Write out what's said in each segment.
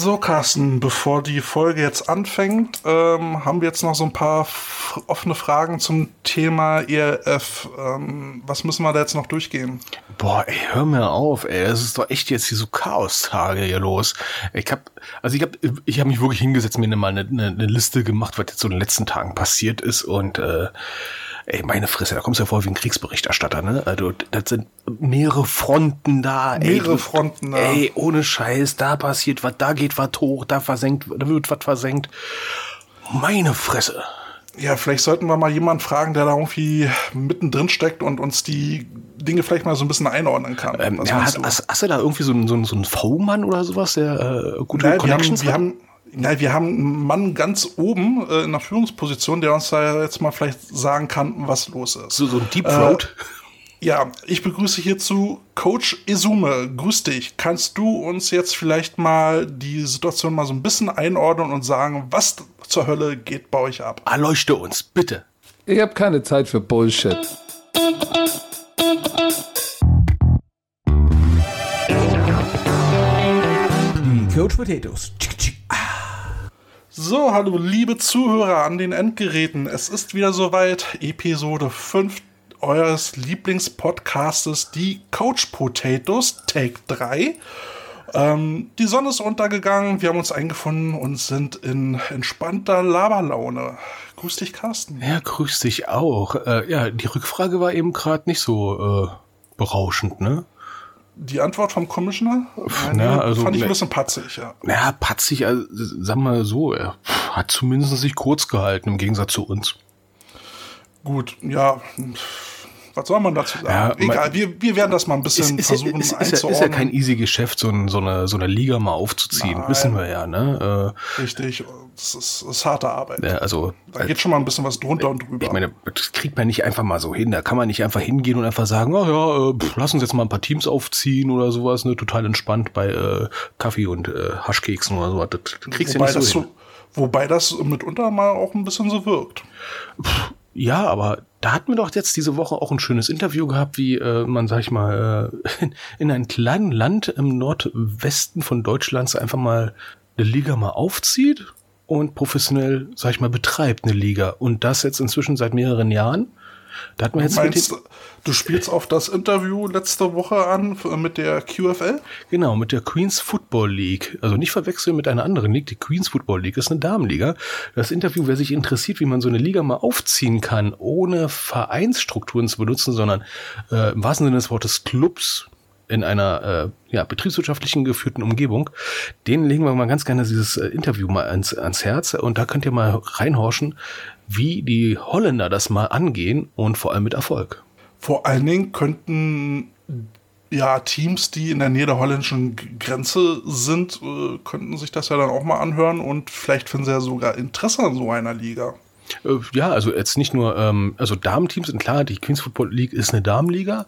So, Carsten, bevor die Folge jetzt anfängt, ähm, haben wir jetzt noch so ein paar offene Fragen zum Thema ERF. Ähm, was müssen wir da jetzt noch durchgehen? Boah, ey, hör mir auf, ey, das ist doch echt jetzt hier so Chaos-Tage hier los. Ich hab, also ich hab, ich hab mich wirklich hingesetzt, mir mal eine, eine, eine Liste gemacht, was jetzt so in den letzten Tagen passiert ist und äh, ey, meine Fresse, da kommst du ja vor wie ein Kriegsberichterstatter, ne? Also, das sind mehrere Fronten da, Mehrere ey, Fronten da. Ey, ohne Scheiß, da passiert was, da geht was hoch, da versenkt, da wird was versenkt. Meine Fresse. Ja, vielleicht sollten wir mal jemanden fragen, der da irgendwie mittendrin steckt und uns die Dinge vielleicht mal so ein bisschen einordnen kann. Ähm, ja, hast, hast, hast, du da irgendwie so einen, so einen, so einen V-Mann oder sowas, der äh, gute Nein, Connections wir haben, wir haben ja, wir haben einen Mann ganz oben äh, in der Führungsposition, der uns da jetzt mal vielleicht sagen kann, was los ist. So, so ein Deep Throat? Äh, ja, ich begrüße hierzu Coach Izume. Grüß dich. Kannst du uns jetzt vielleicht mal die Situation mal so ein bisschen einordnen und sagen, was zur Hölle geht bei euch ab? Erleuchte uns, bitte. Ich habe keine Zeit für Bullshit. Die Coach Potatoes. So, hallo liebe Zuhörer an den Endgeräten. Es ist wieder soweit, Episode 5 eures Lieblingspodcastes, die Coach Potatoes, Take 3. Ähm, die Sonne ist untergegangen, wir haben uns eingefunden und sind in entspannter Laberlaune. Grüß dich, Carsten. Ja, grüß dich auch. Äh, ja, die Rückfrage war eben gerade nicht so äh, berauschend, ne? Die Antwort vom Commissioner ja, also, fand ich ein bisschen patzig, ja. Ja, patzig, also, sagen wir so, er hat zumindest sich kurz gehalten im Gegensatz zu uns. Gut, ja, was soll man dazu sagen? Ja, Egal, wir, wir werden das mal ein bisschen ist, versuchen ist, ist, ist, ja, ist ja kein easy Geschäft, so, ein, so, eine, so eine Liga mal aufzuziehen, Nein, wissen wir ja, ne? Äh, richtig, das ist, ist harte Arbeit. Ja, also, da geht schon mal ein bisschen was drunter und drüber. Ich meine, das kriegt man nicht einfach mal so hin. Da kann man nicht einfach hingehen und einfach sagen, oh ja, äh, pff, lass uns jetzt mal ein paar Teams aufziehen oder sowas, ne? Total entspannt bei äh, Kaffee und äh, Haschkeksen oder sowas. Das, das kriegst du ja nicht so hin. So, wobei das mitunter mal auch ein bisschen so wirkt. Pff, ja, aber da hatten wir doch jetzt diese Woche auch ein schönes Interview gehabt, wie äh, man, sag ich mal, äh, in, in einem kleinen Land im Nordwesten von Deutschlands einfach mal eine Liga mal aufzieht und professionell, sag ich mal, betreibt eine Liga. Und das jetzt inzwischen seit mehreren Jahren. Da hat man jetzt meinst, du spielst auf das Interview letzte Woche an mit der QFL? Genau, mit der Queens Football League. Also nicht verwechseln mit einer anderen League. Die Queens Football League ist eine Damenliga. Das Interview, wer sich interessiert, wie man so eine Liga mal aufziehen kann, ohne Vereinsstrukturen zu benutzen, sondern äh, im wahrsten Sinne des Wortes Clubs in einer äh, ja, betriebswirtschaftlichen geführten Umgebung, denen legen wir mal ganz gerne dieses äh, Interview mal ans, ans Herz und da könnt ihr mal reinhorchen, wie die Holländer das mal angehen und vor allem mit Erfolg. Vor allen Dingen könnten ja Teams, die in der Nähe der holländischen Grenze sind, äh, könnten sich das ja dann auch mal anhören und vielleicht finden sie ja sogar Interesse an so einer Liga. Äh, ja, also jetzt nicht nur, ähm, also Damenteams sind klar, die Queens Football League ist eine Damenliga,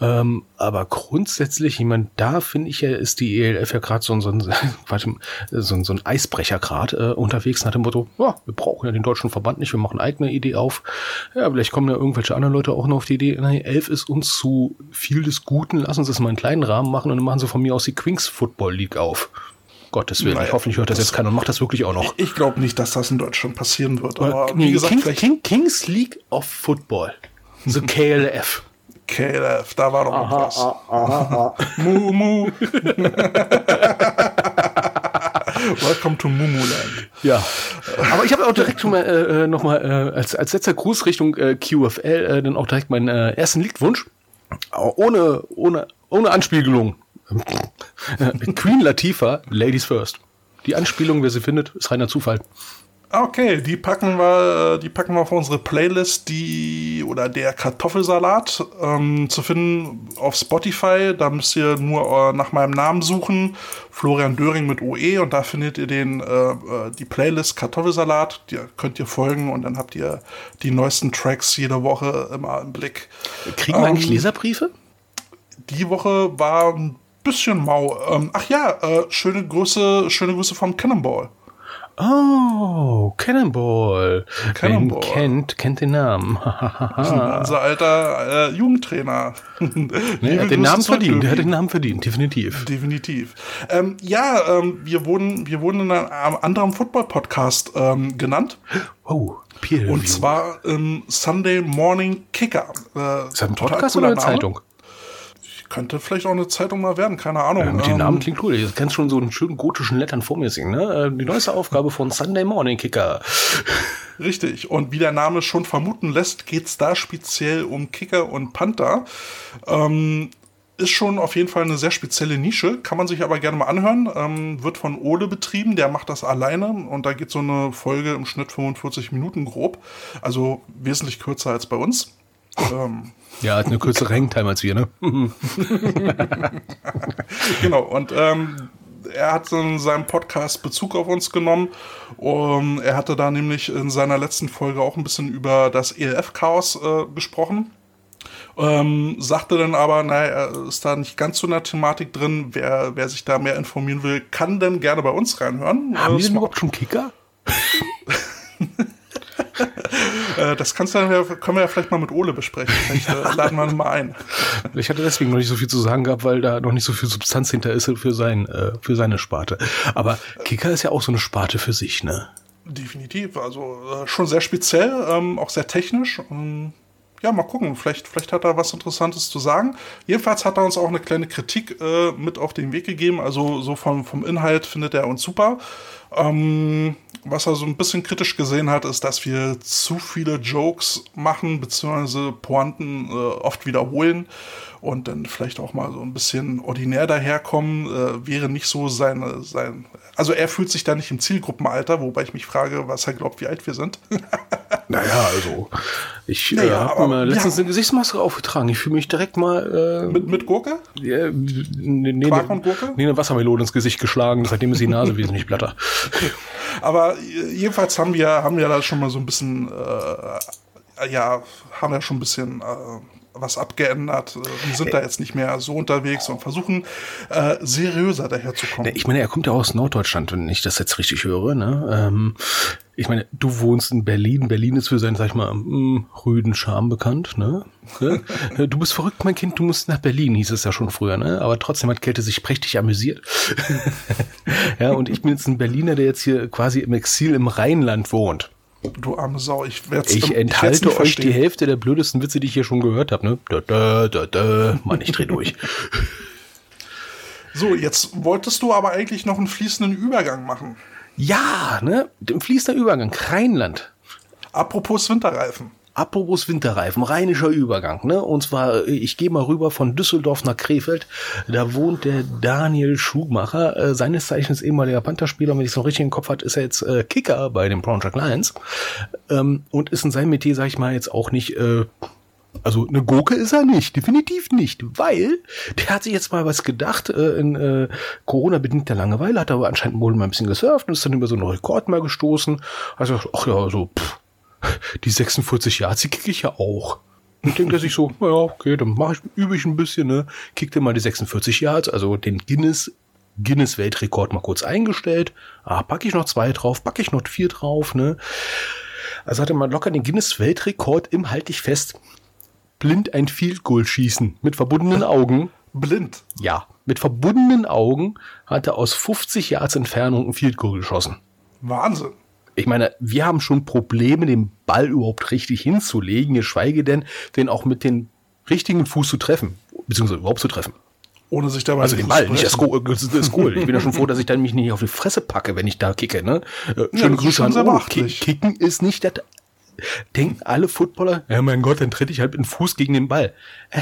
ähm, aber grundsätzlich, ich meine, da finde ich ja, ist die ELF ja gerade so, so, ein, so, so ein Eisbrecher gerade äh, unterwegs nach dem Motto, ja, wir brauchen ja den deutschen Verband nicht, wir machen eigene Idee auf. Ja, vielleicht kommen ja irgendwelche anderen Leute auch noch auf die Idee, nein, elf ist uns zu viel des Guten, lass uns das mal in kleinen Rahmen machen und dann machen sie von mir aus die Queens Football League auf. Gottes Willen. Naja, hoffentlich hört das, das jetzt keiner und macht das wirklich auch noch. Ich glaube nicht, dass das in Deutschland passieren wird. Aber wie gesagt, King, King, Kings League of Football. The KLF. KLF, da war doch noch aha, was. Aha, aha. mu, mu. Welcome to Mumuland. Ja. Aber ich habe auch direkt schon mal äh, nochmal äh, als, als letzter Gruß Richtung äh, QFL äh, dann auch direkt meinen äh, ersten Liedwunsch. Ohne, ohne, ohne Anspiegelung. Queen Latifah, Ladies First. Die Anspielung, wer sie findet, ist reiner Zufall. Okay, die packen wir, die packen wir auf unsere Playlist, die oder der Kartoffelsalat ähm, zu finden auf Spotify. Da müsst ihr nur äh, nach meinem Namen suchen, Florian Döring mit OE und da findet ihr den äh, äh, die Playlist Kartoffelsalat. Die könnt ihr folgen und dann habt ihr die neuesten Tracks jede Woche immer im Blick. Kriegen wir ähm, eigentlich Leserbriefe? Die Woche war ein bisschen mau. Ähm, ach ja, äh, schöne Grüße, schöne Grüße vom Cannonball. Oh, Cannonball. Cannonball. Wer ihn kennt, kennt den Namen. Unser alter äh, Jugendtrainer. Nee, er hat den Namen verdient. Er hat den Namen verdient, definitiv. Definitiv. Ähm, ja, ähm, wir wurden, wir wurden in einem anderen Football-Podcast ähm, genannt. Oh, Peer Und zwar im Sunday Morning Kicker. Äh, Ist das ein Podcast oder eine Name. Zeitung? Könnte vielleicht auch eine Zeitung mal werden, keine Ahnung. Ja, mit den Ähm, Namen klingt cool. Du kannst schon so einen schönen gotischen Lettern vor mir singen. Ne? Äh, Die neueste Aufgabe von Sunday Morning Kicker. Richtig. Und wie der Name schon vermuten lässt, geht es da speziell um Kicker und Panther. Ähm, ist schon auf jeden Fall eine sehr spezielle Nische, kann man sich aber gerne mal anhören. Ähm, wird von Ole betrieben, der macht das alleine und da geht so eine Folge im Schnitt 45 Minuten grob. Also wesentlich kürzer als bei uns. Ähm, Ja, hat eine kürzere Hangtime als wir, ne? genau, und ähm, er hat in seinem Podcast Bezug auf uns genommen. Um, er hatte da nämlich in seiner letzten Folge auch ein bisschen über das ELF-Chaos äh, gesprochen. Ähm, sagte dann aber, naja, er ist da nicht ganz so in der Thematik drin. Wer, wer sich da mehr informieren will, kann dann gerne bei uns reinhören. Haben Äh, die denn überhaupt schon Kicker? äh, das kannst du, können wir ja vielleicht mal mit Ole besprechen. Vielleicht äh, laden wir ihn mal ein. Ich hatte deswegen noch nicht so viel zu sagen gehabt, weil da noch nicht so viel Substanz hinter ist für, sein, äh, für seine Sparte. Aber Kicker ist ja auch so eine Sparte für sich, ne? Definitiv, also schon sehr speziell, ähm, auch sehr technisch. Ähm, ja, mal gucken, vielleicht, vielleicht hat er was Interessantes zu sagen. Jedenfalls hat er uns auch eine kleine Kritik mit auf den Weg gegeben. Also so vom, vom Inhalt findet er uns super. Ähm, was er so ein bisschen kritisch gesehen hat, ist, dass wir zu viele Jokes machen, beziehungsweise Pointen äh, oft wiederholen und dann vielleicht auch mal so ein bisschen ordinär daherkommen, äh, wäre nicht so seine, sein. Also er fühlt sich da nicht im Zielgruppenalter, wobei ich mich frage, was er glaubt, wie alt wir sind. Naja, also ich Naja, äh, habe mir letztens ja. eine Gesichtsmaske aufgetragen. Ich fühle mich direkt mal mit, mit Gurke? äh, äh, nee, nee, Quark und Gurke? nee, eine Wassermelone ins Gesicht geschlagen. Seitdem ist die Nase wesentlich platter. Aber äh, jedenfalls haben wir, haben wir da schon mal so ein bisschen, äh, ja, haben wir schon ein bisschen äh, was abgeändert. Äh, Wir sind da jetzt nicht mehr so unterwegs und versuchen äh, seriöser daherzukommen. Ich meine, er kommt ja aus Norddeutschland, wenn ich das jetzt richtig höre. Ne? Ähm, ich meine, du wohnst in Berlin. Berlin ist für seinen, sag ich mal, mm, rüden Charme bekannt. Ne? du bist verrückt, mein Kind, du musst nach Berlin, hieß es ja schon früher. Ne? Aber trotzdem hat Kälte sich prächtig amüsiert. ja, und ich bin jetzt ein Berliner, der jetzt hier quasi im Exil im Rheinland wohnt. Du arme Sau, ich werde Ich enthalte euch die Hälfte der blödesten Witze, die ich hier schon gehört habe. Ne? Da, da, da, da. Mann, ich dreh durch. So, jetzt wolltest du aber eigentlich noch einen fließenden Übergang machen. Ja, ne? Dem fließender Übergang. Rheinland. Apropos Winterreifen. Apropos Winterreifen, rheinischer Übergang, ne? Und zwar, ich gehe mal rüber von Düsseldorf nach Krefeld. Da wohnt der Daniel Schumacher, äh, seines Zeichens ehemaliger Pantherspieler, wenn ich es noch richtig im Kopf hat, ist er jetzt äh, Kicker bei den Braunschweig Lions. Ähm, und ist in seinem Metier, sag ich mal, jetzt auch nicht, äh, also eine Gurke ist er nicht, definitiv nicht, weil der hat sich jetzt mal was gedacht, äh, in äh, Corona-bedingter Langeweile, hat er aber anscheinend wohl mal ein bisschen gesurft und ist dann über so einen Rekord mal gestoßen. Also, ach ja, so, pff, die 46 Yards, die kicke ich ja auch. Und denkt er sich so, naja, okay, dann mache ich, übe ich ein bisschen, ne? Kickte mal die 46 Yards, also den Guinness, Guinness Weltrekord mal kurz eingestellt. Ah, packe ich noch zwei drauf, packe ich noch vier drauf, ne? Also hatte man locker den Guinness Weltrekord im, halt dich fest, blind ein Field Goal schießen mit verbundenen Augen. Blind. Ja, mit verbundenen Augen hat er aus 50 Yards Entfernung ein Field Goal geschossen. Wahnsinn. Ich meine, wir haben schon Probleme, den Ball überhaupt richtig hinzulegen, geschweige denn, den auch mit dem richtigen Fuß zu treffen, beziehungsweise überhaupt zu treffen. Ohne sich dabei Also den Ball, nicht das. Das ist Goal. Ich bin ja schon froh, dass ich dann mich nicht auf die Fresse packe, wenn ich da kicke. Ne? Äh, Schöne ist Grüße schon an Kicken ist nicht das. Denken alle Footballer, ja mein Gott, dann trete ich halt mit dem Fuß gegen den Ball. Ja,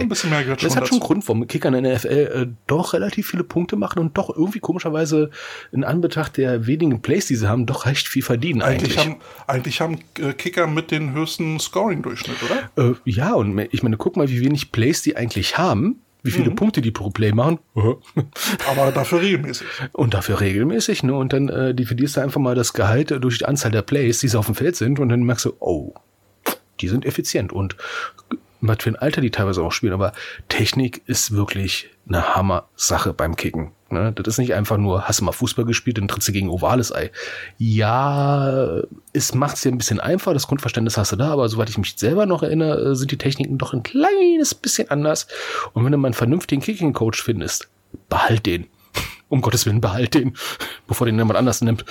ein bisschen mehr gehört Das schon hat schon dazu. Grund, warum Kicker in der NFL äh, doch relativ viele Punkte machen und doch irgendwie komischerweise in Anbetracht der wenigen Plays, die sie haben, doch recht viel verdienen Eigentlich eigentlich. haben, eigentlich haben äh, Kicker mit den höchsten Scoring-Durchschnitt, oder? Äh, ja, und ich meine, guck mal, wie wenig Plays die eigentlich haben, wie viele Mhm. Punkte die pro Play machen. Aber dafür regelmäßig. Und dafür regelmäßig, ne? Und dann äh, dividierst du einfach mal das Gehalt durch die Anzahl der Plays, die sie auf dem Feld sind, und dann merkst du, oh, die sind effizient. Und was für ein Alter die teilweise auch spielen, aber Technik ist wirklich eine Hammer-Sache beim Kicken. Ne? Das ist nicht einfach nur, hast du mal Fußball gespielt, dann trittst du gegen ovales Ei. Ja, es macht es dir ein bisschen einfacher, das Grundverständnis hast du da, aber soweit ich mich selber noch erinnere, sind die Techniken doch ein kleines bisschen anders. Und wenn du mal einen vernünftigen Kicking-Coach findest, behalt den. Um Gottes Willen, behalt den, bevor den jemand anders nimmt.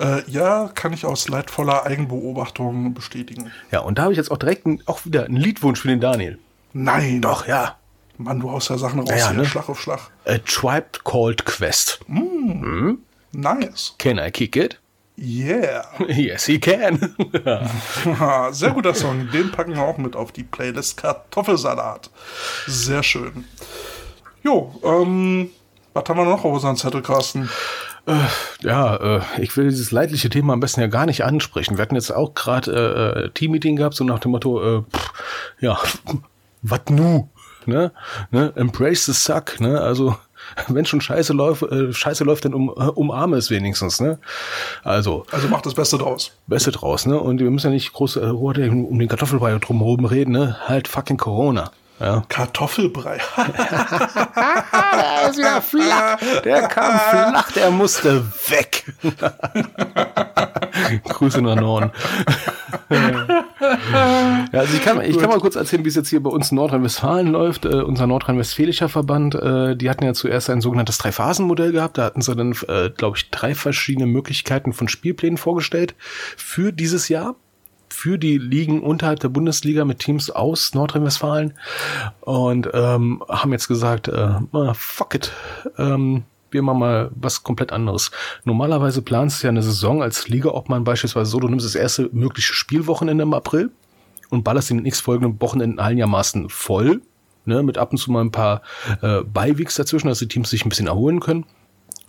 Äh, ja, kann ich aus leidvoller Eigenbeobachtung bestätigen. Ja, und da habe ich jetzt auch direkt ein, auch wieder einen Liedwunsch für den Daniel. Nein. Doch, ja. Mann, du haust ja Sachen raus, Ja, ja, hier, ne? Schlag auf Schlag. A Tribe Called Quest. Nice. Can I kick it? Yeah. yes, he can. Sehr guter Song. Den packen wir auch mit auf die Playlist Kartoffelsalat. Sehr schön. Jo, ähm, was haben wir noch auf unserem Zettel, Carsten? Ja, äh, ich will dieses leidliche Thema am besten ja gar nicht ansprechen. Wir hatten jetzt auch gerade äh, Teammeeting gehabt, so nach dem Motto, äh, pff, ja, wat nu? Ne? Ne? Embrace the suck, ne? Also, wenn schon Scheiße läuft, äh, Scheiße läuft, dann um, äh, umarme es wenigstens, ne? Also, Also macht das Beste draus. Beste draus, ne? Und wir müssen ja nicht groß äh, um den Kartoffelbrei drumherum reden, ne? Halt fucking Corona. Ja. Kartoffelbrei. Der ist wieder flach. Der kam flach, der musste weg. Grüße nach Norden. ja, also ich kann, ich kann mal kurz erzählen, wie es jetzt hier bei uns in Nordrhein-Westfalen läuft. Äh, unser nordrhein-westfälischer Verband, äh, die hatten ja zuerst ein sogenanntes Drei-Phasen-Modell gehabt. Da hatten sie dann, äh, glaube ich, drei verschiedene Möglichkeiten von Spielplänen vorgestellt für dieses Jahr für die Ligen unterhalb der Bundesliga mit Teams aus Nordrhein-Westfalen und ähm, haben jetzt gesagt, äh, fuck it, ähm, wir machen mal was komplett anderes. Normalerweise planst du ja eine Saison als Ligaobmann beispielsweise so, du nimmst das erste mögliche Spielwochenende im April und ballerst den nächstfolgenden Wochenenden einigermaßen voll, ne, mit ab und zu mal ein paar äh, Beiweeks dazwischen, dass die Teams sich ein bisschen erholen können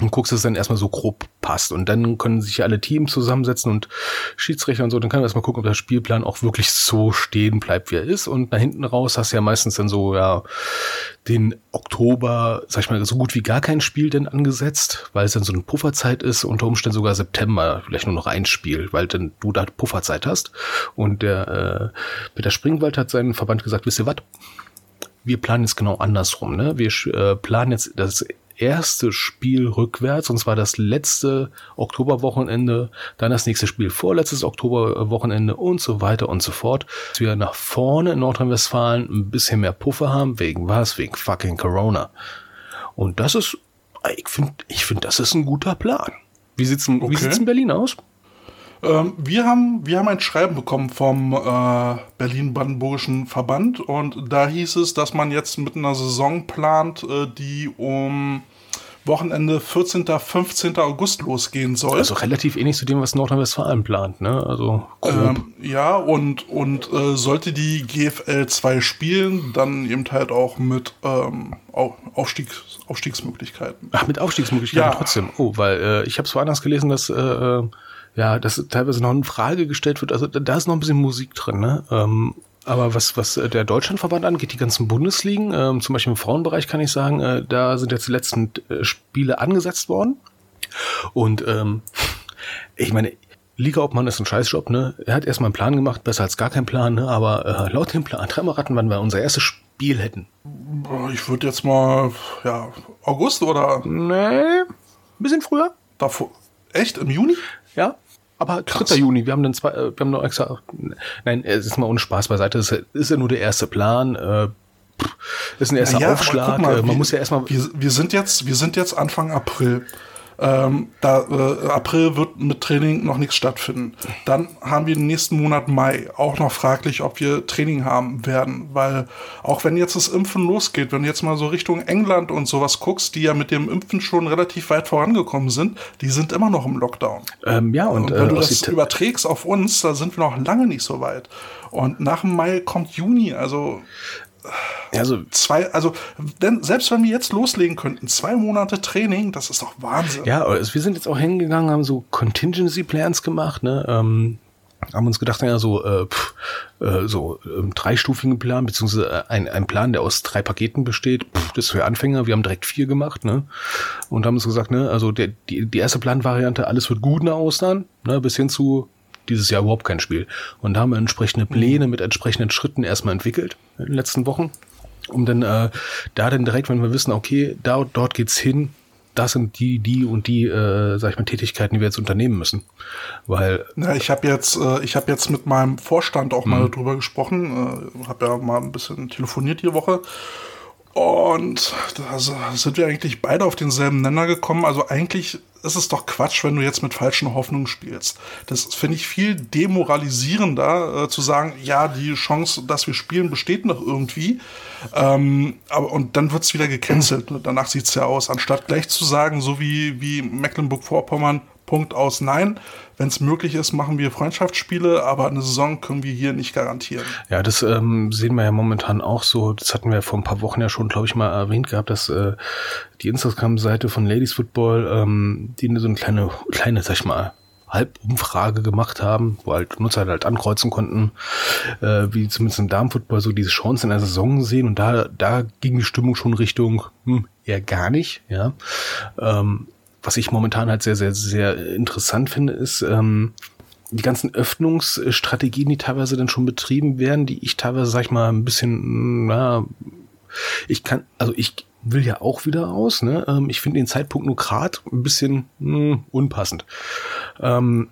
und guckst, dass es dann erstmal so grob passt. Und dann können sich alle Teams zusammensetzen und Schiedsrichter und so, dann kann man erstmal gucken, ob der Spielplan auch wirklich so stehen bleibt, wie er ist. Und nach hinten raus hast du ja meistens dann so, ja, den Oktober, sag ich mal, so gut wie gar kein Spiel denn angesetzt, weil es dann so eine Pufferzeit ist, unter Umständen sogar September, vielleicht nur noch ein Spiel, weil dann du da Pufferzeit hast. Und der äh, Peter Springwald hat seinen Verband gesagt, wisst ihr was? wir planen jetzt genau andersrum. Ne? Wir äh, planen jetzt das erste Spiel rückwärts, und zwar das letzte Oktoberwochenende, dann das nächste Spiel vorletztes Oktoberwochenende und so weiter und so fort. Dass wir nach vorne in Nordrhein-Westfalen ein bisschen mehr Puffer haben, wegen was? Wegen fucking Corona. Und das ist, ich finde, ich finde, das ist ein guter Plan. Wie sieht's in, wie Okay. sieht's in Berlin aus? Ähm, wir, haben, wir haben ein Schreiben bekommen vom äh, Berlin-Brandenburgischen Verband und da hieß es, dass man jetzt mit einer Saison plant, äh, die um Wochenende 14. 15. August losgehen soll. Also relativ ähnlich zu dem, was Nordrhein-Westfalen plant, ne? Also. Ähm, ja, und, und äh, sollte die GFL 2 spielen, dann eben halt auch mit ähm, Au- Aufstiegs, Aufstiegsmöglichkeiten. Ach, mit Aufstiegsmöglichkeiten Ja. trotzdem. Oh, weil äh, ich habe es woanders gelesen, dass äh, äh, ja, dass teilweise noch eine Frage gestellt wird. Also da, da ist noch ein bisschen Musik drin, ne? Ähm, aber was, was äh, der Deutschlandverband angeht, die ganzen Bundesligen, ähm, zum Beispiel im Frauenbereich kann ich sagen, äh, da sind jetzt die letzten äh, Spiele angesetzt worden. Und ähm, ich meine, Ligaobmann ist ein Scheißjob, ne? Er hat erstmal einen Plan gemacht, besser als gar kein Plan, ne? Aber äh, laut dem Plan, dreimal raten, wann wir unser erstes Spiel hätten. Ich würde jetzt mal, ja, August oder Nee, ein bisschen früher. davor. Echt? Im Juni? Ja, aber 3. Juni, wir haben dann zwei, äh, wir haben noch extra, nein, es ist mal ohne Spaß beiseite, es ist, ja nur der erste Plan, äh, ist ein erster aber Aufschlag, mal, äh, man wir- muss ja erstmal, Wir, wir, sind jetzt, wir sind jetzt Anfang April. Ähm, da, äh, April wird mit Training noch nichts stattfinden. Dann haben wir den nächsten Monat Mai. Auch noch fraglich, ob wir Training haben werden. Weil auch wenn jetzt das Impfen losgeht, wenn du jetzt mal so Richtung England und sowas guckst, die ja mit dem Impfen schon relativ weit vorangekommen sind, die sind immer noch im Lockdown. ähm, ja, und, Und äh, wenn du aus das überträgst auf uns, da sind wir noch lange nicht so weit. Und nach dem Mai kommt Juni, also also, zwei, also denn selbst wenn wir jetzt loslegen könnten, zwei Monate Training, das ist doch Wahnsinn. ja, also wir sind jetzt auch hingegangen, haben so Contingency Plans gemacht, ne, ähm, haben uns gedacht, ja, so, äh, pff, äh, so ähm, dreistufigen Plan, beziehungsweise ein, ein Plan, der aus drei Paketen besteht, pff, das ist für Anfänger, wir haben direkt vier gemacht, ne, und haben uns gesagt, ne, also der, die, die erste Planvariante, alles wird gut nach Ostern, ne, bis hin zu dieses Jahr überhaupt kein Spiel. Und da haben wir entsprechende Pläne mit entsprechenden Schritten erstmal entwickelt in den letzten Wochen, um dann äh, da dann direkt, wenn wir wissen, okay, da dort geht's hin, das sind die, die und die, äh, sag ich mal, Tätigkeiten, die wir jetzt unternehmen müssen. Weil. Ja, ich habe jetzt, äh, ich habe jetzt mit meinem Vorstand auch mal darüber gesprochen, äh, habe ja mal ein bisschen telefoniert die Woche. Und da sind wir eigentlich beide auf denselben Nenner gekommen. Also eigentlich ist es doch Quatsch, wenn du jetzt mit falschen Hoffnungen spielst. Das finde ich viel demoralisierender, äh, zu sagen, ja, die Chance, dass wir spielen, besteht noch irgendwie. Ähm, aber, und dann wird's wieder gecancelt. Danach sieht's ja aus. Anstatt gleich zu sagen, so wie, wie Mecklenburg-Vorpommern, Punkt aus Nein. Wenn es möglich ist, machen wir Freundschaftsspiele, aber eine Saison können wir hier nicht garantieren. Ja, das ähm, sehen wir ja momentan auch so. Das hatten wir vor ein paar Wochen ja schon, glaube ich, mal erwähnt gehabt, dass äh, die Instagram-Seite von Ladies Football, ähm, die so eine kleine, kleine, sag ich mal, Halbumfrage gemacht haben, wo halt Nutzer halt ankreuzen konnten, äh, wie zumindest im Damenfootball so diese Chancen in der Saison sehen und da, da ging die Stimmung schon Richtung, hm, eher gar nicht, ja. Ähm, was ich momentan halt sehr, sehr, sehr interessant finde, ist ähm, die ganzen Öffnungsstrategien, die teilweise dann schon betrieben werden, die ich teilweise, sag ich mal, ein bisschen, na, ich kann, also ich will ja auch wieder aus, ne? Ähm, ich finde den Zeitpunkt nur gerade ein bisschen mh, hm, unpassend. Ähm,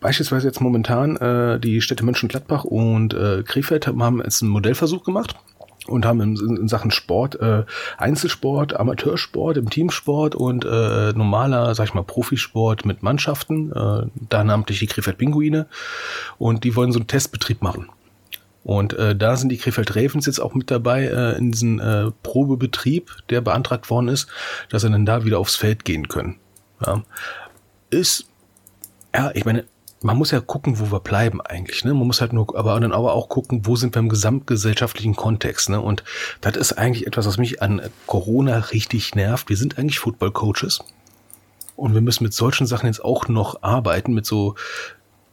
beispielsweise jetzt momentan äh, die Städte Mönchengladbach und äh, Krefeld haben jetzt einen Modellversuch gemacht und haben in, in Sachen Sport äh, Einzelsport, Amateursport, im Teamsport und äh, normaler, sag ich mal, Profisport mit Mannschaften, äh, da namentlich die Krefeld Pinguine und die wollen so einen Testbetrieb machen. Und äh, da sind die Krefeld Ravens jetzt auch mit dabei äh, in diesen äh, Probebetrieb, der beantragt worden ist, dass sie dann da wieder aufs Feld gehen können. Ja. Ist, ja, ich meine, man muss ja gucken, wo wir bleiben eigentlich. Ne? Man muss halt nur, aber dann aber auch gucken, wo sind wir im gesamtgesellschaftlichen Kontext. Ne? Und das ist eigentlich etwas, was mich an Corona richtig nervt. Wir sind eigentlich Football Coaches und wir müssen mit solchen Sachen jetzt auch noch arbeiten, mit so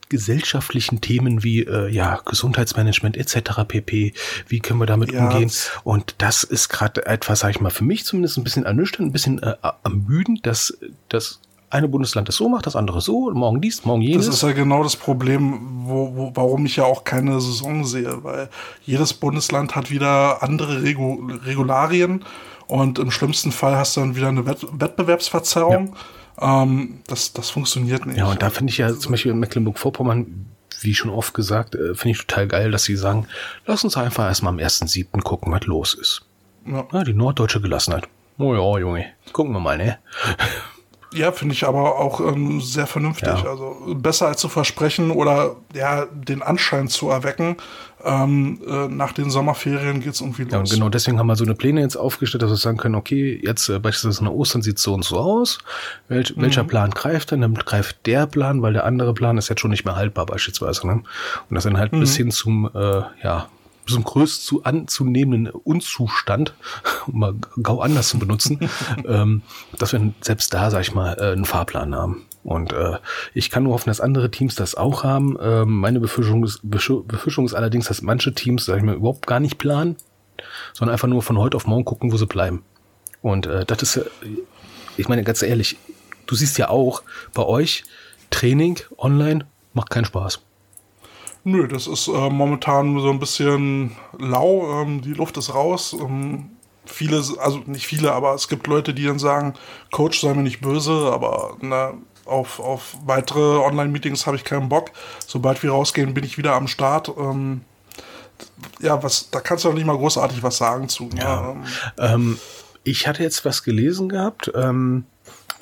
gesellschaftlichen Themen wie äh, ja Gesundheitsmanagement etc. pp. Wie können wir damit ja. umgehen? Und das ist gerade etwas, sage ich mal, für mich zumindest ein bisschen ernüchternd, ein bisschen äh, ermüdend, dass das eine Bundesland das so macht, das andere so, morgen dies, morgen jenes. Das ist ja genau das Problem, wo, wo, warum ich ja auch keine Saison sehe, weil jedes Bundesland hat wieder andere Regu Regularien und im schlimmsten Fall hast du dann wieder eine Wett Wettbewerbsverzerrung. Ja. Ähm, das, das funktioniert nicht. Ja, und da finde ich ja zum Beispiel in Mecklenburg-Vorpommern, wie schon oft gesagt, äh, finde ich total geil, dass sie sagen, lass uns einfach erstmal am 1.7. gucken, was los ist. Ja. ja. die norddeutsche Gelassenheit. Oh ja, Junge, gucken wir mal, ne? Ja, finde ich aber auch ähm, sehr vernünftig. Ja. Also besser als zu versprechen oder ja, den Anschein zu erwecken, ähm, äh, nach den Sommerferien geht's irgendwie los. Ja, und genau deswegen haben wir so eine Pläne jetzt aufgestellt, dass wir sagen können, okay, jetzt äh, beispielsweise nach Ostern sieht so und so aus. Welch, mhm. Welcher Plan greift dann? Dann greift der Plan, weil der andere Plan ist jetzt schon nicht mehr haltbar beispielsweise. Ne? Und das dann halt mhm. bis hin zum, äh, ja, zum größt zu anzunehmenden Unzustand, um mal gau anders zu benutzen, ähm, dass wir selbst da, sag ich mal, äh, einen Fahrplan haben. Und äh, ich kann nur hoffen, dass andere Teams das auch haben. Ähm, meine Befürchtung ist, Befürchtung ist allerdings, dass manche Teams, sag ich mal, überhaupt gar nicht planen, sondern einfach nur von heute auf morgen gucken, wo sie bleiben. Und äh, das ist, äh, ich meine ganz ehrlich, du siehst ja auch bei euch, Training online macht keinen Spaß. Nö, das ist äh, momentan so ein bisschen lau. Ähm, die Luft ist raus. Ähm, viele, also nicht viele, aber es gibt Leute, die dann sagen, Coach, sei mir nicht böse, aber na, auf, auf weitere Online-Meetings habe ich keinen Bock. Sobald wir rausgehen, bin ich wieder am Start. Ähm, ja, was, da kannst du auch nicht mal großartig was sagen zu. Ne? Ja. Ähm, ich hatte jetzt was gelesen gehabt. Ähm,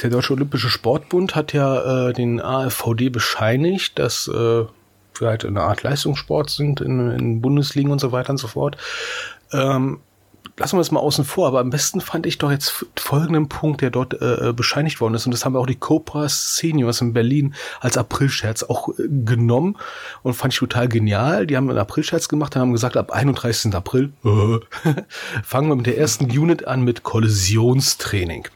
der Deutsche Olympische Sportbund hat ja äh, den AFVD bescheinigt, dass äh, wir halt eine Art Leistungssport sind in, in Bundesligen und so weiter und so fort. Ähm, lassen wir es mal außen vor, aber am besten fand ich doch jetzt folgenden Punkt, der dort äh, bescheinigt worden ist. Und das haben wir auch die Cobra Seniors in Berlin als Aprilscherz auch äh, genommen und fand ich total genial. Die haben einen Aprilscherz gemacht und haben gesagt, ab 31. April äh, fangen wir mit der ersten Unit an mit Kollisionstraining.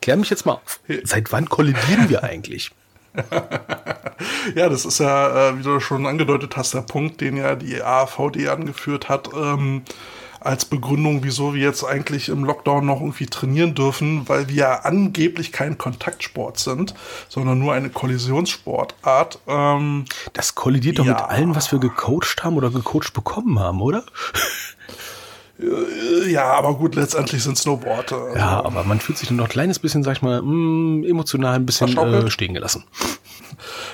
Klär mich jetzt mal auf. Seit wann kollidieren wir eigentlich? ja, das ist ja, äh, wie du schon angedeutet hast, der Punkt, den ja die AVD angeführt hat. Ähm, als Begründung, wieso wir jetzt eigentlich im Lockdown noch irgendwie trainieren dürfen, weil wir ja angeblich kein Kontaktsport sind, sondern nur eine Kollisionssportart. Ähm, Das kollidiert doch Ja. mit allem, was wir gecoacht haben oder gecoacht bekommen haben, oder? äh, ja, aber gut, letztendlich sind es nur Worte. Also, Ja, aber man fühlt sich dann noch ein kleines bisschen, sag ich mal, mm, emotional ein bisschen äh, stehen gelassen.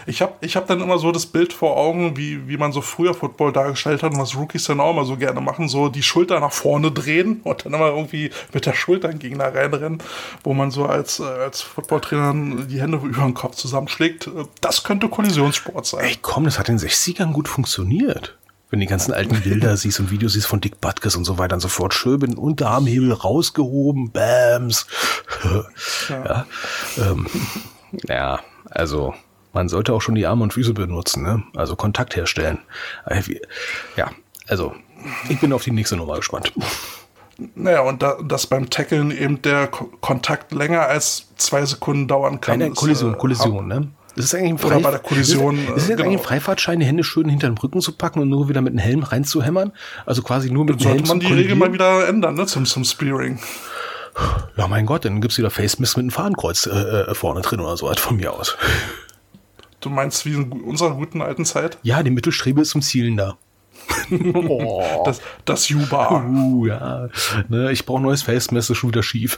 Ich habe ich hab dann immer so das Bild vor Augen, wie, wie man so früher Football dargestellt hat und was Rookies dann auch immer so gerne machen, so die Schulter nach vorne drehen und dann immer irgendwie mit der Schulter einen Gegner reinrennen, wo man so als, äh, als Footballtrainer die Hände über den Kopf zusammenschlägt. Äh, Das könnte Kollisionssport sein. Ey, komm, das hat in den 60ern gut funktioniert. Wenn du die ganzen alten Bilder siehst und Videos siehst von Dick Butkus und so weiter und so fort, schön mit dem Unterarmhebel rausgehoben, Bams. ja, ähm, ja, also man sollte auch schon die Arme und Füße benutzen, ne? Also Kontakt herstellen. Äh, Ja, also ich bin auf die nächste Nummer gespannt. Naja, und da, dass beim Tackeln eben der Ko Kontakt länger als zwei Sekunden dauern kann. Keine ist, Kollision, äh, Kollision, ne? Ist es eigentlich ein Oder bei der Kollision, Ist, es- ist es äh, jetzt genau. eigentlich ein Freifahrtschein, die Hände schön hinter den Rücken zu packen und nur wieder mit einem Helm reinzuhämmern? Also quasi nur mit dem Helm Sollte man die Regel mal wieder ändern, ne, zum, zum Spearing. Ja, mein Gott, dann gibt's wieder Face Mist mit einem Fahnenkreuz äh, äh, vorne drin oder so, halt von mir aus. Du meinst wie in unserer guten alten Zeit? Ja, die Mittelstrebe ist zum Zielen da. oh. Das, das U-Bar. Uh, ja. Ne, ich brauche neues Face Mist, ist schon wieder schief.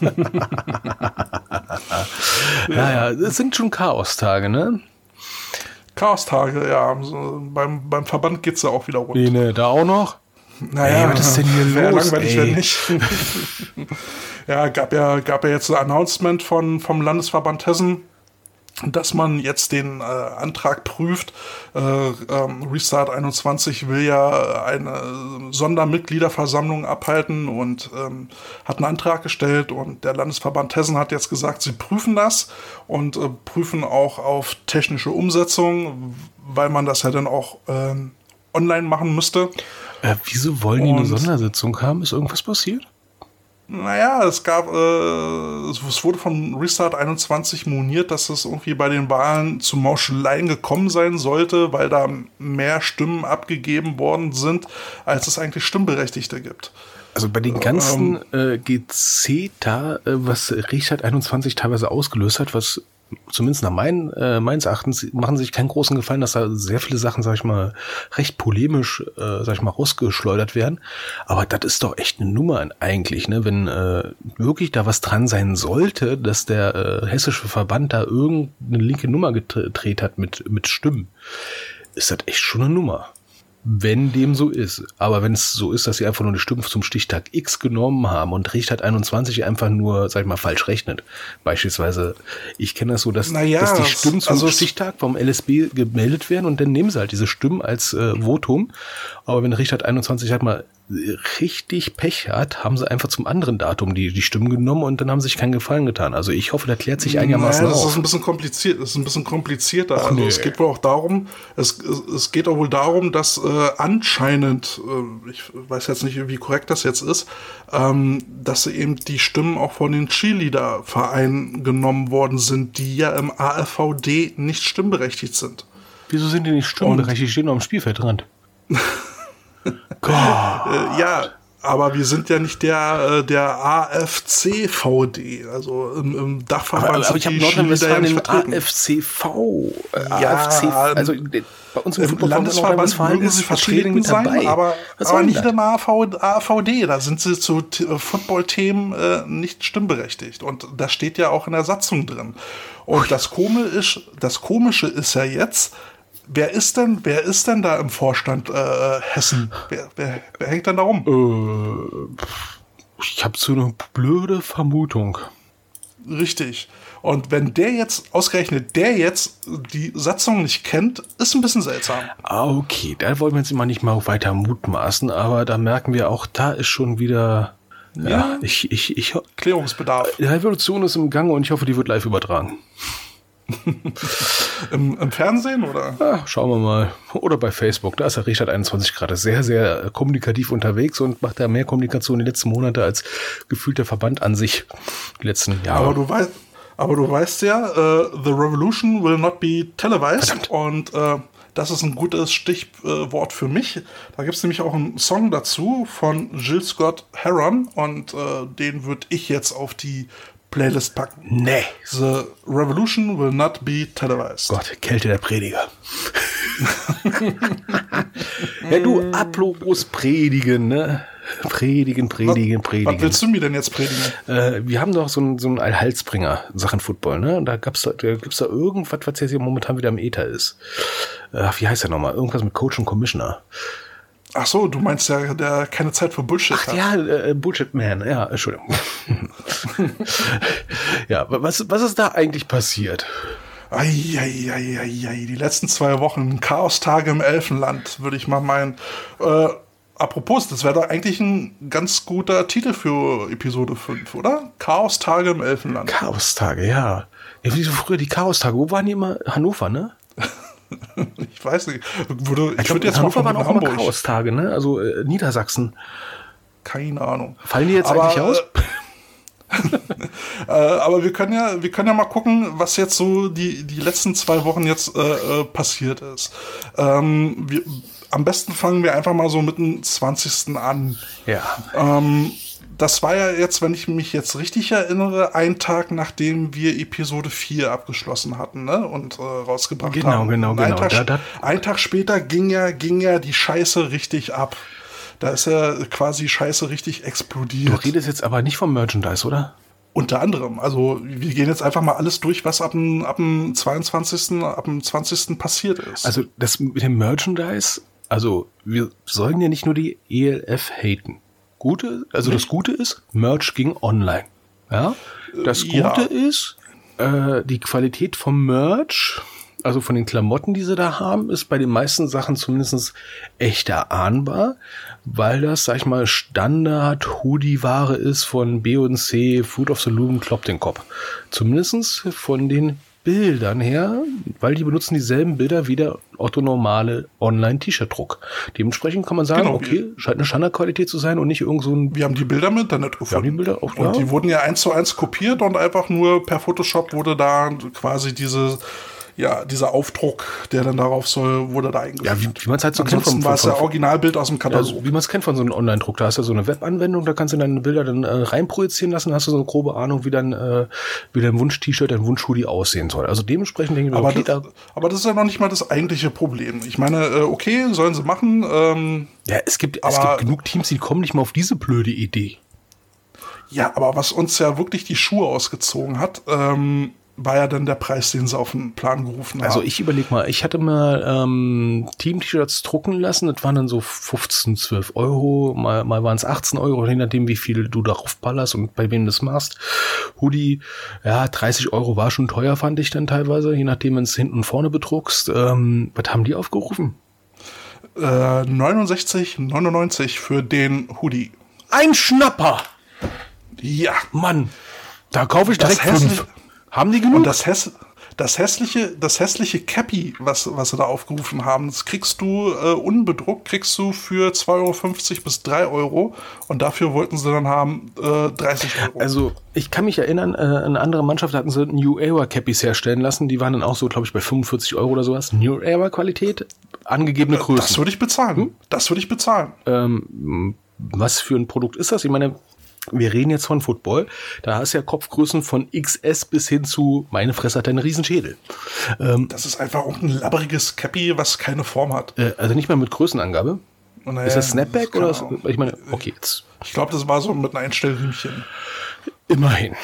ja, ja, es sind schon Chaos-Tage, ne? Chaostage, ja. So, beim, beim Verband geht's ja auch wieder rund. Nee, ne, da auch noch? Naja, Ey, was ist denn hier los, langweilig, ey? nicht. ja, gab ja, gab ja jetzt ein Announcement von, vom Landesverband Hessen, dass man jetzt den äh, Antrag prüft. Äh, ähm, Restart 21 will ja eine Sondermitgliederversammlung abhalten und ähm, hat einen Antrag gestellt und der Landesverband Hessen hat jetzt gesagt, sie prüfen das und äh, prüfen auch auf technische Umsetzung, weil man das ja dann auch ähm, online machen müsste. Äh, wieso wollen die eine Sondersitzung haben? Ist irgendwas passiert? Naja, es gab, äh, es wurde von Restart 21 moniert, dass es irgendwie bei den Wahlen zu Mauscheleien gekommen sein sollte, weil da mehr Stimmen abgegeben worden sind, als es eigentlich Stimmberechtigte gibt. Also bei den ganzen äh, GC-Ta, äh, was Richard 21 teilweise ausgelöst hat, was zumindest nach mein, äh, meines Erachtens machen sich keinen großen Gefallen, dass da sehr viele Sachen, sag ich mal, recht polemisch, äh, sag ich mal, rausgeschleudert werden. Aber das ist doch echt eine Nummer eigentlich, ne? Wenn äh, wirklich da was dran sein sollte, dass der äh, hessische Verband da irgendeine linke Nummer gedreht hat mit, mit Stimmen, ist das echt schon eine Nummer. Wenn dem so ist. Aber wenn es so ist, dass sie einfach nur die Stimmen zum Stichtag X genommen haben und Richtert 21 einfach nur, sag ich mal, falsch rechnet. Beispielsweise, ich kenne das so, dass, Naja, dass die Stimmen zum also Stichtag vom LSB gemeldet werden und dann nehmen sie halt diese Stimmen als äh, Votum. Aber wenn Richtert 21 halt mal richtig Pech hat, haben sie einfach zum anderen Datum die, die Stimmen genommen und dann haben sie sich keinen Gefallen getan. Also ich hoffe, das klärt sich einigermaßen Naja, das auf. ist ein bisschen kompliziert, das ist ein bisschen komplizierter. also nee. es geht wohl auch darum, es, es, geht auch wohl darum, dass äh, anscheinend, äh, ich weiß jetzt nicht, wie korrekt das jetzt ist, ähm, dass eben die Stimmen auch von den Cheerleader-Vereinen genommen worden sind, die ja im AFVD nicht stimmberechtigt sind. Wieso sind die nicht stimmberechtigt? Die stehen doch am Spielfeldrand. Gott. Äh, ja, aber wir sind ja nicht der, äh, der AFC-VD, also im, im Dachverband Aber, aber ich habe Nordrhein-Westfalen nicht den. AFCV. Äh, Ja, AFC, also bei uns im Im Landesverband mögen sie ist vertreten sein, dabei. aber, aber nicht im AV, AVD. Da sind sie zu äh, Football-Themen äh, nicht stimmberechtigt. Und das steht ja auch in der Satzung drin. Und das, Komische ist, das Komische ist ja jetzt, wer ist denn, wer ist denn da im Vorstand äh, Hessen? Wer, wer, wer hängt denn da rum? Ich habe so eine blöde Vermutung. Richtig. Und wenn der jetzt, ausgerechnet der jetzt die Satzung nicht kennt, ist ein bisschen seltsam. Ah, okay, da wollen wir jetzt immer nicht mal weiter mutmaßen, aber da merken wir auch, da ist schon wieder. Ja, Ja. ich, ich, ich, Klärungsbedarf. die Revolution ist im Gange und ich hoffe, die wird live übertragen. Im, Im Fernsehen oder? Ja, schauen wir mal. Oder bei Facebook. Da ist der Richard 21 gerade sehr, sehr äh, kommunikativ unterwegs und macht da mehr Kommunikation die letzten Monate als gefühlt der Verband an sich. Die letzten Jahre. Aber du weißt, aber du weißt ja, äh, The Revolution will not be televised Verdammt. und äh, das ist ein gutes Stichwort für mich. Da gibt es nämlich auch einen Song dazu von Jill Scott Heron und äh, den würde ich jetzt auf die Playlist packen. Nee. The Revolution will not be televised. Gott, Kälte der Prediger. ja, du, apropos Predigen, ne? Predigen, predigen, predigen. Was willst du mir denn jetzt predigen? Äh, wir haben doch so einen, so Allhalsbringer Sachen Football, ne? Und da gab's da, da gibt's da irgendwas, was jetzt hier momentan wieder im Ether ist. Äh, wie heißt der nochmal? Irgendwas mit Coach und Commissioner. Ach so, du meinst ja, der keine Zeit für Bullshit Ach hat. ja, äh, Bullshit Man, ja, Entschuldigung. ja, was, was ist da eigentlich passiert? Eieieiei, die letzten zwei Wochen, Chaostage im Elfenland, würde ich mal meinen. Äh, apropos, das wäre doch eigentlich ein ganz guter Titel für Episode 5, oder? Chaostage im Elfenland. Chaostage, ja. Ja, wie so früher die Chaostage. Wo waren die immer? Hannover, ne? ich weiß nicht. Würde, ich, Ich würde jetzt Hannover mal waren von auch Hamburg. Chaostage, ne? Also äh, Niedersachsen. Keine Ahnung. Fallen die jetzt Aber, eigentlich aus? Äh, aber wir können ja, wir können ja mal gucken, was jetzt so die, die letzten zwei Wochen jetzt äh, äh, passiert ist. Ähm, wir, am besten fangen wir einfach mal so mit dem 20. an. Ja. Ähm, das war ja jetzt, wenn ich mich jetzt richtig erinnere, ein Tag, nachdem wir Episode 4 abgeschlossen hatten ne? und äh, rausgebracht Genau, haben. genau, ein genau. Tag, Da- ein Tag später ging ja, ging ja die Scheiße richtig ab. Da ist ja quasi Scheiße richtig Du explodiert. redest jetzt aber nicht vom Merchandise, oder? Unter anderem. Also wir gehen jetzt einfach mal alles durch, was ab dem, ab dem 22., ab dem 20. passiert ist. Also das mit dem Merchandise, also wir sollen ja nicht nur die ELF haten. Gute, also das Gute ist, Merch ging online. Ja. Das Gute Ja. ist, äh, die Qualität vom Merch, also von den Klamotten, die sie da haben, ist bei den meisten Sachen zumindest echt erahnbar, weil das, sag ich mal, Standard Hoodie-Ware ist von B&C, Food of the Loom, Klopp den Kopf. Zumindest von den Bildern her, weil die benutzen dieselben Bilder wie der Otto normale Online-T-Shirt-Druck. Dementsprechend kann man sagen, Genau, okay, scheint eine Standardqualität zu sein und nicht irgend so ein wir haben die Bilder im Internet haben die gefunden. Bilder auch, und ja. die wurden ja eins zu eins kopiert und einfach nur per Photoshop wurde da quasi diese, ja, dieser Aufdruck, der dann darauf soll, wurde da eingefügt. Ja, wie, wie man es halt so kennt Ansonsten vom, war es ja Originalbild aus dem Katalog. also, wie man es kennt von so einem Online-Druck. Da hast du so eine Webanwendung, da kannst du deine Bilder dann äh, reinprojizieren lassen, hast du so eine grobe Ahnung, wie dann äh, wie dein Wunsch-T-Shirt, dein Wunsch-Hoodie aussehen soll. Also dementsprechend denke ich mir, aber, okay, das, da, aber das ist ja noch nicht mal das eigentliche Problem. Ich meine, äh, okay, sollen sie machen. Ähm, ja, es gibt, es gibt genug Teams, die kommen nicht mal auf diese blöde Idee. ja, aber was uns ja wirklich die Schuhe ausgezogen hat, ähm, war ja dann der Preis, den sie auf den Plan gerufen Also haben. ich überleg mal, ich hatte mal ähm, Team-T-Shirts drucken lassen, das waren dann so 15, 12 Euro, mal, mal waren es 18 Euro, je nachdem wie viel du darauf ballerst und bei wem du das machst. Hoodie, ja, 30 Euro war schon teuer, fand ich dann teilweise, je nachdem, wenn es hinten und vorne bedruckst. Ähm, was haben die aufgerufen? Äh, 69,99 für den Hoodie. Ein Schnapper! Ja. Mann, da kaufe ich Das direkt hässlich- fünf. Haben die genug? Und das, häss das hässliche, das hässliche Cappy, was, was sie da aufgerufen haben, das kriegst du äh, unbedruckt, kriegst du für 2,50 Euro bis 3 Euro. Und dafür wollten sie dann haben äh, 30 Euro. Also, ich kann mich erinnern, äh, eine andere Mannschaft hatten sie New Era Cappies herstellen lassen. Die waren dann auch so, glaube ich, bei 45 Euro oder sowas. New Era Qualität, angegebene das Größen. würde ich bezahlen. Hm? Das würde ich bezahlen. Ähm, was für ein Produkt ist das? Ich meine, wir reden jetzt von Football. Da hast du ja Kopfgrößen von XS bis hin zu, meine Fresse hat einen Riesenschädel. Ähm, Das ist einfach auch ein labberiges Cappy, was keine Form hat. äh, also nicht mal mit Größenangabe. Und, äh, Ist das Snapback oder? Ahnung. ich meine, okay, jetzt Ich glaube, das war so mit einem Einstellriemchen. immerhin.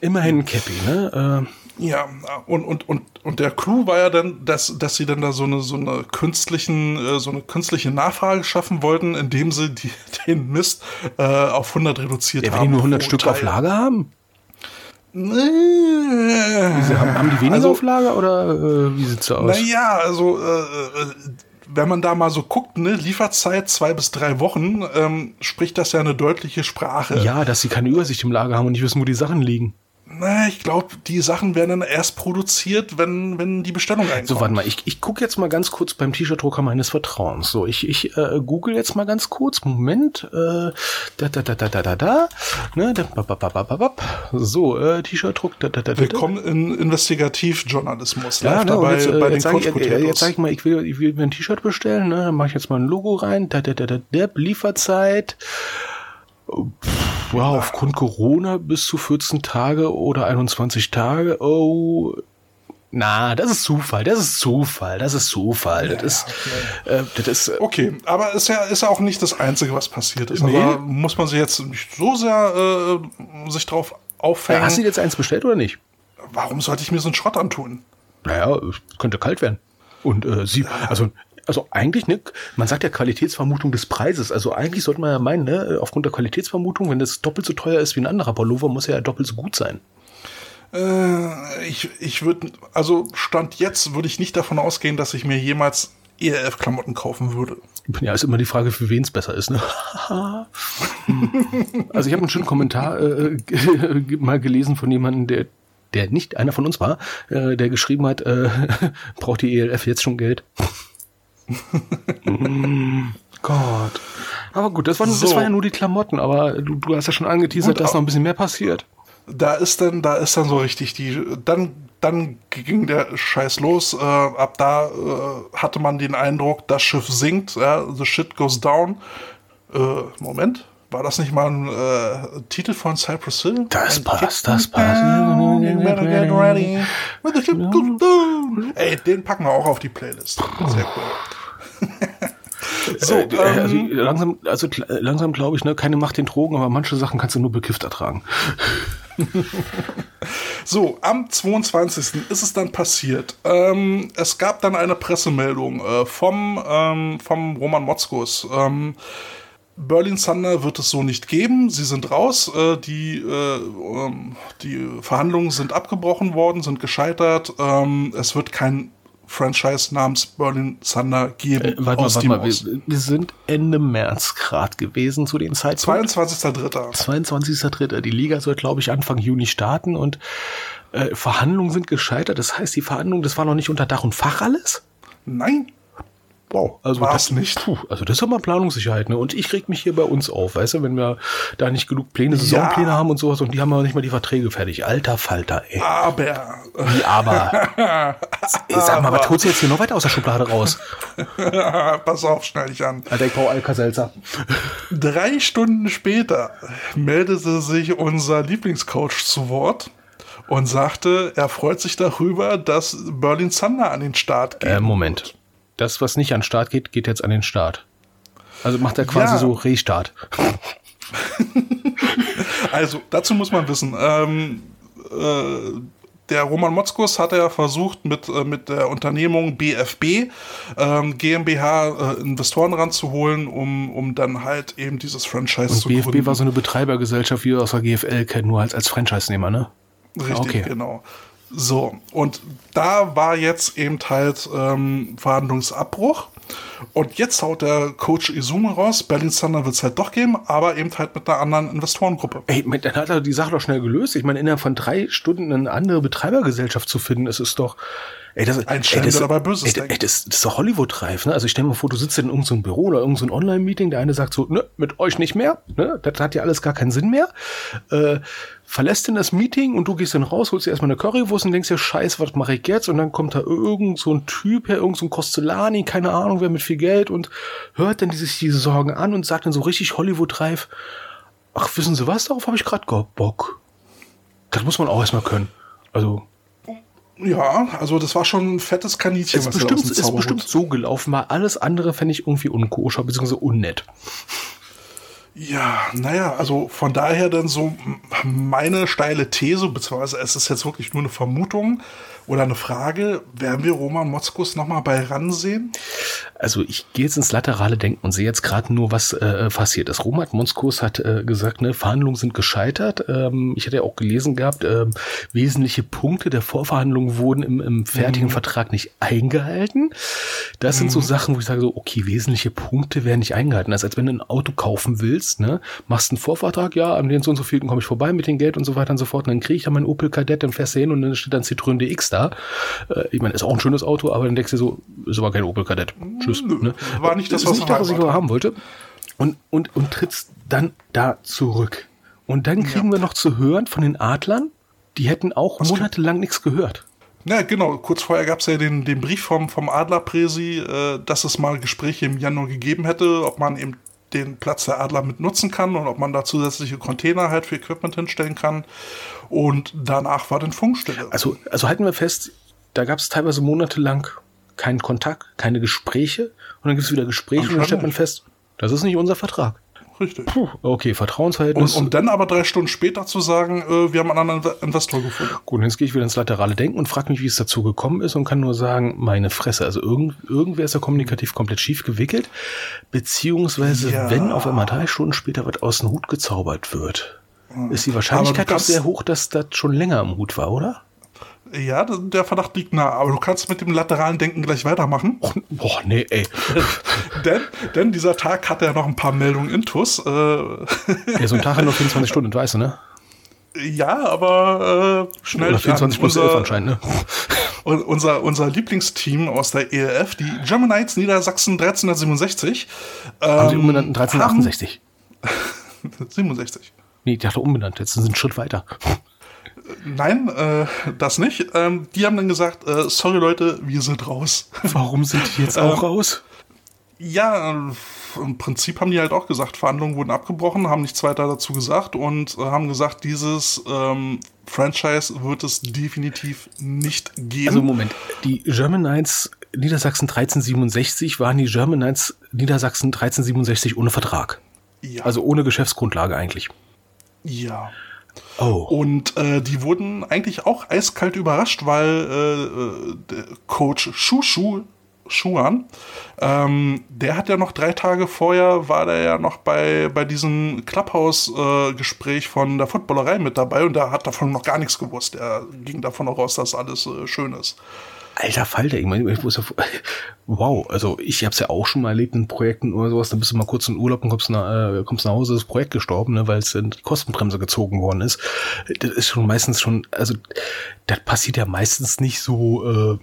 Immerhin ein Cappy, ne? Äh, Ja, und, und, und, und der Clou war ja dann, dass, dass sie dann da so eine, so eine künstlichen, äh, so eine künstliche Nachfrage schaffen wollten, indem sie die, den Mist äh, auf 100 reduziert ja, wenn haben. die nur 100 pro Stück Teil. auf Lager haben. Nee. Haben, haben die weniger Also- auf Lager oder äh, wie sieht's aus? Naja, also äh, äh, wenn man da mal so guckt, ne, Lieferzeit zwei bis drei Wochen, ähm, spricht das ja eine deutliche Sprache. Ja, dass sie keine Übersicht im Lager haben und nicht wissen, wo die Sachen liegen. Na, ich glaube, die Sachen werden dann erst produziert, wenn, wenn die Bestellung reinkommt. So, warte mal, ich, ich gucke jetzt mal ganz kurz beim T-Shirt-Drucker meines Vertrauens. So, ich, ich äh, google jetzt mal ganz kurz. Moment. Äh, da, da, da, da, da, da, da. Ne, da, ba, ba, ba, ba, ba. So, äh, T-Shirt-Druck. Da, da, da, da, Willkommen in Investigativjournalismus. Ja, ne, dabei jetzt, äh, bei den jetzt sag ich, äh, jetzt sag ich mal, ich will, ich will mir ein T-Shirt bestellen. Ne, dann mache ich jetzt mal ein Logo rein. Da, da, da, da, da, Lieferzeit. Pff, Ja, aufgrund Corona bis zu 14 Tage oder 21 Tage. Oh, na, das ist Zufall. Das ist Zufall. Das ist Zufall. das ist, äh, das ist. Äh, Okay, aber ist ja, ist ja auch nicht das Einzige, was passiert ist. Nee. Aber muss man sich jetzt nicht so sehr äh, sich drauf aufhängen. hast du jetzt eins bestellt oder nicht? Warum sollte ich mir so einen Schrott antun? Naja, könnte kalt werden. Und äh, sie, also, also eigentlich, ne, man sagt ja Qualitätsvermutung des Preises. Also eigentlich sollte man ja meinen, ne, aufgrund der Qualitätsvermutung, wenn das doppelt so teuer ist wie ein anderer Pullover, muss er ja doppelt so gut sein. Äh, ich ich würde, also Stand jetzt würde ich nicht davon ausgehen, dass ich mir jemals ERF-Klamotten kaufen würde. Ja, ist immer die Frage, für wen es besser ist. Ne? also ich habe einen schönen Kommentar äh, mal gelesen von jemandem, der der nicht einer von uns war, äh, der geschrieben hat, äh, braucht die ELF jetzt schon Geld? Gott. Aber gut, das, waren, das So. waren ja nur die Klamotten, aber du, du hast ja schon angeteasert, Gut, dass noch ein bisschen mehr passiert. Da ist dann, da ist dann so richtig die, dann, dann ging der Scheiß los. Äh, ab da äh, hatte man den Eindruck, das Schiff sinkt, ja, the shit goes down. Äh, Moment, war das nicht mal ein äh, Titel von Cypress Hill? Das Ein passt, das passt. down, you better get ready, when the ship goes down. Ey, den packen wir auch auf die Playlist. Sehr cool. so, Äh, äh, also ähm, langsam, also äh, langsam glaube ich, ne, keine Macht den Drogen, aber manche Sachen kannst du nur bekifft ertragen. So, am 22. ist es dann passiert. Ähm, es gab dann eine Pressemeldung äh, vom, ähm, vom Roman Motzkus. Ähm, Berlin Thunder wird es so nicht geben. Sie sind raus. Äh, die, äh, ähm, die Verhandlungen sind abgebrochen worden, sind gescheitert. Ähm, es wird kein Franchise namens Berlin Thunder geben. Äh, warte mal, warte mal, wir, wir sind Ende März gerade gewesen zu den Zeitpunkt. 22.03. 22.3. Die Liga soll, glaube ich, Anfang Juni starten und äh, Verhandlungen sind gescheitert. Das heißt, die Verhandlungen, das war noch nicht unter Dach und Fach alles? Nein, Wow. Also War's das, nicht. Puh, also das ist doch mal Planungssicherheit, ne? Und ich reg mich hier bei uns auf, weißt du, wenn wir da nicht genug Pläne, Saisonpläne haben und sowas und die haben aber nicht mal die Verträge fertig. Alter Falter, ey. aber Wie aber? Sag mal, was holst du jetzt hier noch weiter aus der Schublade raus? pass auf, schnell dich an. Alter, ich brauche Alka-Seltzer. Drei Stunden später meldete sich unser Lieblingscoach zu Wort und sagte, er freut sich darüber, dass Berlin Thunder an den Start geht. Äh, Moment. Das, was nicht an den Start geht, geht jetzt an den Start. Also macht er quasi Ja. so Restart. Also, dazu muss man wissen, ähm, äh, der Roman Motzkus hat ja versucht, mit, äh, mit der Unternehmung BFB ähm, GmbH äh, Investoren ranzuholen, um, um dann halt eben dieses Franchise Und zu BFB gründen. war so eine Betreibergesellschaft, wie wir aus der GFL kennen, nur als, als Franchise-Nehmer, ne? Richtig, Okay. genau. So, und da war jetzt eben halt ähm, Verhandlungsabbruch. Und jetzt haut der Coach Izume raus, Berlin Thunder wird es halt doch geben, aber eben halt mit einer anderen Investorengruppe. Ey, dann hat er die Sache doch schnell gelöst. Ich meine, innerhalb von drei Stunden eine andere Betreibergesellschaft zu finden, das ist doch. Ey, das, Ein Stern, ey, das, dabei Böses ey, ey, das, das ist doch Hollywood-reif, ne? Also ich stell mir vor, du sitzt in irgendeinem so Büro oder irgendeinem so Online-Meeting, der eine sagt so, ne, mit euch nicht mehr, ne? Das hat ja alles gar keinen Sinn mehr. Äh, verlässt denn das Meeting und du gehst dann raus, holst dir erstmal eine Currywurst und denkst dir, scheiße, was mache ich jetzt? Und dann kommt da irgend so ein Typ her, irgend so ein Costellani, keine Ahnung, wer mit viel Geld und hört dann sich diese Sorgen an und sagt dann so richtig Hollywood-reif, ach, wissen Sie was, darauf habe ich gerade Bock. Das muss man auch erstmal können. Also, Ja, also das war schon ein fettes Kaninchen, es ist was bestimmt, ist bestimmt so gelaufen, weil alles andere fände ich irgendwie unkoscher, beziehungsweise unnett. Ja, naja, also von daher dann so meine steile These, beziehungsweise es ist jetzt wirklich nur eine Vermutung oder eine Frage, werden wir Roman Motzkus nochmal bei RAN sehen? Also ich gehe jetzt ins laterale Denken und sehe jetzt gerade nur, was äh, passiert ist. Roman Monskos hat äh, gesagt, ne, Verhandlungen sind gescheitert. Ähm, ich hatte ja auch gelesen gehabt, ähm, wesentliche Punkte der Vorverhandlungen wurden im, im fertigen Vertrag nicht eingehalten. Das sind so Sachen, wo ich sage so, okay, wesentliche Punkte werden nicht eingehalten. Das ist, als wenn du ein Auto kaufen willst willst, ne? Machst einen Vorvertrag, ja, an den so und so vielen komme ich vorbei mit dem Geld und so weiter und so fort. Und dann kriege ich dann meinen Opel Kadett, dann fährst du hin und dann steht dann Citroën DX da. Äh, ich meine, ist auch ein schönes Auto, aber dann denkst du so, ist aber kein Opel Kadett. Tschüss. Ne? War nicht das, was nicht das, was ich haben haben wollte. Und, und, und trittst dann da zurück. Und dann kriegen wir noch zu hören von den Adlern, die hätten auch monatelang nichts gehört. Ja, genau. Kurz vorher gab es ja den, den Brief vom, vom Adlerpräsi, äh, dass es mal Gespräche im Januar gegeben hätte, ob man eben den Platz der Adler mit nutzen kann und ob man da zusätzliche Container halt für Equipment hinstellen kann. Und danach war dann Funkstille. Also, also halten wir fest, da gab es teilweise monatelang keinen Kontakt, keine Gespräche und dann gibt es wieder Gespräche und dann stellt man fest, das ist nicht unser Vertrag. Richtig. Puh, okay, Vertrauensverhältnis. Und, und dann aber drei Stunden später zu sagen, äh, wir haben einen anderen Investor gefunden. Gut, jetzt gehe ich wieder ins laterale Denken und frage mich, wie es dazu gekommen ist und kann nur sagen, meine Fresse. Also irgend, irgendwer ist da kommunikativ komplett schief gewickelt, beziehungsweise Ja. wenn auf einmal drei Stunden später was aus dem Hut gezaubert wird, ist die Wahrscheinlichkeit doch sehr hoch, dass das schon länger im Hut war, oder? Ja, der Verdacht liegt nah, aber du kannst mit dem lateralen Denken gleich weitermachen. Och, boah, nee, ey. denn, denn dieser Tag hatte ja noch ein paar Meldungen intus. Äh, Ja, so ein Tag hat nur 24 Stunden, weißt du, ne? ja, aber äh, schnell Oder 24 plus 11 anscheinend, ne? Und unser, unser Lieblingsteam aus der ELF, die Germanites Niedersachsen 1367. Haben sie ähm, umbenannt in 1368. haben- 67. Nee, ich dachte umbenannt, jetzt sind sie einen Schritt weiter. Nein, äh, das nicht. Ähm, die haben dann gesagt, äh, sorry Leute, wir sind raus. Warum sind die jetzt auch raus? ja, äh, im Prinzip haben die halt auch gesagt, Verhandlungen wurden abgebrochen, haben nichts weiter dazu gesagt und äh, haben gesagt, dieses ähm, Franchise wird es definitiv nicht geben. Also Moment, die German Knights Niedersachsen 1367 waren die German Knights Niedersachsen 1367 ohne Vertrag. ja, Also ohne Geschäftsgrundlage eigentlich. ja. Oh. Und äh, die wurden eigentlich auch eiskalt überrascht, weil äh, äh, Coach Shushu Schuan, ähm, der hat ja noch drei Tage vorher, war der ja noch bei, bei diesem Clubhouse-Gespräch von der Footballerei mit dabei und da hat davon noch gar nichts gewusst. Er ging davon auch aus, dass alles äh, schön ist. Alter Falter, ich meine, ich wusste, wow, also ich habe es ja auch schon mal erlebt in Projekten oder sowas, dann bist du mal kurz in Urlaub und kommst nach, äh, kommst nach Hause, das Projekt gestorben, ne, weil es in die Kostenbremse gezogen worden ist. Das ist schon meistens schon, also das passiert ja meistens nicht so, äh,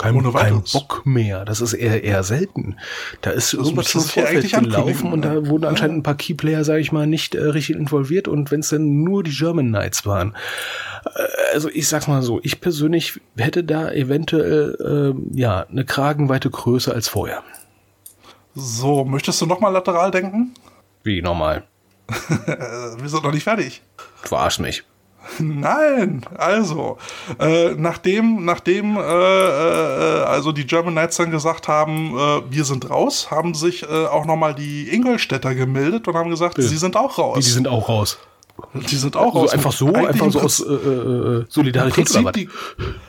kein, kein. Bock mehr. Das ist eher eher selten. Da ist irgendwas ja Vorfeld gelaufen und da wurden anscheinend ein paar Keyplayer, sage ich mal, nicht äh, richtig involviert und wenn es dann nur die German Knights waren. Äh, also ich sag's mal so, ich persönlich hätte da eventuell ähm, ja eine Kragenweite größer als vorher. So, möchtest du nochmal lateral denken? Wie normal. Äh, wir sind noch nicht fertig. Du verarsch mich. Nein, also äh, nachdem nachdem äh, äh, also die German Knights dann gesagt haben, äh, wir sind raus, haben sich äh, auch noch mal die Ingolstädter gemeldet und haben gesagt, sie sind auch raus. Wie, die sind auch raus. Die sind auch So raus. einfach so, einfach im so aus äh, im Solidarität oder Prinzip,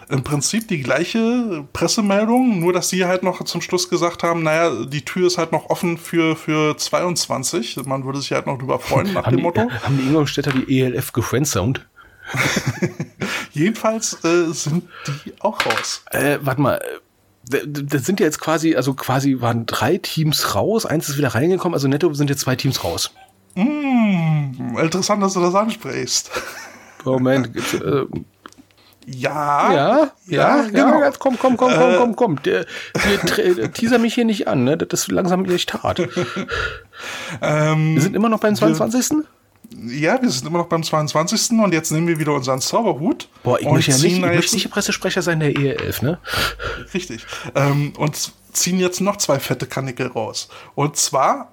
die, Im Prinzip die gleiche Pressemeldung, nur dass sie halt noch zum Schluss gesagt haben, naja, die Tür ist halt noch offen für, für 22. Man würde sich halt noch drüber freuen nach Haben dem die, Motto. haben die Ingolstädter die ELF gefriendsound? Jedenfalls äh, sind die auch raus. Äh, warte mal. äh, Das sind ja jetzt quasi, also quasi waren drei Teams raus, eins ist wieder reingekommen, also netto sind jetzt zwei Teams raus. Hm, interessant, dass du das ansprichst. Moment, gibt's, äh, Ja, ja, ja, genau. ja, komm, komm, komm, komm, komm, komm. Der, der, teaser mich hier nicht an, ne? Das ist langsam echt hart. Ähm, Wir sind immer noch beim 22. ja, wir sind immer noch beim 22. und jetzt nehmen wir wieder unseren Zauberhut. Boah, ich möchte ja nicht, ich möchte nicht Pressesprecher sein der ELF, ne? Richtig. Ähm, und ziehen jetzt noch zwei fette Kanickel raus. Und zwar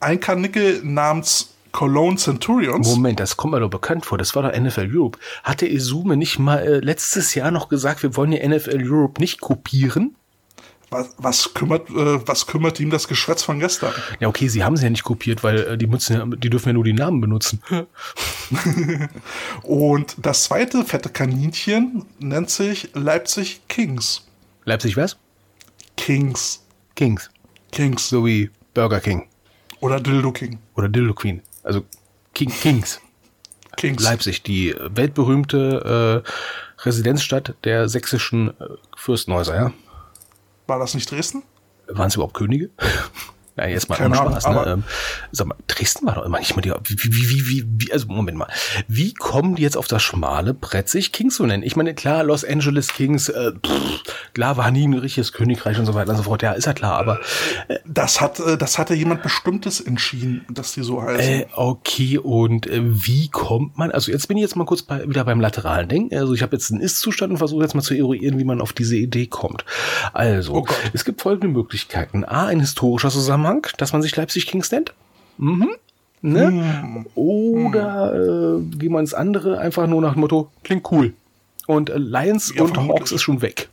ein Kanickel namens Cologne Centurions. Moment, das kommt mir doch bekannt vor. Das war doch NFL Europe. Hatte Izume nicht mal äh, letztes Jahr noch gesagt, wir wollen die NFL Europe nicht kopieren? Was, was, kümmert, äh, was kümmert ihm das Geschwätz von gestern? Ja, okay, sie haben sie ja nicht kopiert, weil äh, die, müssen ja, die dürfen ja nur die Namen benutzen. Und das zweite fette Kaninchen nennt sich Leipzig Kings. Leipzig was? Kings. Kings. Kings. So wie Burger King Oder Dildo King. oder Dildo Queen. Also King, Kings. Kings. Leipzig, die weltberühmte äh, Residenzstadt der sächsischen äh, Fürstenhäuser, ja? War das nicht Dresden? Waren es überhaupt Könige? Nein, jetzt mal Keine ohne Spaß. Ne? Ähm, sag mal, Dresden war doch immer nicht mal die. Wie, wie, wie, wie, also Moment mal. Wie kommen die jetzt auf das schmale Brett, sich Kings zu nennen? Ich meine, klar, Los Angeles Kings, äh, pff, klar, war nie ein richtiges Königreich und so weiter und so fort. Ja, ist ja klar, aber Das hat, äh, das hatte jemand Bestimmtes entschieden, dass die so heißen. Äh, okay, und äh, wie kommt man, also jetzt bin ich jetzt mal kurz bei, wieder beim lateralen Ding. Also ich habe jetzt einen Ist-Zustand und versuche jetzt mal zu eruieren, wie man auf diese Idee kommt. Also, Oh es gibt folgende Möglichkeiten. A, ein historischer Zusammenhang, dass man sich Leipzig Kings nennt. Mhm. Ne? Hm. Oder äh, gehen wir ins andere, einfach nur nach dem Motto, klingt cool. Und äh, Lions Ja, und vermutlich. Hawks ist schon weg.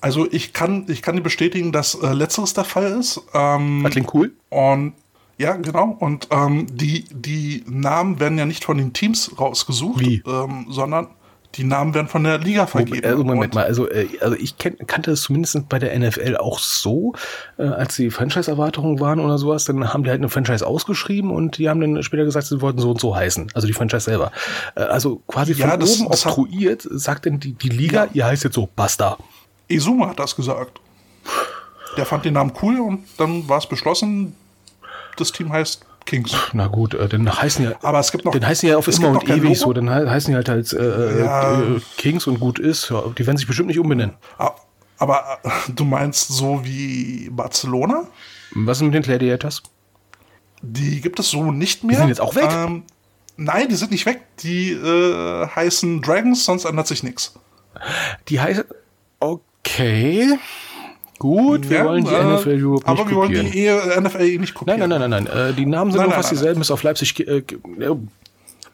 Also ich kann, ich kann dir bestätigen, dass äh, letzteres der Fall ist. Ähm, Das klingt cool. und ja, genau. Und ähm, die, die Namen werden ja nicht von den Teams rausgesucht, Wie? Ähm, sondern die Namen werden von der Liga vergeben. Also Moment Und- mal, also, äh, also ich kenn, kannte es zumindest bei der NFL auch so, äh, als die Franchise-Erwartungen waren oder sowas, dann haben die halt eine Franchise ausgeschrieben und die haben dann später gesagt, sie wollten so und so heißen. Also die Franchise selber. Äh, also quasi von Ja, das- oben das hat- obtruiert, sagt denn die, die Liga, Ja. ihr heißt jetzt so, basta. Izuma hat das gesagt. Der fand den Namen cool und dann war es beschlossen, das Team heißt Kings. Na gut, äh, dann heißen ja, Aber es gibt noch. dann heißen die ja auf immer und ewig so, dann he- heißen die halt als äh, Ja. äh, Kings und gut ist. Ja, die werden sich bestimmt nicht umbenennen. Ah, Aber äh, du meinst so wie Barcelona? Was ist mit den Gladiators? Die gibt es so nicht mehr. sind jetzt auch weg? Ähm, nein, die sind nicht weg. Die äh, heißen Dragons, sonst ändert sich nichts. Die heißen, okay, gut, wir Ja, wollen die NFL Europe nicht Aber wir wollen kopieren. die eh- NFL eh nicht kopieren. Nein, nein, nein, nein, nein. Äh, die Namen sind Nein, noch fast dieselben, bis auf Leipzig. Äh,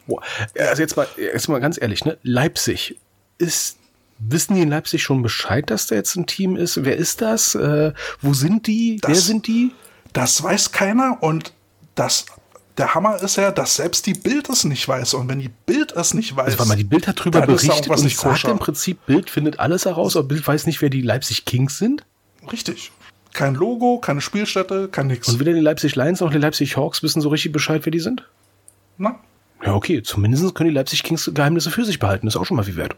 boah. Also jetzt mal, jetzt mal ganz ehrlich, ne? Leipzig ist. Wissen die in Leipzig schon Bescheid, dass da jetzt ein Team ist? Wer ist das? Äh, wo sind die? Das- Wer sind die? Das weiß keiner und das. Der Hammer ist ja, dass selbst die Bild es nicht weiß. Und wenn die Bild es nicht weiß. Also, mal, die Bild hat drüber berichtet irgendwas und sagt koscher. im Prinzip, Bild findet alles heraus, aber Bild weiß nicht, wer die Leipzig Kings sind. Richtig. Kein Logo, keine Spielstätte, kein nix. Und weder die Leipzig Lions noch die Leipzig Hawks wissen so richtig Bescheid, wer die sind. Na? Ja, okay. Zumindest können die Leipzig Kings Geheimnisse für sich behalten. Das ist auch schon mal viel wert.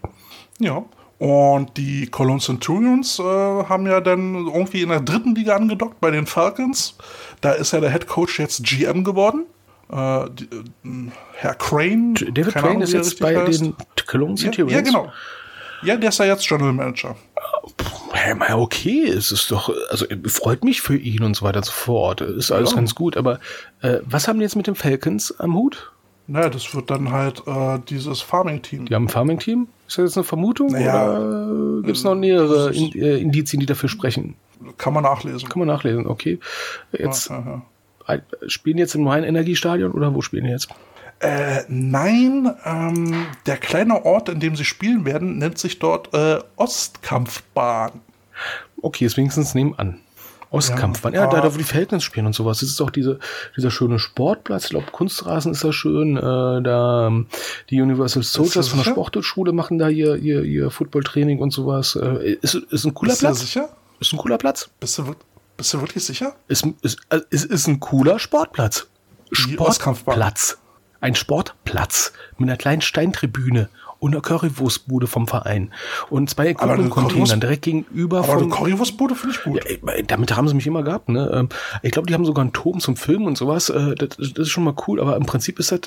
Ja. Und die Cologne Centurions äh, haben ja dann irgendwie in der dritten Liga angedockt bei den Falcons. Da ist ja der Head Coach jetzt GM geworden. Äh, die, äh, Herr Crane. David Crane ist jetzt bei heißt. den Cologne Ja, Centurions. ja, genau. Ja, der ist ja jetzt General Manager. Okay, es ist doch, also äh, freut mich für ihn und so weiter und so fort. Ist alles Ja. ganz gut, aber äh, was haben die jetzt mit den Falcons am Hut? Naja, das wird dann halt äh, dieses Farming-Team. Die haben ein Farming-Team? Ist das jetzt eine Vermutung? Naja, oder gibt es noch nähere in, äh, Indizien, die dafür sprechen? Kann man nachlesen. Kann man nachlesen, okay. Jetzt Ja, ja, äh, spielen die jetzt im neuen Energiestadion oder wo spielen die jetzt? Äh, nein, ähm, der kleine Ort, in dem sie spielen werden, nennt sich dort äh, Ostkampfbahn. Okay, ist wenigstens nebenan. Ostkampfbahn. Ja, da, ah. da wo die Falcons spielen und sowas. Das ist auch diese, dieser schöne Sportplatz. Ich glaube, Kunstrasen ist da schön. Äh, da ähm, die Universal Soldiers von der? Sportschule machen da ihr, ihr, ihr Footballtraining und sowas. Äh, ist, ist ein cooler Bist du Platz. sicher? Ist ein cooler Platz. Bist du, bist du wirklich sicher? Ist, ist, äh, ist, ist ein cooler Sportplatz. Sportplatz. Ein Sportplatz mit einer kleinen Steintribüne und einer Currywurstbude vom Verein. Und zwei eine Currywurst- direkt gegenüber Aber eine vom, Currywurstbude finde ich gut. ja, damit haben sie mich immer gehabt. Ne? Ähm, Ich glaube, die haben sogar einen Turm zum Filmen und sowas. Äh, Das, ist schon mal cool, aber im Prinzip ist das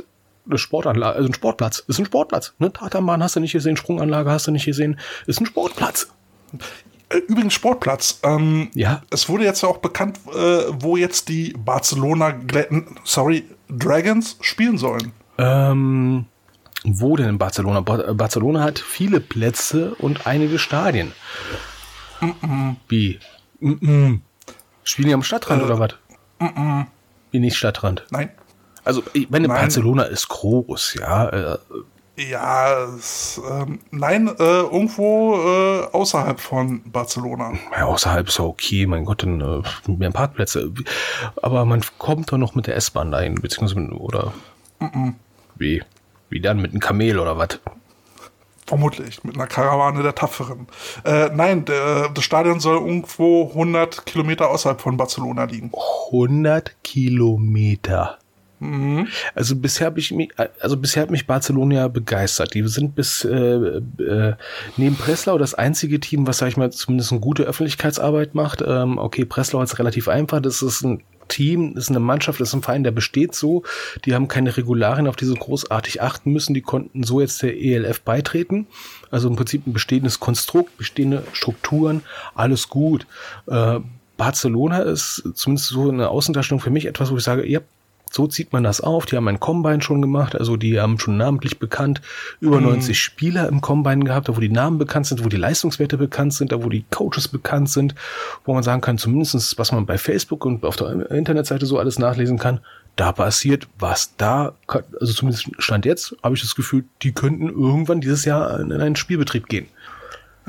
eine Sportanlage, also ein Sportplatz. Ist ein Sportplatz. Ne? Tatanbahn hast du nicht gesehen, Sprunganlage hast du nicht gesehen. Ist ein Sportplatz. Äh, Übrigens Sportplatz. Ähm, Ja. Es wurde jetzt ja auch bekannt, äh, wo jetzt die Barcelona sorry, Dragons spielen sollen. Ähm, wo denn in Barcelona? Ba- Barcelona hat viele Plätze und einige Stadien. Wie? Mm-mm. Spielen die am Stadtrand oder was? Wie nicht Stadtrand? Nein. Also, ich meine, Nein. Barcelona ist groß, ja. Ja, es, ähm, nein, äh, irgendwo äh, außerhalb von Barcelona. Ja, außerhalb ist ja okay, mein Gott, dann äh, mehr Parkplätze. Aber man kommt doch noch mit der S-Bahn dahin, beziehungsweise mit, oder wie? Wie dann? Mit einem Kamel oder was? Vermutlich, mit einer Karawane der Tapferen. Äh, nein, der, das Stadion soll irgendwo 100 Kilometer außerhalb von Barcelona liegen. 100 Kilometer. Also bisher habe ich mich, also bisher hat mich Barcelona begeistert. Die sind bis äh, äh, neben Breslau das einzige Team, was sag ich mal zumindest eine gute Öffentlichkeitsarbeit macht. Ähm, okay, Breslau hat relativ einfach. Das ist ein Team, das ist eine Mannschaft, das ist ein Verein, der besteht so. Die haben keine Regularien, auf die sie großartig achten müssen. Die konnten so jetzt der ELF beitreten. Also im Prinzip ein bestehendes Konstrukt, bestehende Strukturen, alles gut. Äh, Barcelona ist zumindest so eine Außendarstellung für mich etwas, wo ich sage, ja, so zieht man das auf. Die haben ein Combine schon gemacht, also die haben schon namentlich bekannt über 90 Spieler im Combine gehabt, da wo die Namen bekannt sind, wo die Leistungswerte bekannt sind, da wo die Coaches bekannt sind, wo man sagen kann, zumindestens was man bei Facebook und auf der Internetseite so alles nachlesen kann, da passiert was da, also zumindest stand jetzt, habe ich das Gefühl, die könnten irgendwann dieses Jahr in einen Spielbetrieb gehen.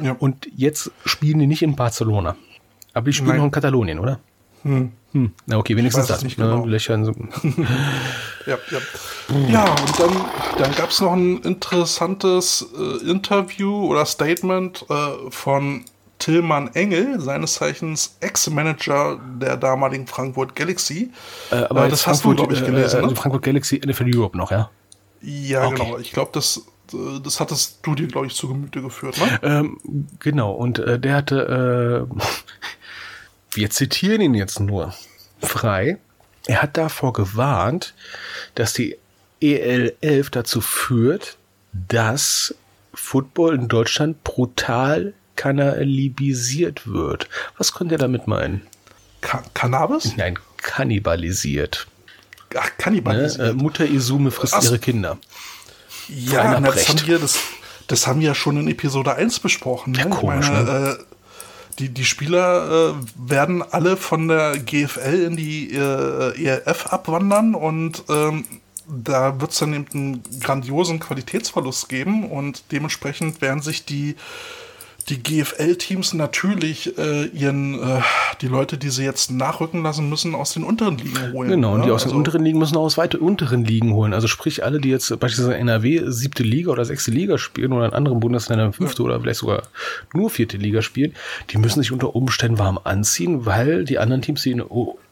Ja. Und jetzt spielen die nicht in Barcelona. Aber die spielen Nein. noch in Katalonien, oder? Hm. Hm. Na okay, wenigstens das. nicht ne? genau. Löchern so. Ja, ja. ja und dann, dann gab es noch ein interessantes äh, Interview oder Statement äh, von Tillmann Engel, seines Zeichens Ex-Manager der damaligen Frankfurt Galaxy. Äh, aber Äh, das hast du, Frankfurt, glaube ich, äh, gelesen. also ne? Frankfurt Galaxy NFL Europe noch, ja? Ja, okay. genau. Ich glaube, das, äh, das hattest du dir, glaube ich, zu Gemüte geführt. Ne? Ähm, genau, und äh, der hatte, äh, wir zitieren ihn jetzt nur frei, er hat davor gewarnt, dass die EL11 dazu führt, dass Football in Deutschland brutal kannibalisiert wird. Was könnte er damit meinen? Ka Cannabis? Nein, kannibalisiert. Ach, Ne? Kannibalisiert. Äh, Mutter Isume frisst Ach ihre Kinder. Ja, na, das haben, wir, das, das haben wir ja schon in Episode 1 besprochen. Ne? Ja, komisch, meine, äh, die, die Spieler äh, werden alle von der GFL in die äh, ELF abwandern und ähm, da wird es dann eben einen grandiosen Qualitätsverlust geben und dementsprechend werden sich die die GFL-Teams natürlich äh, ihren äh, die Leute, die sie jetzt nachrücken lassen müssen, aus den unteren Ligen holen. Genau, und die ne? aus den Also- unteren Ligen müssen auch aus weiter unteren Ligen holen. Also sprich, alle, die jetzt beispielsweise NRW siebte Liga oder sechste Liga spielen oder in anderen Bundesländern fünfte oder vielleicht sogar nur vierte Liga spielen, die müssen sich unter Umständen warm anziehen, weil die anderen Teams, die in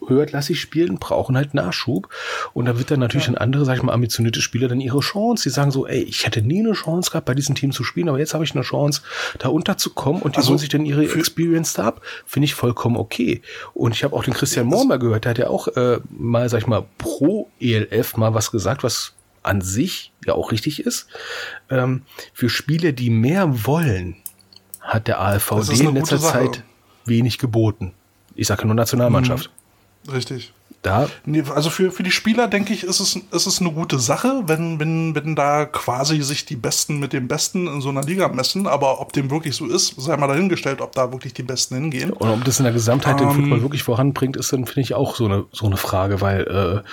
höherklassig spielen, brauchen halt Nachschub. Und da wird dann natürlich ein andere, sag ich mal, ambitionierte Spieler dann ihre Chance. Die sagen so, ey, ich hätte nie eine Chance gehabt, bei diesem Team zu spielen, aber jetzt habe ich eine Chance, da unterzukommen und die Also holen sich dann ihre Experience da ab. Finde ich vollkommen okay. Und ich habe auch den Christian Mohr mal gehört, der hat ja auch äh, mal, sag ich mal, pro ELF mal was gesagt, was an sich ja auch richtig ist. Ähm, für Spiele, die mehr wollen, hat der ALVD eine in letzter. Zeit wenig geboten. Ich sage nur Nationalmannschaft. Richtig. Da Nee, also für, für die Spieler, denke ich, ist es, ist es eine gute Sache, wenn, wenn, wenn da quasi sich die Besten mit den Besten in so einer Liga messen. Aber ob dem wirklich so ist, sei mal dahingestellt, ob da wirklich die Besten hingehen. Und ob das in der Gesamtheit den Ähm. Football wirklich voranbringt, ist dann, finde ich, auch so eine, so eine Frage, weil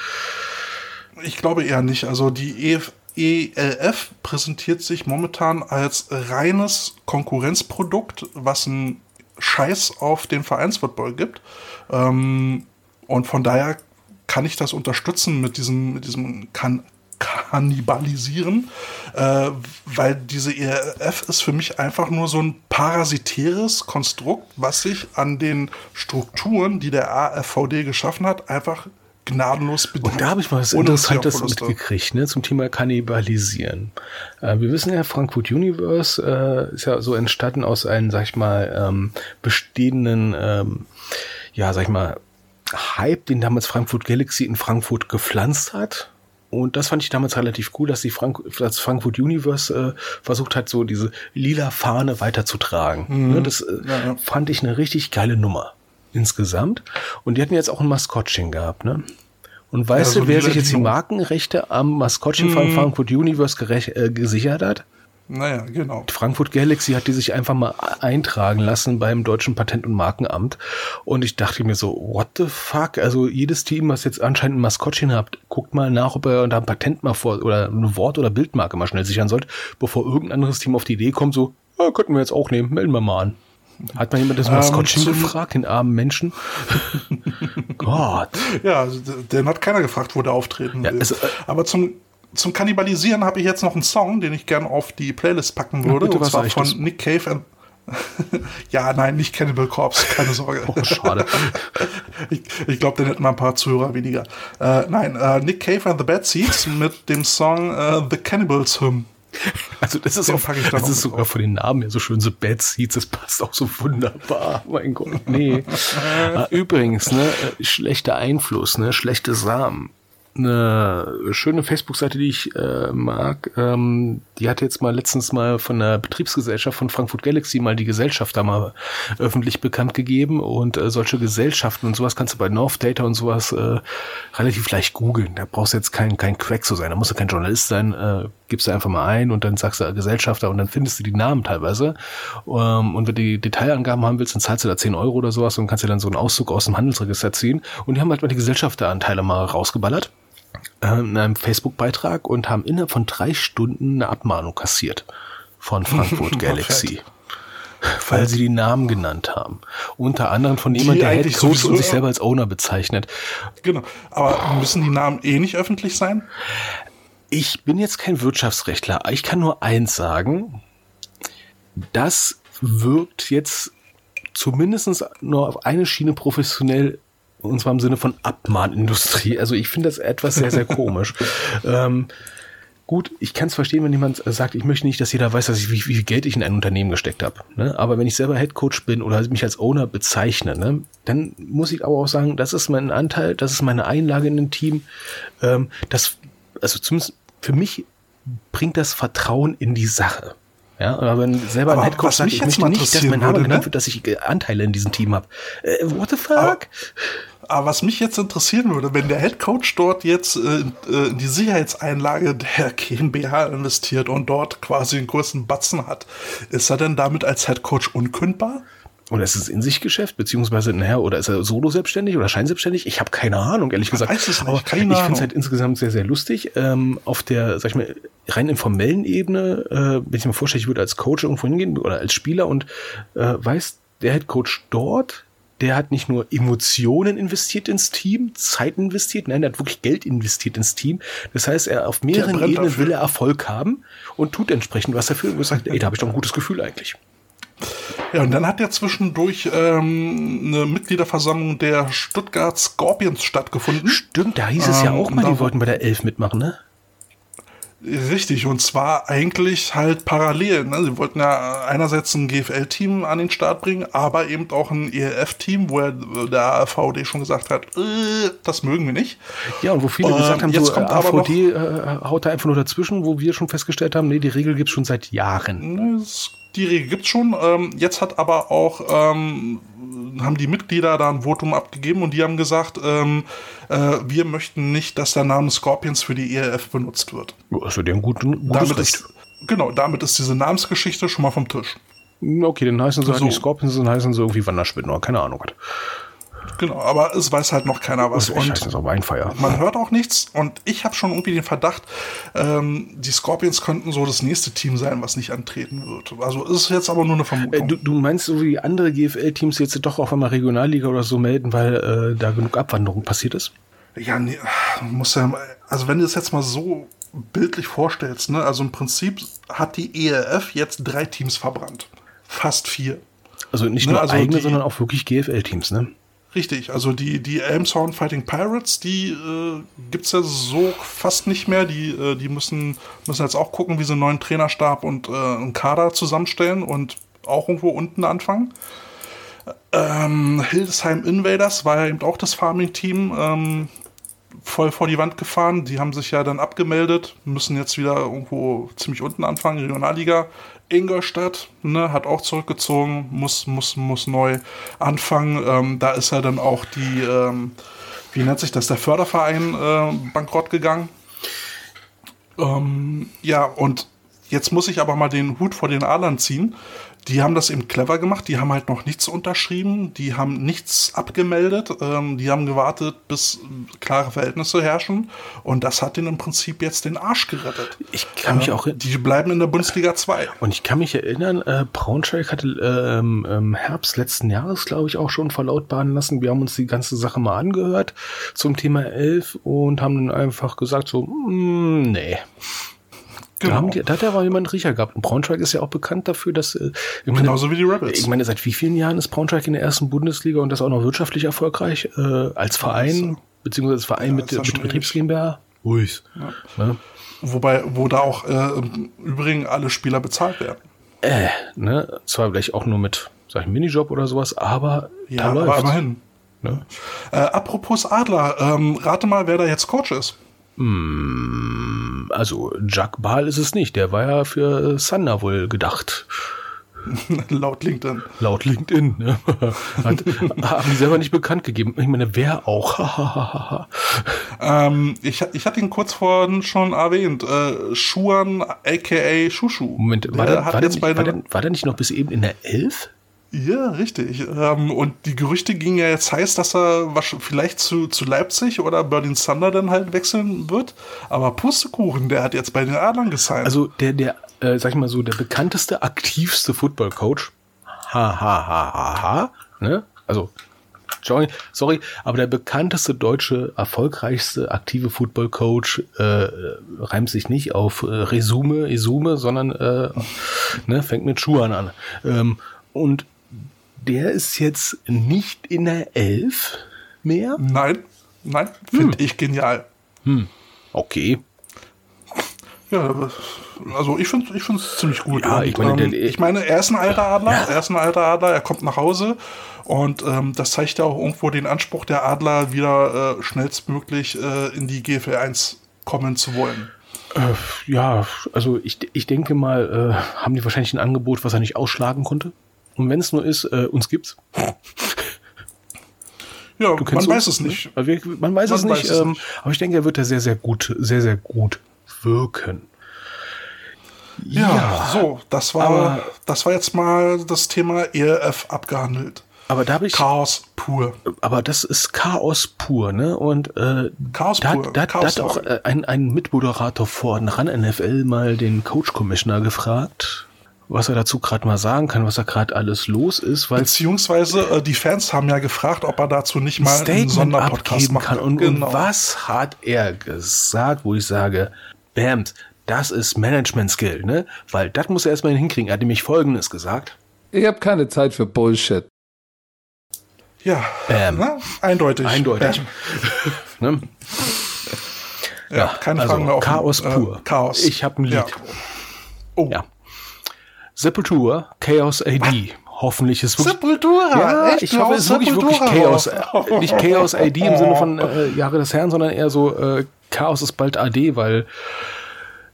äh, Ich glaube eher nicht. Also die EF, ELF präsentiert sich momentan als reines Konkurrenzprodukt, was einen Scheiß auf den Vereinsfootball gibt. Ähm, und von daher kann ich das unterstützen mit diesem, mit diesem kan Kannibalisieren, äh, weil diese ELF ist für mich einfach nur so ein parasitäres Konstrukt, was sich an den Strukturen, die der AFVD geschaffen hat, einfach gnadenlos bedient. Und da habe ich mal was Interessantes mitgekriegt, ne, zum Thema Kannibalisieren. Äh, wir wissen ja, Frankfurt Universe äh, ist ja so entstanden aus einem, sag ich mal, ähm, bestehenden, ähm, ja, sag ich mal, Hype, den damals Frankfurt Galaxy in Frankfurt gepflanzt hat. Und das fand ich damals relativ cool, dass die Frank dass Frankfurt Universe äh, versucht hat, so diese lila Fahne weiterzutragen. Ne, das äh, Mhm. Ja, ja. fand ich eine richtig geile Nummer insgesamt. Und die hatten jetzt auch ein Maskottchen gehabt, ne? Und weißt Ja, so du, wer sich jetzt die. Markenrechte am Maskottchen von Mhm. Frankfurt Universe äh, gesichert hat? Naja, genau. Frankfurt Galaxy hat die sich einfach mal eintragen lassen beim deutschen Patent- und Markenamt. Und ich dachte mir so, what the fuck? Also jedes Team, was jetzt anscheinend ein Maskottchen habt, guckt mal nach, ob ihr da ein Patent mal vor oder eine Wort- oder Bildmarke mal schnell sichern sollt, bevor irgendein anderes Team auf die Idee kommt, so, ja, könnten wir jetzt auch nehmen, melden wir mal an. Hat mal jemand das Ähm, Maskottchen zum- gefragt, den armen Menschen? Gott. Ja, also, den hat keiner gefragt, wo der auftreten Ja, will. also, äh, Aber zum, zum Kannibalisieren habe ich jetzt noch einen Song, den ich gern auf die Playlist packen würde. bitte, und zwar von das? Nick Cave and ja, nein, nicht Cannibal Corpse, keine Sorge. Oh, schade. ich ich glaube, dann hätten wir ein paar Zuhörer weniger. Äh, nein, äh, Nick Cave and the Bad Seeds mit dem Song äh, The Cannibals Hymn. Also das ist, Den auch, das ist sogar drauf. von den Namen her so schön, so Bad Seeds, das passt auch so wunderbar. Mein Gott, nee. Ah, Übrigens, ne, äh, schlechter Einfluss, ne, schlechte Samen. Eine schöne Facebook-Seite, die ich äh, mag, ähm, die hat jetzt mal letztens mal von der Betriebsgesellschaft von Frankfurt Galaxy mal die Gesellschaft da mal öffentlich bekannt gegeben und äh, solche Gesellschaften und sowas kannst du bei North Data und sowas äh, relativ leicht googeln. Da brauchst du jetzt kein, kein Crack zu sein, da musst du kein Journalist sein, äh, gibst du einfach mal ein und dann sagst du Gesellschafter und dann findest du die Namen teilweise. Ähm, und wenn du die Detailangaben haben willst, dann zahlst du da 10 Euro oder sowas und kannst dir dann so einen Auszug aus dem Handelsregister ziehen. Und die haben halt mal die Gesellschafteranteile mal rausgeballert äh, in einem Facebook-Beitrag und haben innerhalb von drei Stunden eine Abmahnung kassiert von Frankfurt Galaxy. Weil sie die Namen genannt haben. Unter anderem von jemand, der Head Coach und sich selber als Owner bezeichnet. Genau. Aber müssen die Namen eh nicht öffentlich sein? Ich bin jetzt kein Wirtschaftsrechtler. Ich kann nur eins sagen. Das wirkt jetzt zumindest nur auf eine Schiene professionell, und zwar im Sinne von Abmahnindustrie. Also ich finde das etwas sehr, sehr komisch. ähm, gut, ich kann es verstehen, wenn jemand sagt, ich möchte nicht, dass jeder weiß, dass ich, wie, wie viel Geld ich in ein Unternehmen gesteckt habe. Ne? Aber wenn ich selber Headcoach bin oder mich als Owner bezeichne, ne, dann muss ich aber auch sagen, das ist mein Anteil, das ist meine Einlage in dem Team. Ähm, das, also zumindest für mich bringt das Vertrauen in die Sache. Ja, aber wenn selber Aber ein Headcoach sagt, ich möchte nicht, dass mein Name würde, genannt ne? wird, dass ich äh, Anteile in diesem Team habe. Äh, what the fuck? Aber- Aber was mich jetzt interessieren würde, wenn der Head Coach dort jetzt äh, äh, in die Sicherheitseinlage der GmbH investiert und dort quasi einen großen Batzen hat, ist er denn damit als Head Coach unkündbar? Oder ist es in sich Geschäft, beziehungsweise, naja, oder ist er solo selbstständig oder scheinselbstständig? Ich habe keine Ahnung, ehrlich gesagt. weiß es nicht, Aber keine ich finde es halt insgesamt sehr, sehr lustig. Ähm, auf der, sag ich mal, rein informellen Ebene, äh, wenn ich mir vorstelle, ich würde als Coach irgendwo hingehen oder als Spieler und äh, weiß, der Head Coach dort, der hat nicht nur Emotionen investiert ins Team, Zeit investiert, nein, der hat wirklich Geld investiert ins Team. Das heißt, er auf mehreren Ebenen dafür. will er Erfolg haben und tut entsprechend was dafür und sagt, ey, da habe ich doch ein gutes Gefühl eigentlich. Ja, und dann hat ja zwischendurch ähm, eine Mitgliederversammlung der Stuttgart Scorpions stattgefunden. Stimmt, da hieß es ja Ähm, auch mal, die wollten bei der Elf mitmachen, ne? Richtig, und zwar eigentlich halt parallel. Ne? Sie wollten ja einerseits ein GFL-Team an den Start bringen, aber eben auch ein ELF-Team, wo ja der VD schon gesagt hat, äh, das mögen wir nicht. Ja, und wo viele Ähm, gesagt haben, jetzt so kommt äh, AVD äh, haut da einfach nur dazwischen, wo wir schon festgestellt haben, nee, die Regel gibt's schon seit Jahren. Ne, Die Regel gibt's schon. Ähm, jetzt hat aber auch ähm, haben die Mitglieder da ein Votum abgegeben und die haben gesagt, ähm, äh, wir möchten nicht, dass der Name Scorpions für die ELF benutzt wird. Ja, Das wird ja ein gut, gutes Damit Recht. ist, genau, damit ist diese Namensgeschichte schon mal vom Tisch. Okay, dann heißen sie halt So. nicht Scorpions, dann heißen sie irgendwie Wanderspinnen oder keine Ahnung. Genau, aber es weiß halt noch keiner was. Heiße das auch Weinfeier. man hört auch nichts und ich habe schon irgendwie den Verdacht, ähm, die Scorpions könnten so das nächste Team sein, was nicht antreten wird. Also ist jetzt aber nur eine Äh, Vermutung. du, du meinst, so wie andere GFL-Teams jetzt doch auf einmal Regionalliga oder so melden, weil äh, da genug Abwanderung passiert ist? ja, nee, muss ja, also wenn du es jetzt mal so bildlich vorstellst, ne, also im Prinzip hat die ELF jetzt drei Teams verbrannt. Fast vier. Also nicht Ne, nur also eigene, sondern auch wirklich GFL-Teams, ne? Richtig, also die, die Elmshorn Fighting Pirates, die äh, gibt's ja so fast nicht mehr. Die, äh, die müssen, müssen jetzt auch gucken, wie sie einen neuen Trainerstab und äh, einen Kader zusammenstellen und auch irgendwo unten anfangen. Ähm, Hildesheim Invaders war ja eben auch das Farming-Team ähm, voll vor die Wand gefahren. Die haben sich ja dann abgemeldet, müssen jetzt wieder irgendwo ziemlich unten anfangen, Regionalliga. Ingolstadt ne, hat auch zurückgezogen, muss, muss, muss neu anfangen. Ähm, da ist ja dann auch die, ähm, wie nennt sich das, der Förderverein äh, bankrott gegangen. Ähm, ja, und jetzt muss ich aber mal den Hut vor den Adlern ziehen. Die haben das eben clever gemacht. Die haben halt noch nichts unterschrieben. Die haben nichts abgemeldet. Ähm, die haben gewartet, bis äh, klare Verhältnisse herrschen. Und das hat denen im Prinzip jetzt den Arsch gerettet. Ich kann mich Ähm, auch Die bleiben in der Bundesliga 2. Und ich kann mich erinnern, äh, Braunschweig hatte ähm, im Herbst letzten Jahres, glaube ich, auch schon verlautbaren lassen. Wir haben uns die ganze Sache mal angehört zum Thema 11 und haben dann einfach gesagt so, mm, nee. Da, Genau. haben die, da hat er aber jemand Riecher gehabt. Und Braunschweig ist ja auch bekannt dafür, dass. Äh, ich meine, Genauso wie die Rebels. Ich meine, seit wie vielen Jahren ist Braunschweig in der ersten Bundesliga und das auch noch wirtschaftlich erfolgreich? Äh, als Verein, beziehungsweise als Verein Ja, mit, ja mit Betriebs. GmbH? Ruhig. Ne? Wobei, wo da auch äh, im Übrigen alle Spieler bezahlt werden. Äh, ne? Zwar vielleicht auch nur mit, sag ich, Minijob oder sowas, aber Ja, da aber läuft's. immerhin. Ne? Äh, apropos Adler, ähm, rate mal, wer da jetzt Coach ist. Also Jack Baal ist es nicht. Der war ja für Sander wohl gedacht. Laut LinkedIn. Laut LinkedIn. Ne? Hat, haben die selber nicht bekannt gegeben. Ich meine, wer auch? Ähm, ich, ich hatte ihn kurz vorhin schon erwähnt. Äh, Schuan, aka Shushu. Moment, war der der, war, der nicht, war, der, war der nicht noch bis eben in der Elf? Ja, richtig. Ähm, und die Gerüchte gingen ja jetzt heiß, dass er vielleicht zu, zu Leipzig oder Berlin Thunder dann halt wechseln wird. Aber Pustekuchen, der hat jetzt bei den Adlern gesigned. Also der, der, äh, sag ich mal so, der bekannteste, aktivste Football-Coach. Ha, ha, ha, ha, ha. Ne? Also, sorry, sorry, aber der bekannteste deutsche, erfolgreichste, aktive Football-Coach äh, reimt sich nicht auf äh, Resume, Isume, sondern äh, ne, fängt mit Schuhan an. Ähm, und der ist jetzt nicht in der Elf mehr. nein, nein, Hm. finde ich genial. Okay. Ja, also ich finde ich es ziemlich gut. Ja, ich meine, ähm, ich meine, er ist ein alter Adler, Ja. er ist ein alter Adler, er kommt nach Hause und ähm, das zeigt ja auch irgendwo den Anspruch der Adler, wieder äh, schnellstmöglich äh, in die GFL 1 kommen zu wollen. Ja, also ich, ich denke mal, äh, haben die wahrscheinlich ein Angebot, was er nicht ausschlagen konnte. Und wenn es nur ist, äh, uns gibt's. Ja, Du man kennst weiß uns, es nicht. ne? Also wir, man weiß Man es nicht, weiß es ähm, nicht. aber ich denke, er wird da sehr, sehr gut, sehr, sehr gut wirken. Ja, so, das war, aber- das war jetzt mal das Thema ELF abgehandelt. Aber da habe ich, Chaos pur. aber das ist Chaos pur, ne? Und äh, Chaos da, pur, hat- da, hat- da Chaos hat auch äh, ein, ein Mitmoderator von RAN NFL mal den Coach Commissioner gefragt, was er dazu gerade mal sagen kann, was da gerade alles los ist, weil Beziehungsweise äh, die Fans haben ja gefragt, ob er dazu nicht mal einen Statement Sonderpodcast abgeben machen kann. Und, genau. und was hat er gesagt, wo ich sage, Bams, das ist Management-Skill, ne? Weil das muss er erstmal hinkriegen. Er hat nämlich Folgendes gesagt. Ich habe keine Zeit für Bullshit. Ja, Bam. ne? eindeutig. Eindeutig. Ne? Ja, keine also Fragen mehr offen. Chaos Äh, pur. Chaos. Ich habe ein Lied. Ja. Oh, Ja. Sepultura, Chaos AD. Hoffentlich ist wirklich. Sepultura. Ja, echt? ich hoffe, es ist wirklich, wirklich Chaos. Äh, Nicht Chaos AD im Sinne von äh, Jahre des Herrn, sondern eher so äh, Chaos ist bald AD, weil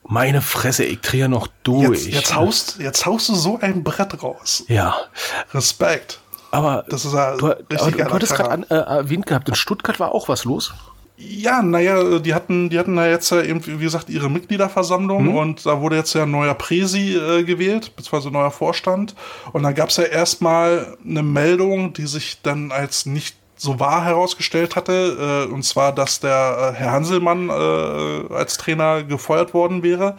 meine Fresse, ich drehe noch durch. Jetzt, jetzt, haust, jetzt haust du so ein Brett raus. ja, Respekt. aber Das ist ja du, aber du, hattest gerade äh, erwähnt gehabt, in Stuttgart war auch was los. Ja, naja, die hatten, die hatten ja jetzt ja eben, wie gesagt, ihre Mitgliederversammlung Mhm. und da wurde jetzt ja ein neuer Präsi äh, gewählt, beziehungsweise neuer Vorstand. Und dann gab es ja erstmal eine Meldung, die sich dann als nicht so wahr herausgestellt hatte, äh, und zwar, dass der äh, Herr Hanselmann äh, als Trainer gefeuert worden wäre.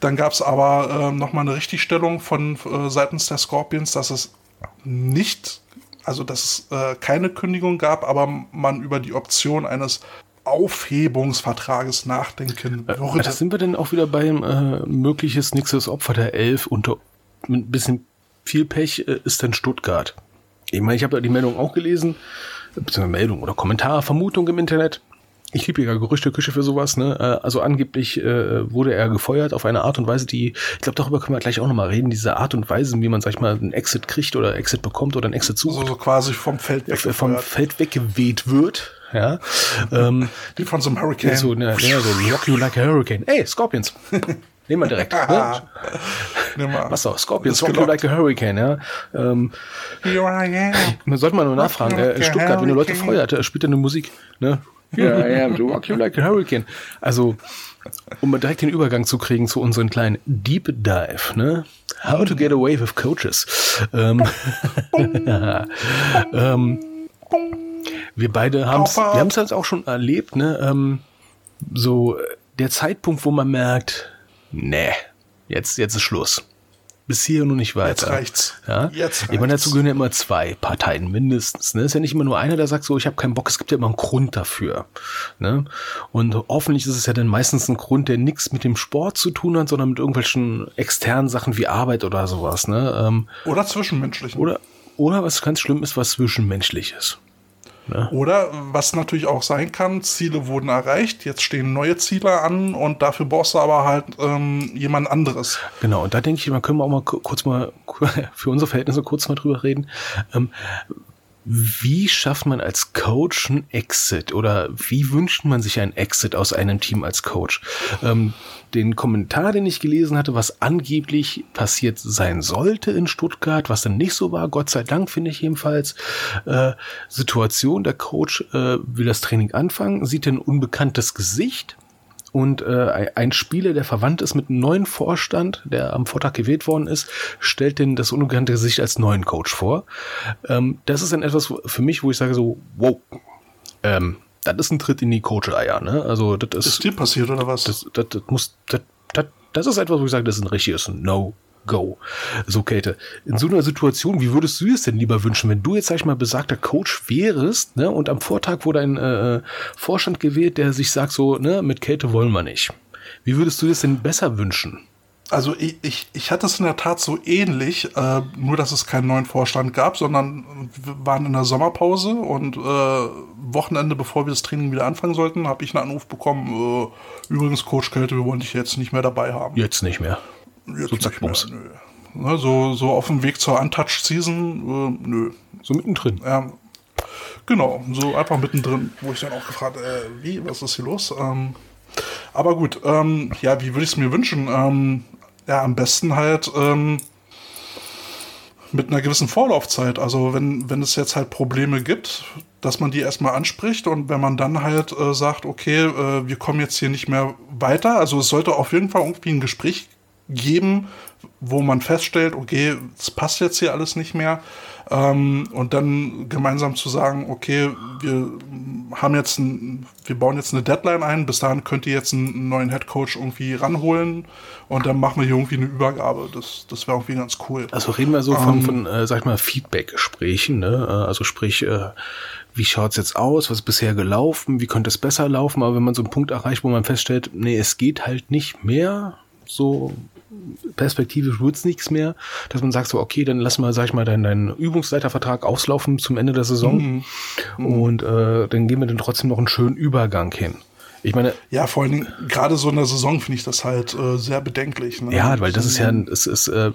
Dann gab es aber äh, nochmal eine Richtigstellung von äh, seitens der Scorpions, dass es nicht, also dass es äh, keine Kündigung gab, aber man über die Option eines Aufhebungsvertrages nachdenken würde. Da sind wir denn auch wieder beim äh, mögliches nächstes Opfer der Elf unter mit ein bisschen viel Pech äh, ist dann Stuttgart. Ich meine, ich habe ja die Meldung auch gelesen, beziehungsweise Meldung oder Kommentar, Vermutung im Internet. Ich liebe ja Gerüchteküche für sowas, ne? Äh, Also angeblich äh, wurde er gefeuert auf eine Art und Weise, die, ich glaube, darüber können wir gleich auch nochmal reden, diese Art und Weise, wie man, sag ich mal, einen Exit kriegt oder Exit bekommt oder einen Exit sucht, so, so quasi vom Feld äh, vom. Feld weggeweht wird. Ja. ähm, Wie von so einem Hurricane. so, ne, ja, so rock you like a hurricane. Ey, Scorpions. Nehmen wir direkt. ne? Nimm mal. Was auch, Scorpions, rock you like a hurricane, ja. Ähm, Here I am. man sollte mal nur nachfragen, like äh, a Stuttgart, wenn du Leute feuert, spielt er eine Musik, ne? Here I am, to rock you like a hurricane. Also, um mal direkt den Übergang zu kriegen zu unserem kleinen Deep Dive, ne? How to get away with coaches. Ähm, ähm, wir beide haben es, Papa. wir haben es jetzt auch schon erlebt, ne? Ähm, so äh, der Zeitpunkt, wo man merkt, nee, jetzt, jetzt ist Schluss. bis hier und nicht weiter. Jetzt reicht's. Ja? Jetzt Ich meine, reicht's. dazu gehören ja immer zwei Parteien mindestens. Ne? Ist ja nicht immer nur einer, der sagt so, ich habe keinen Bock. Es gibt ja immer einen Grund dafür. Ne? Und hoffentlich ist es ja dann meistens ein Grund, der nichts mit dem Sport zu tun hat, sondern mit irgendwelchen externen Sachen wie Arbeit oder sowas. Ne? Ähm, Oder zwischenmenschlichen. oder, oder was ganz schlimm ist, was zwischenmenschliches. Oder was natürlich auch sein kann, Ziele wurden erreicht, jetzt stehen neue Ziele an und dafür brauchst du aber halt ähm, jemand anderes. Genau, und da denke ich, mal, können wir auch mal ku- kurz mal für unsere Verhältnisse kurz mal drüber reden. Ähm, wie schafft man als Coach einen Exit oder wie wünscht man sich einen Exit aus einem Team als Coach? Ähm, den Kommentar, den ich gelesen hatte, was angeblich passiert sein sollte in Stuttgart, was dann nicht so war, Gott sei Dank finde ich jedenfalls, äh, Situation, der Coach äh, will das Training anfangen, sieht ein unbekanntes Gesicht, und äh, ein Spieler, der verwandt ist mit einem neuen Vorstand, der am Vortag gewählt worden ist, stellt den das unbekannte Gesicht als neuen Coach vor. Ähm, das ist dann etwas für mich, wo ich sage so, wow, ähm, das ist ein Tritt in die Coach-Eier. Ne? Also das ist, Ist dir passiert oder was? das, das, das muss, das, das, das ist etwas, wo ich sage, das ist ein richtiges No-Go. So, Käthe, in so einer Situation, wie würdest du es denn lieber wünschen, wenn du jetzt, sag ich mal, besagter Coach wärst, ne, und am Vortag wurde ein äh, Vorstand gewählt, der sich sagt so, ne, mit Käthe wollen wir nicht. Wie würdest du das denn besser wünschen? Also ich, ich, ich hatte es in der Tat so ähnlich, äh, nur dass es keinen neuen Vorstand gab, sondern wir waren in der Sommerpause und äh, Wochenende, bevor wir das Training wieder anfangen sollten, habe ich einen Anruf bekommen, äh, übrigens Coach Kälte, wir wollen dich jetzt nicht mehr dabei haben. Jetzt nicht mehr. Jetzt so zack, nicht mehr, nö. Ne, so, so auf dem Weg zur Untouched Season, äh, nö. So mittendrin. Ja, genau, so einfach mittendrin, wo ich dann auch gefragt, äh, wie, was ist hier los? Ähm, aber gut, ähm, ja, wie würde ich es mir wünschen? Ähm, ja, am besten halt ähm, mit einer gewissen Vorlaufzeit. Also wenn, wenn es jetzt halt Probleme gibt, dass man die erstmal anspricht und wenn man dann halt äh, sagt, okay, äh, wir kommen jetzt hier nicht mehr weiter. Also es sollte auf jeden Fall irgendwie ein Gespräch geben, wo man feststellt, okay, es passt jetzt hier alles nicht mehr. Ähm, und dann gemeinsam zu sagen, okay, wir haben jetzt ein, wir bauen jetzt eine Deadline ein, bis dahin könnt ihr jetzt einen neuen Headcoach irgendwie ranholen und dann machen wir hier irgendwie eine Übergabe. Das, das wäre irgendwie ganz cool. Also reden wir so von, von äh, sag ich mal, Feedback-Gesprächen, ne? Äh, Also sprich, äh, wie schaut's jetzt aus, was ist bisher gelaufen, wie könnte es besser laufen, aber wenn man so einen Punkt erreicht, wo man feststellt, nee, es geht halt nicht mehr, so perspektivisch wird's nichts mehr, dass man sagt so, okay, dann lass mal, sag ich mal, deinen, deinen Übungsleitervertrag auslaufen zum Ende der Saison und äh, dann gehen wir dann trotzdem noch einen schönen Übergang hin. Ich meine, Ja, vor allen Dingen, gerade so in der Saison finde ich das halt äh, sehr bedenklich. Ne? Ja, weil das ist ja, ein- es ist, äh,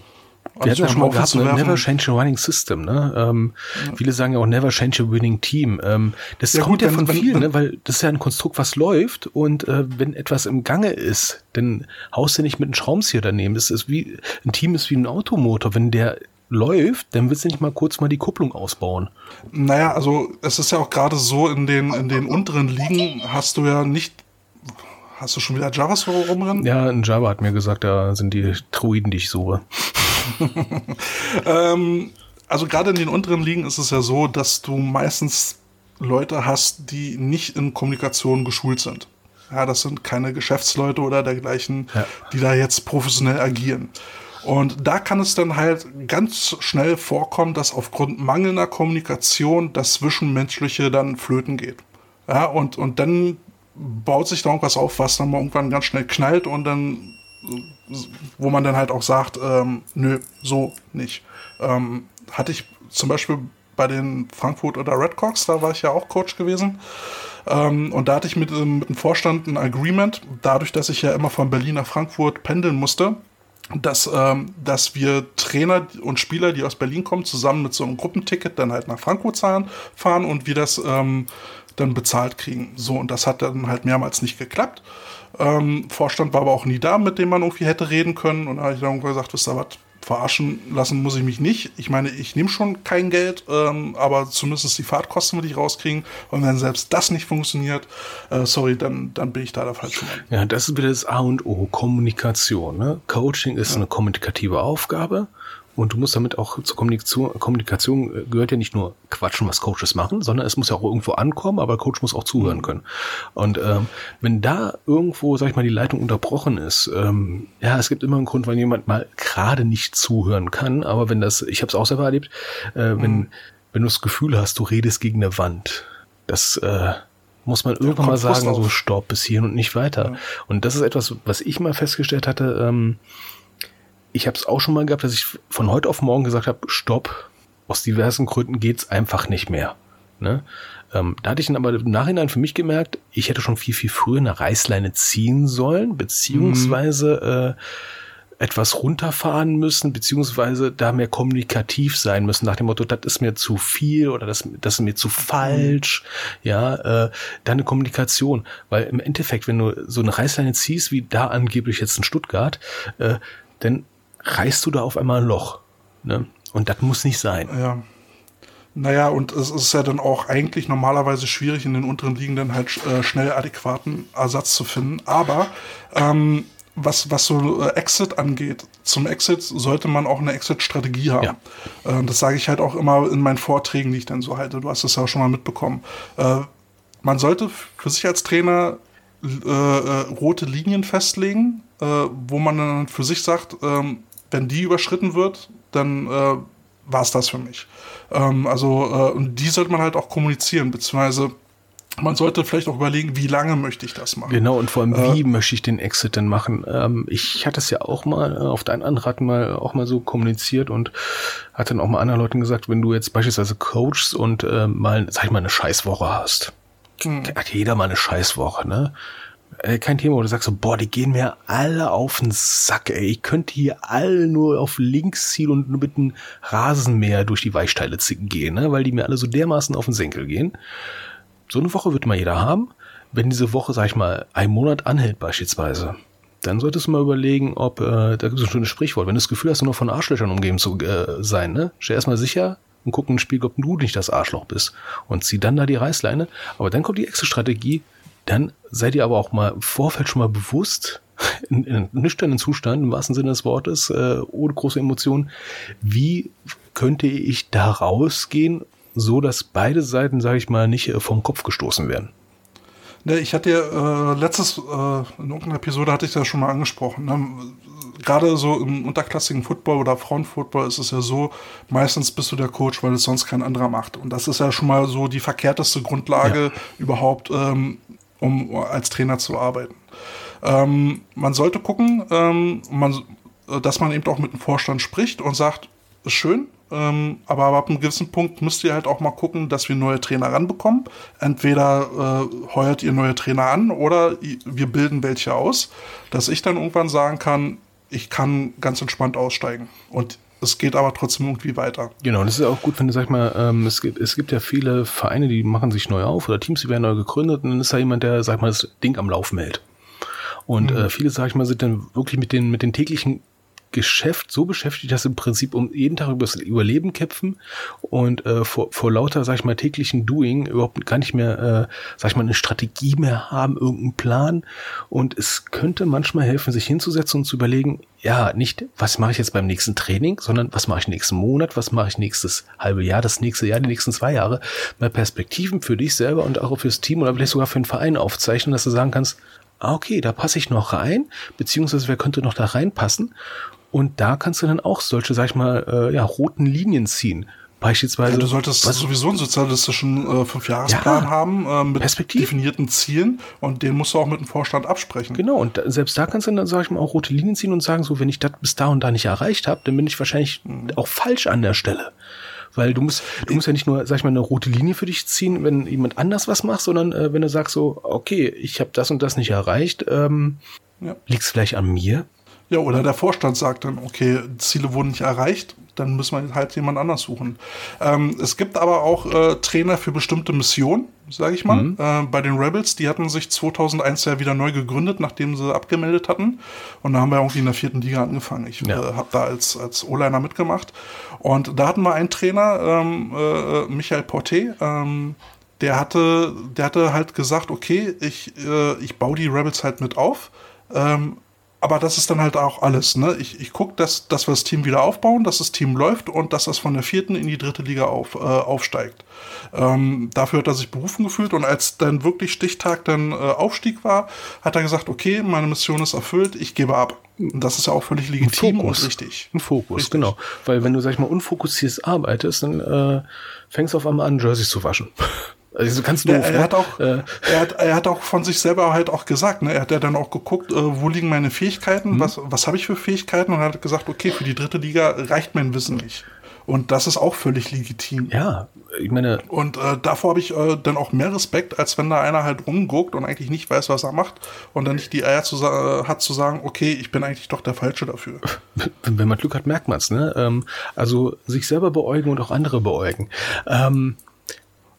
wir hatten ja schon mal gehabt, ne? never change a winning system, ne? Ähm, Viele sagen ja auch never change a winning team. Ähm, das Ja, kommt gut, ja von wenn- vielen, ne? weil das ist ja ein Konstrukt, was läuft und äh, wenn etwas im Gange ist, dann haust du nicht mit einem Schraubenzieher daneben. Das ist wie, ein Team ist wie ein Automotor. Wenn der läuft, dann willst du nicht mal kurz mal die Kupplung ausbauen. Naja, also es ist ja auch gerade so, in den, in den unteren Ligen hast du ja nicht. Hast du schon wieder JavaScript rumrennen? Ja, ein Java hat mir gesagt, da sind die Druiden, die ich suche. Ähm, also gerade in den unteren Ligen ist es ja so, dass du meistens Leute hast, die nicht in Kommunikation geschult sind. Ja, das sind keine Geschäftsleute oder dergleichen, Ja. die da jetzt professionell agieren. Und da kann es dann halt ganz schnell vorkommen, dass aufgrund mangelnder Kommunikation das Zwischenmenschliche dann flöten geht. Ja, und, und dann baut sich da irgendwas auf, was dann mal irgendwann ganz schnell knallt und dann, wo man dann halt auch sagt, ähm, nö, so nicht. Ähm, hatte ich zum Beispiel bei den Frankfurt oder Redcocks, da war ich ja auch Coach gewesen. Ähm, und da hatte ich mit, ähm, mit dem Vorstand ein Agreement, dadurch, dass ich ja immer von Berlin nach Frankfurt pendeln musste, dass, ähm, dass wir Trainer und Spieler, die aus Berlin kommen, zusammen mit so einem Gruppenticket dann halt nach Frankfurt fahren und wir das ähm, dann bezahlt kriegen. So, und das hat dann halt mehrmals nicht geklappt. Ähm, Vorstand war aber auch nie da, mit dem man irgendwie hätte reden können. Und da habe ich dann gesagt, wisst ihr was, verarschen lassen muss ich mich nicht. Ich meine, ich nehme schon kein Geld, ähm, aber zumindest die Fahrtkosten will ich rauskriegen. Und wenn selbst das nicht funktioniert, äh, sorry, dann, dann bin ich da der falsche Mann. Ja, das ist wieder das A und O, Kommunikation. Ne? Coaching ist eine kommunikative Aufgabe Und du musst damit auch zur Kommunikation, Kommunikation äh, gehört ja nicht nur quatschen, was Coaches machen, sondern es muss ja auch irgendwo ankommen, aber Coach muss auch zuhören können. Und ähm, wenn da irgendwo, sag ich mal, die Leitung unterbrochen ist, ähm, ja, es gibt immer einen Grund, wenn jemand mal gerade nicht zuhören kann, aber wenn das, ich habe es auch selber erlebt, äh, wenn, mhm. wenn du das Gefühl hast, du redest gegen eine Wand, das äh, muss man irgendwann mal sagen, so stopp bis hierhin und nicht weiter. Ja. Und das ist etwas, was ich mal festgestellt hatte, ähm, ich habe es auch schon mal gehabt, dass ich von heute auf morgen gesagt habe, stopp, aus diversen Gründen geht's einfach nicht mehr. Ne? Ähm, da hatte ich dann aber im Nachhinein für mich gemerkt, ich hätte schon viel, viel früher eine Reißleine ziehen sollen, beziehungsweise äh, etwas runterfahren müssen, beziehungsweise da mehr kommunikativ sein müssen, nach dem Motto, das ist mir zu viel oder das, das ist mir zu falsch, ja, äh, da eine Kommunikation, weil im Endeffekt, wenn du so eine Reißleine ziehst, wie da angeblich jetzt in Stuttgart, äh, dann reißt du da auf einmal ein Loch. Ne? Und das muss nicht sein. Ja. Naja, und es ist ja dann auch eigentlich normalerweise schwierig, in den unteren Ligen dann halt äh, schnell adäquaten Ersatz zu finden. Aber ähm, was, was so äh, Exit angeht, zum Exit sollte man auch eine Exit-Strategie haben. Ja. Äh, das sage ich halt auch immer in meinen Vorträgen, die ich dann so halte. Du hast es ja schon mal mitbekommen. Äh, man sollte für sich als Trainer äh, äh, rote Linien festlegen, wo man dann für sich sagt, ähm, wenn die überschritten wird, dann äh, war es das für mich. Ähm, also, äh, und die sollte man halt auch kommunizieren, beziehungsweise man sollte vielleicht auch überlegen, wie lange möchte ich das machen. Genau, und vor allem, wie äh, möchte ich den Exit denn machen? Ähm, ich hatte es ja auch mal äh, auf deinen Anraten mal auch mal so kommuniziert und hat dann auch mal anderen Leuten gesagt, wenn du jetzt beispielsweise coachst und äh, mal, sag ich mal, eine Scheißwoche hast. Hm. Hat jeder mal eine Scheißwoche, ne? Äh, kein Thema, wo du sagst so, boah, die gehen mir alle auf den Sack, ey. Ich könnte hier alle nur auf links ziehen und nur mit einem Rasenmäher durch die Weichteile gehen, ne? weil die mir alle so dermaßen auf den Senkel gehen. So eine Woche wird mal jeder haben. Wenn diese Woche, sag ich mal, ein Monat anhält beispielsweise, dann solltest du mal überlegen, ob, äh, da gibt es ein schönes Sprichwort, wenn du das Gefühl hast, nur von Arschlöchern umgeben zu äh, sein, ne? Stell erstmal sicher und guck in den Spiegel, ob du nicht das Arschloch bist. Und zieh dann da die Reißleine. Aber dann kommt die extra Strategie, dann seid ihr aber auch mal im Vorfeld schon mal bewusst, in, in einem nüchternen Zustand, im wahrsten Sinne des Wortes, äh, ohne große Emotionen, wie könnte ich da rausgehen, so dass beide Seiten, sage ich mal, nicht äh, vom Kopf gestoßen werden? Ne, ich hatte ja äh, letztes, äh, in irgendeiner Episode hatte ich das schon mal angesprochen. Ne? Gerade so im unterklassigen Football oder Frauenfootball ist es ja so, meistens bist du der Coach, weil es sonst kein anderer macht. Und das ist ja schon mal so die verkehrteste Grundlage ja. überhaupt, ähm, um als Trainer zu arbeiten. Ähm, man sollte gucken, ähm, man, dass man eben auch mit dem Vorstand spricht und sagt, ist schön, ähm, aber ab einem gewissen Punkt müsst ihr halt auch mal gucken, dass wir neue Trainer ranbekommen. Entweder äh, heuert ihr neue Trainer an oder wir bilden welche aus, dass ich dann irgendwann sagen kann, ich kann ganz entspannt aussteigen. Und es geht aber trotzdem irgendwie weiter. Genau, das ist auch gut, wenn du sag mal, ähm, es, gibt, es gibt ja viele Vereine, die machen sich neu auf oder Teams, die werden neu gegründet und dann ist da jemand, der, sag mal, das Ding am Laufen hält. Und mhm. äh, viele, sag ich mal, sind dann wirklich mit den, mit den täglichen Geschäft so beschäftigt, dass im Prinzip um jeden Tag übers Überleben kämpfen und äh, vor, vor lauter, sag ich mal, täglichen Doing überhaupt gar nicht mehr, äh, sag ich mal, eine Strategie mehr haben, irgendeinen Plan. Und es könnte manchmal helfen, sich hinzusetzen und zu überlegen, ja, nicht, was mache ich jetzt beim nächsten Training, sondern was mache ich nächsten Monat, was mache ich nächstes halbe Jahr, das nächste Jahr, die nächsten zwei Jahre, mal Perspektiven für dich selber und auch fürs Team oder vielleicht sogar für den Verein aufzeichnen, dass du sagen kannst, ah, okay, da passe ich noch rein, beziehungsweise wer könnte noch da reinpassen und da kannst du dann auch solche, sag ich mal, äh, ja, roten Linien ziehen. Beispielsweise. Ja, du solltest was, sowieso einen sozialistischen äh, Fünfjahresplan ja, haben äh, mit definierten Zielen und den musst du auch mit dem Vorstand absprechen. Genau, und da, selbst da kannst du dann, sag ich mal, auch rote Linien ziehen und sagen, so, wenn ich das bis da und da nicht erreicht habe, dann bin ich wahrscheinlich mhm. auch falsch an der Stelle. Weil du musst, du musst ja nicht nur, sag ich mal, eine rote Linie für dich ziehen, wenn jemand anders was macht, sondern äh, wenn du sagst so, okay, ich habe das und das nicht erreicht, ähm, ja. liegt es vielleicht an mir? Ja, oder der Vorstand sagt dann, okay, Ziele wurden nicht erreicht, dann müssen wir halt jemand anders suchen. Ähm, es gibt aber auch äh, Trainer für bestimmte Missionen, sage ich mal. Mhm. Äh, bei den Rebels, die hatten sich 2001 ja wieder neu gegründet, nachdem sie abgemeldet hatten. Und da haben wir irgendwie in der vierten Liga angefangen. Ich ja. äh, habe da als, als O-Liner mitgemacht. Und da hatten wir einen Trainer, ähm, äh, Michael Porté, ähm, der hatte, der hatte halt gesagt, okay, ich, äh, ich baue die Rebels halt mit auf. Ähm, aber das ist dann halt auch alles. Ne? Ich, ich gucke, dass, dass wir das Team wieder aufbauen, dass das Team läuft und dass das von der vierten in die dritte Liga auf, äh, aufsteigt. Ähm, dafür hat er sich berufen gefühlt und als dann wirklich Stichtag dann äh, Aufstieg war, hat er gesagt, okay, meine Mission ist erfüllt, ich gebe ab. Und das ist ja auch völlig legitim Fokus. und richtig. Ein Fokus, Richtig. genau. Weil wenn du, sag ich mal, unfokussiert arbeitest, dann äh, fängst du auf einmal an, Jerseys zu waschen. Also ganz Ja, doof. er, ne? hat auch, äh, er, hat, er hat auch von sich selber halt auch gesagt, ne? er hat ja dann auch geguckt, äh, wo liegen meine Fähigkeiten, Mhm. was, was habe ich für Fähigkeiten und hat gesagt, okay, für die dritte Liga reicht mein Wissen nicht. Und das ist auch völlig legitim. ja, ich meine, Und äh, davor habe ich äh, dann auch mehr Respekt, als wenn da einer halt rumguckt und eigentlich nicht weiß, was er macht und dann nicht die Eier zu, äh, hat zu sagen, okay, ich bin eigentlich doch der Falsche dafür. wenn wenn man Glück hat, merkt man es. Ne? Ähm, also sich selber beäugen und auch andere beäugen. Ähm,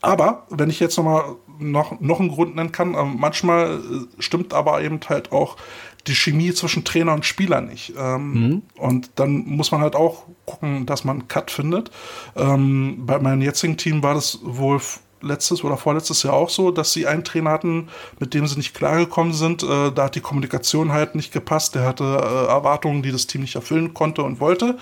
Aber wenn ich jetzt noch mal noch, noch einen Grund nennen kann, ähm, manchmal äh, stimmt aber eben halt auch die Chemie zwischen Trainer und Spieler nicht. Ähm, Und dann muss man halt auch gucken, dass man einen Cut findet. Ähm, bei meinem jetzigen Team war das wohl letztes oder vorletztes Jahr auch so, dass sie einen Trainer hatten, mit dem sie nicht klargekommen sind. Äh, da hat die Kommunikation halt nicht gepasst. Der hatte äh, Erwartungen, die das Team nicht erfüllen konnte und wollte.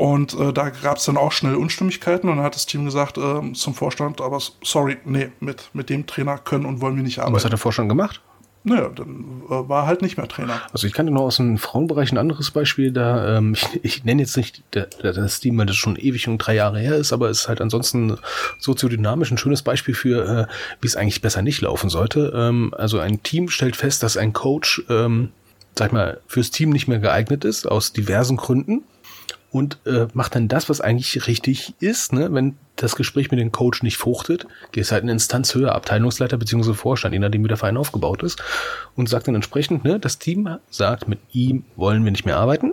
Und äh, da gab es dann auch schnell Unstimmigkeiten und dann hat das Team gesagt ähm, zum Vorstand, aber sorry, nee, mit, mit dem Trainer können und wollen wir nicht was hat arbeiten. der Vorstand gemacht? Naja, dann äh, war er halt nicht mehr Trainer. Also ich kannte noch aus dem Frauenbereich ein anderes Beispiel, da ähm, ich, ich nenne jetzt nicht das Team, weil das schon ewig und drei Jahre her ist, aber es ist halt ansonsten soziodynamisch ein schönes Beispiel für, äh, wie es eigentlich besser nicht laufen sollte. Ähm, also ein Team stellt fest, dass ein Coach, ähm, sag ich mal, fürs Team nicht mehr geeignet ist, aus diversen Gründen. Und äh, macht dann das, was eigentlich richtig ist, ne? wenn das Gespräch mit dem Coach nicht fruchtet, gehst halt eine Instanz höher, Abteilungsleiter bzw. Vorstand, je nachdem wie der Verein aufgebaut ist, und sagt dann entsprechend, ne, das Team sagt, mit ihm wollen wir nicht mehr arbeiten.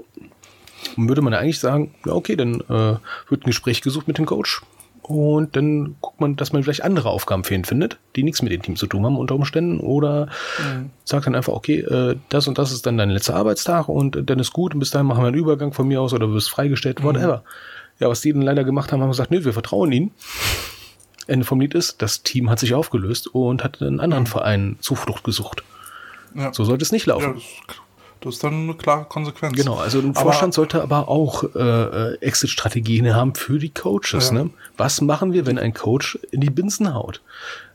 Und würde man eigentlich sagen, ja, okay, dann äh, wird ein Gespräch gesucht mit dem Coach. Und dann guckt man, dass man vielleicht andere Aufgaben für ihn findet, die nichts mit dem Team zu tun haben unter Umständen. Oder sagt dann einfach, okay, äh, das und das ist dann dein letzter Arbeitstag und dann ist gut und bis dahin machen wir einen Übergang von mir aus oder du wirst freigestellt, whatever. Ja, was die dann leider gemacht haben, haben gesagt, nö, wir vertrauen ihnen. Ende vom Lied ist, das Team hat sich aufgelöst und hat einen anderen Verein Zuflucht gesucht. Ja, So sollte es nicht laufen. ja das, ist dann eine klare Konsequenz. Genau, also ein Aber- Vorstand sollte aber auch äh, äh, Exit-Strategien haben für die Coaches. Ja. Ne? Was machen wir, wenn ein Coach in die Binsen haut?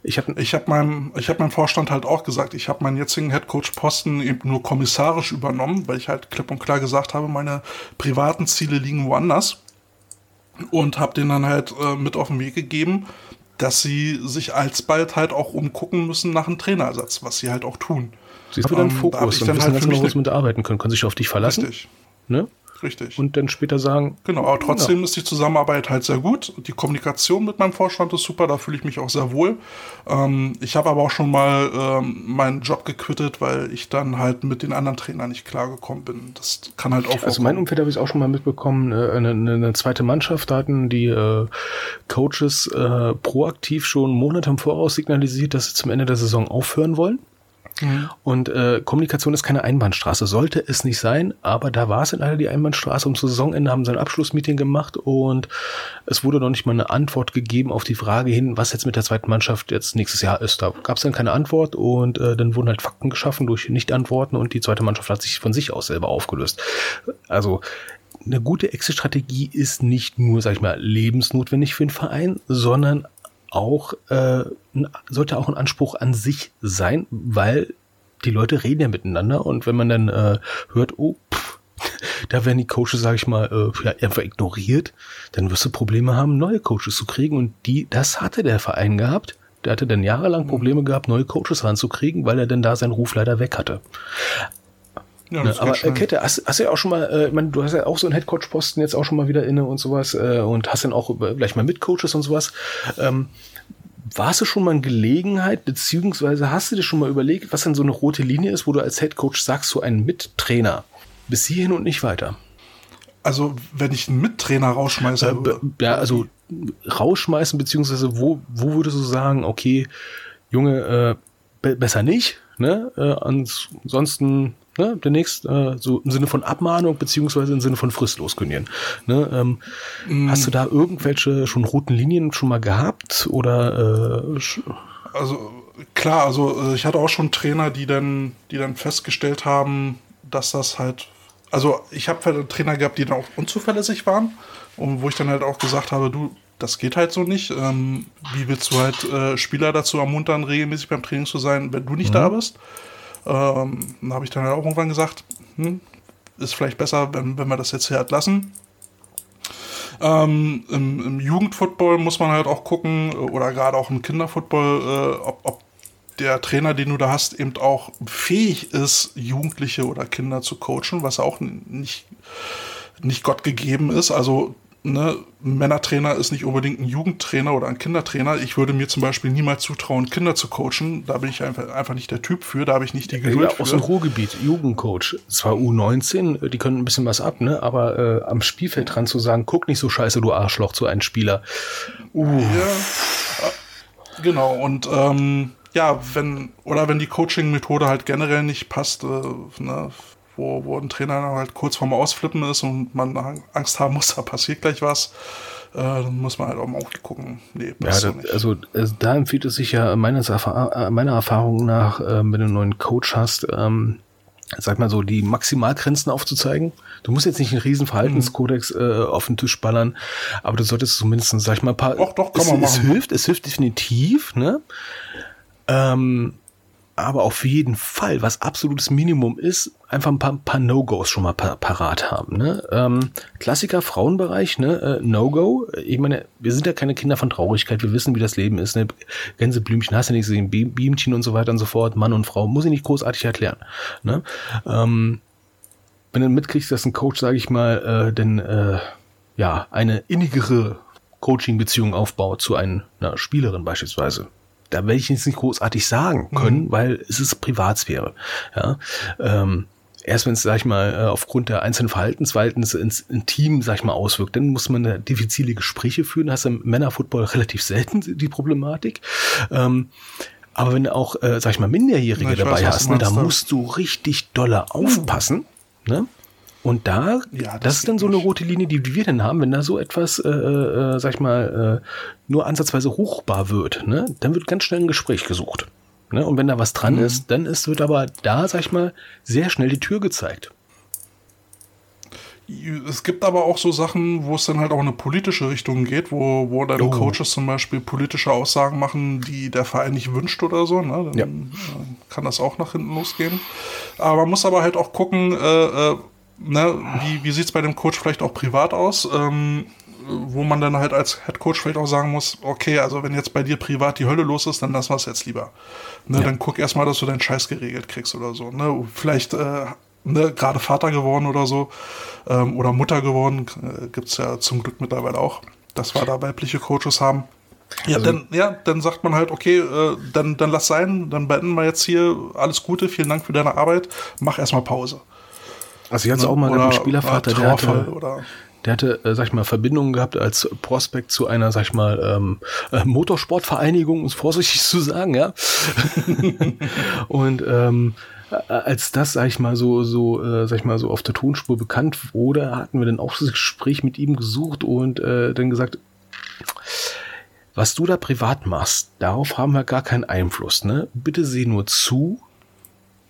Ich habe Ich habe meinem, ich hab meinem Vorstand halt auch gesagt, ich habe meinen jetzigen Headcoach-Posten eben nur kommissarisch übernommen, weil ich halt klipp und klar gesagt habe, meine privaten Ziele liegen woanders. Und habe denen dann halt äh, mit auf den Weg gegeben, dass sie sich alsbald halt auch umgucken müssen nach einem Trainerersatz, was sie halt auch tun. Sie haben wieder einen Ähm, da Fokus ich und dann wissen halt ganz genau, was ne- mit arbeiten können, können sich auf dich verlassen. Richtig, Ne? richtig. Und dann später sagen, Genau, aber trotzdem ist die Zusammenarbeit halt sehr gut. Die Kommunikation mit meinem Vorstand ist super, da fühle ich mich auch sehr wohl. Ähm, ich habe aber auch schon mal ähm, meinen Job gequittet, weil ich dann halt mit den anderen Trainern nicht klargekommen bin. Das kann halt auch Also vorkommen. mein Umfeld habe ich auch schon mal mitbekommen, äh, eine, eine, zweite Mannschaft da hatten die äh, Coaches äh, proaktiv schon Monate im Voraus signalisiert, dass sie zum Ende der Saison aufhören wollen. Und äh, Kommunikation ist keine Einbahnstraße, sollte es nicht sein, aber da war es in einer die Einbahnstraße. Um Saisonende haben sie ein Abschlussmeeting gemacht und es wurde noch nicht mal eine Antwort gegeben auf die Frage hin, was jetzt mit der zweiten Mannschaft jetzt nächstes Jahr ist. Da gab es dann keine Antwort und äh, dann wurden halt Fakten geschaffen durch Nicht-Antworten und die zweite Mannschaft hat sich von sich aus selber aufgelöst. Also eine gute Exit-Strategie ist nicht nur, sag ich mal, lebensnotwendig für den Verein, sondern auch äh, sollte auch ein Anspruch an sich sein, weil die Leute reden ja miteinander und wenn man dann äh, hört, oh, pff, da werden die Coaches, sag ich mal, äh, ja, einfach ignoriert, dann wirst du Probleme haben, neue Coaches zu kriegen und die, das hatte der Verein gehabt. Der hatte dann jahrelang Probleme gehabt, neue Coaches ranzukriegen, weil er dann da seinen Ruf leider weg hatte. Ja, Ne, aber äh. Kette, hast, hast du ja auch schon mal, äh, ich meine, du hast ja auch so einen Headcoach-Posten jetzt auch schon mal wieder inne und sowas äh, und hast dann auch äh, gleich mal Mitcoaches und sowas. Ähm, warst du schon mal in Gelegenheit, beziehungsweise hast du dir schon mal überlegt, was denn so eine rote Linie ist, wo du als Headcoach sagst, so ein Mittrainer bis hierhin und nicht weiter? Also, wenn ich einen Mittrainer rausschmeiße, Äh, ja, also rausschmeißen, beziehungsweise wo, wo würdest du sagen, okay, Junge, äh, be besser nicht, ne? Äh, ansonsten, ne, demnächst äh, so im Sinne von Abmahnung, beziehungsweise im Sinne von fristlos kündigen. Ne? Ähm, Hast du da irgendwelche schon roten Linien schon mal gehabt? Oder äh, also klar, also äh, ich hatte auch schon Trainer, die dann, die dann festgestellt haben, dass das halt, also ich habe Trainer gehabt, die dann auch unzuverlässig waren und wo ich dann halt auch gesagt habe, du, das geht halt so nicht. Ähm, wie willst du halt äh, Spieler dazu ermuntern, regelmäßig beim Training zu sein, wenn du nicht mhm. da bist? Ähm, dann habe ich dann halt auch irgendwann gesagt, hm, ist vielleicht besser, wenn, wenn wir das jetzt hier halt lassen. Ähm, im, im, Jugendfootball muss man halt auch gucken, oder gerade auch im Kinderfootball, äh, ob, ob der Trainer, den du da hast, eben auch fähig ist, Jugendliche oder Kinder zu coachen, was auch nicht, nicht Gott gegeben ist. Also ne, ein Männertrainer ist nicht unbedingt ein Jugendtrainer oder ein Kindertrainer. Ich würde mir zum Beispiel niemals zutrauen, Kinder zu coachen. Da bin ich einfach, einfach nicht der Typ für, da habe ich nicht die Geduld ja, Aus dem Ruhrgebiet, Jugendcoach. Zwar U19, die können ein bisschen was ab, ne? aber äh, am Spielfeld dran zu sagen, guck nicht so scheiße, du Arschloch, zu einem Spieler. Uh. Ja, genau, und ähm, ja, wenn, oder wenn die Coaching-Methode halt generell nicht passt, äh, ne, wo, wo ein Trainer halt kurz vorm Ausflippen ist und man Angst haben muss, da passiert gleich was. Äh, dann muss man halt auch mal gucken. Nee, ja, das, also, also, da empfiehlt es sich ja meines Erfa meiner Erfahrung nach, äh, wenn du einen neuen Coach hast, ähm, sag mal so, die Maximalgrenzen aufzuzeigen. Du musst jetzt nicht einen riesen Verhaltenskodex mhm. äh, auf den Tisch ballern, aber du solltest zumindest, sag ich mal, ein paar. Doch, doch, kann es, man machen. Es hilft, es hilft definitiv, ne? Ähm, aber auf jeden Fall, was absolutes Minimum ist, einfach ein paar, paar No-Gos schon mal par parat haben. Ne? Ähm, Klassiker Frauenbereich, ne? Äh, No-Go. Ich meine, wir sind ja keine Kinder von Traurigkeit, wir wissen, wie das Leben ist. Ne? Gänseblümchen hast du nicht gesehen, Bienchen und so weiter und so fort, Mann und Frau, muss ich nicht großartig erklären. Ne? Ähm, wenn du mitkriegst, dass ein Coach, sage ich mal, äh, denn äh, ja, eine innigere Coaching-Beziehung aufbaut zu einer Spielerin beispielsweise da werde ich jetzt nicht großartig sagen können, mhm. weil es ist Privatsphäre. Ja, ähm, erst wenn es, sag ich mal, äh, aufgrund der einzelnen Verhaltensweisen ins Intim, sag ich mal, auswirkt, dann muss man da diffizile Gespräche führen. Das hast du im Männerfootball relativ selten die Problematik. Ähm, aber wenn du auch, äh, sag ich mal, Minderjährige Na, dabei weiß, hast, ne, da musst du richtig doller aufpassen. Mhm. Ne? Und da, ja, das, das ist dann so eine rote Linie, die, die wir dann haben, wenn da so etwas, äh, äh, sag ich mal, äh, nur ansatzweise hochbar wird, ne, dann wird ganz schnell ein Gespräch gesucht. Ne? Und wenn da was dran mhm. ist, dann ist, wird aber da, sag ich mal, sehr schnell die Tür gezeigt. Es gibt aber auch so Sachen, wo es dann halt auch in eine politische Richtung geht, wo, wo dann oh. Coaches zum Beispiel politische Aussagen machen, die der Verein nicht wünscht oder so. Ne? Dann ja. Kann das auch nach hinten losgehen. Aber man muss aber halt auch gucken, äh, äh ne, wie, wie sieht es bei dem Coach vielleicht auch privat aus? Ähm, wo man dann halt als Head Coach vielleicht auch sagen muss, okay, also wenn jetzt bei dir privat die Hölle los ist, dann lassen wir es jetzt lieber. Ne, ja. Dann guck erstmal, dass du deinen Scheiß geregelt kriegst oder so. Ne? Vielleicht äh, ne, gerade Vater geworden oder so ähm, oder Mutter geworden, äh, gibt es ja zum Glück mittlerweile auch, dass wir da weibliche Coaches haben. Ja, also, dann, ja, dann sagt man halt, okay, äh, dann, dann lass sein, dann beenden wir jetzt hier alles Gute, vielen Dank für deine Arbeit, mach erstmal Pause. Also ich hatte auch mal oder, einen Spielervater, der hatte, der hatte, äh, sag ich mal, Verbindungen gehabt als Prospekt zu einer, sag ich mal, ähm, äh, Motorsportvereinigung, um es vorsichtig zu sagen, ja. und ähm, als das, sag ich mal, so, so, äh, sag ich mal, so auf der Tonspur bekannt wurde, hatten wir dann auch das Gespräch mit ihm gesucht und äh, dann gesagt, was du da privat machst, darauf haben wir gar keinen Einfluss, ne? Bitte seh nur zu,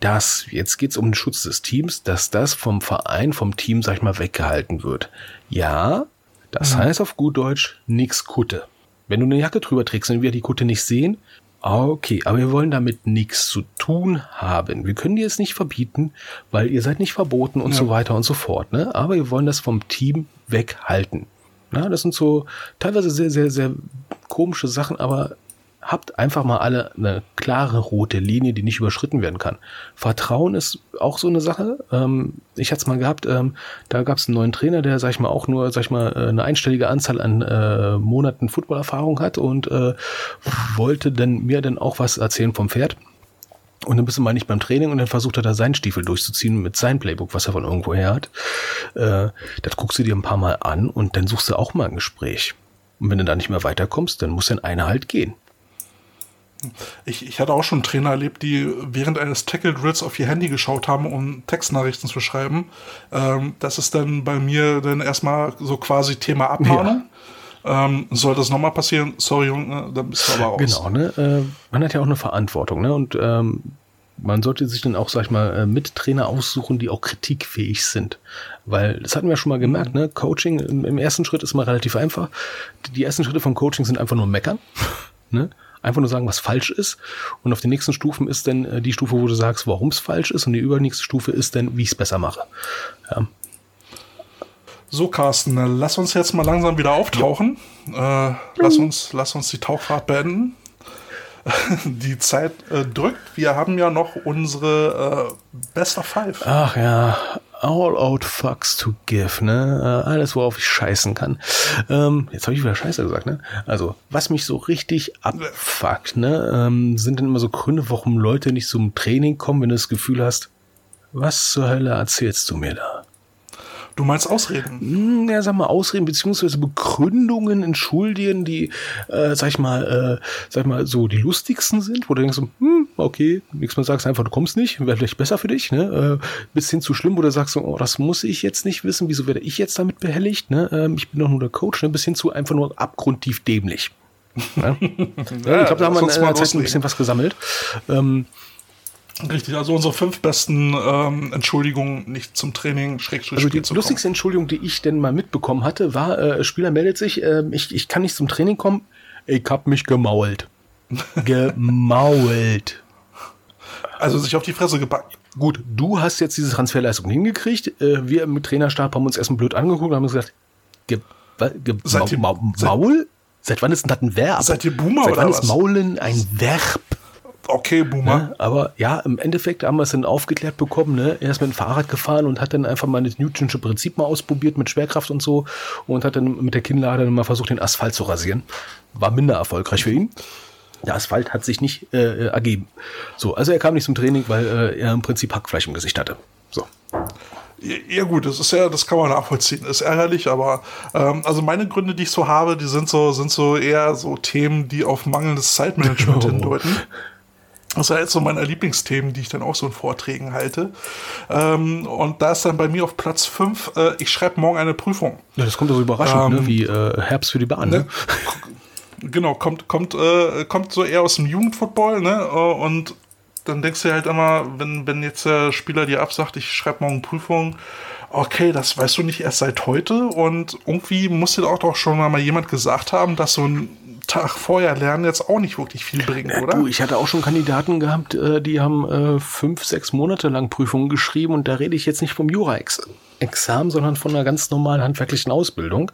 dass, jetzt geht's um den Schutz des Teams, dass das vom Verein, vom Team, sag ich mal, weggehalten wird. Ja, das mhm. heißt auf gut Deutsch, nix Kutte. Wenn du eine Jacke drüber trägst und wir die Kutte nicht sehen, okay, aber wir wollen damit nichts zu tun haben. Wir können dir es nicht verbieten, weil ihr seid nicht verboten und ja. so weiter und so fort. Ne? Aber wir wollen das vom Team weghalten. Na, das sind so teilweise sehr, sehr, sehr komische Sachen, aber habt einfach mal alle eine klare rote Linie, die nicht überschritten werden kann. Vertrauen ist auch so eine Sache. Ähm, ich hatte es mal gehabt, ähm, da gab es einen neuen Trainer, der, sag ich mal, auch nur, sag ich mal, äh, eine einstellige Anzahl an äh, Monaten Footballerfahrung hat und äh, wollte dann mir dann auch was erzählen vom Pferd. Und dann bist du mal nicht beim Training und dann versucht er da seinen Stiefel durchzuziehen mit seinem Playbook, was er von irgendwo her hat. Äh, das guckst du dir ein paar Mal an und dann suchst du auch mal ein Gespräch. Und wenn du da nicht mehr weiterkommst, dann muss dann einer halt gehen. Ich, ich hatte auch schon Trainer erlebt, die während eines Tackle Drills auf ihr Handy geschaut haben, um Textnachrichten zu schreiben. Ähm, das ist dann bei mir dann erstmal so quasi Thema Abmahnung. Ja. Ähm, sollte das nochmal passieren, sorry Junge, dann bist du aber aus. Genau, ne? Äh, man hat ja auch eine Verantwortung, ne? Und ähm, man sollte sich dann auch, sag ich mal, äh, mit Trainer aussuchen, die auch kritikfähig sind. Weil, das hatten wir schon mal gemerkt, ne? Coaching im, im ersten Schritt ist mal relativ einfach. Die, die ersten Schritte vom Coaching sind einfach nur meckern. ne? Einfach nur sagen, was falsch ist. Und auf den nächsten Stufen ist dann äh, die Stufe, wo du sagst, warum es falsch ist. Und die übernächste Stufe ist dann, wie ich es besser mache. Ja. So, Carsten, äh, lass uns jetzt mal langsam wieder auftauchen. Äh, lass, uns, lass uns die Tauchfahrt beenden. die Zeit äh, drückt. Wir haben ja noch unsere äh, Best of Five. Ach ja, all out fucks to give, ne? Äh, alles, worauf ich scheißen kann. Ähm, jetzt habe ich wieder Scheiße gesagt, ne? Also, was mich so richtig abfuckt, ne? Ähm, sind dann immer so Gründe, warum Leute nicht zum Training kommen, wenn du das Gefühl hast, was zur Hölle erzählst du mir da? Du meinst Ausreden? Hm, ja, sag mal, Ausreden beziehungsweise Begründungen entschuldigen, die, äh, sag ich mal, äh, sag ich mal, so die lustigsten sind, wo du denkst, hm, okay, nichts mehr sagst, einfach du kommst nicht, wäre vielleicht besser für dich, ne? Äh, bis hin zu schlimm, wo du sagst, oh, das muss ich jetzt nicht wissen, wieso werde ich jetzt damit behelligt, ne? Ähm, ich bin doch nur der Coach, ne? Bis hin zu einfach nur abgrundtief dämlich. Ja, ich glaube, da haben wir in der Zeit ein bisschen was gesammelt. Ähm, Richtig, also unsere fünf besten ähm, Entschuldigungen nicht zum Training, Schrägstrich Also die lustigste Entschuldigung, die ich denn mal mitbekommen hatte, war, äh, Spieler meldet sich, äh, ich, ich kann nicht zum Training kommen, ich hab mich gemault. gemault. Also sich auf die Fresse gepackt. Gut, du hast jetzt diese Transferleistung hingekriegt. Äh, wir im Trainerstab haben uns erstmal blöd angeguckt und haben uns gesagt, ge, ge, Seid ihr- Ma Maul? Seit wann ist denn das ein Verb? Seid ihr Boomer Seit oder wann was? ist Maulen ein Verb? Okay, Boomer. Ne? Aber ja, im Endeffekt haben wir es dann aufgeklärt bekommen. Ne? Er ist mit dem Fahrrad gefahren und hat dann einfach mal das Newtonsche Prinzip mal ausprobiert mit Schwerkraft und so und hat dann mit der Kinnlade dann mal versucht, den Asphalt zu rasieren. War minder erfolgreich für ihn. Der Asphalt hat sich nicht äh, ergeben. So, also er kam nicht zum Training, weil äh, er im Prinzip Hackfleisch im Gesicht hatte. So. Ja, Ja gut, das ist ja, das kann man nachvollziehen. Ist ärgerlich, aber ähm, also meine Gründe, die ich so habe, die sind so, sind so eher so Themen, die auf mangelndes Zeitmanagement Oh. hindeuten. Das ist ja jetzt so meine Lieblingsthemen, die ich dann auch so in Vorträgen halte. Ähm, und da ist dann bei mir auf Platz 5, äh, ich schreibe morgen eine Prüfung. Ja, das kommt so überraschend, Ähm, ne? wie äh, Herbst für die Bahn. Ne? Ne? Genau, kommt, kommt, äh, kommt so eher aus dem Jugendfootball, ne? Äh, Und dann denkst du halt immer, wenn, wenn jetzt der Spieler dir absagt, ich schreibe morgen Prüfung, okay, das weißt du nicht erst seit heute und irgendwie muss dir auch doch schon mal jemand gesagt haben, dass so ein Tag vorher lernen jetzt auch nicht wirklich viel bringt, oder? Du, ich hatte auch schon Kandidaten gehabt, äh, die haben äh, fünf, sechs Monate lang Prüfungen geschrieben und da rede ich jetzt nicht vom Jura-Examen, sondern von einer ganz normalen handwerklichen Ausbildung,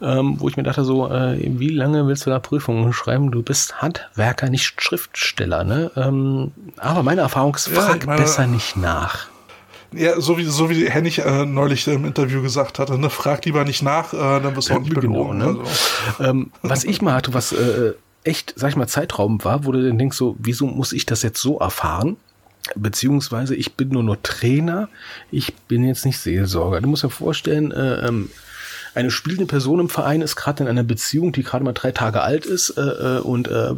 ähm, wo ich mir dachte so, äh, wie lange willst du da Prüfungen schreiben? Du bist Handwerker, nicht Schriftsteller, ne? Ähm, aber meine Erfahrung ist, Ja, besser nicht nach. Ja, so wie, so wie Hennig äh, neulich im Interview gesagt hatte, ne? frag lieber nicht nach, äh, dann wirst du auch nicht belogen. Genau, ne? also. ähm, was ich mal hatte, was äh, echt, sag ich mal, Zeitraum war, wo du dann denkst so, wieso muss ich das jetzt so erfahren? Beziehungsweise ich bin nur nur Trainer, ich bin jetzt nicht Seelsorger. Du musst dir vorstellen, äh, ähm, eine spielende Person im Verein ist gerade in einer Beziehung, die gerade mal drei Tage alt ist äh, äh, und äh,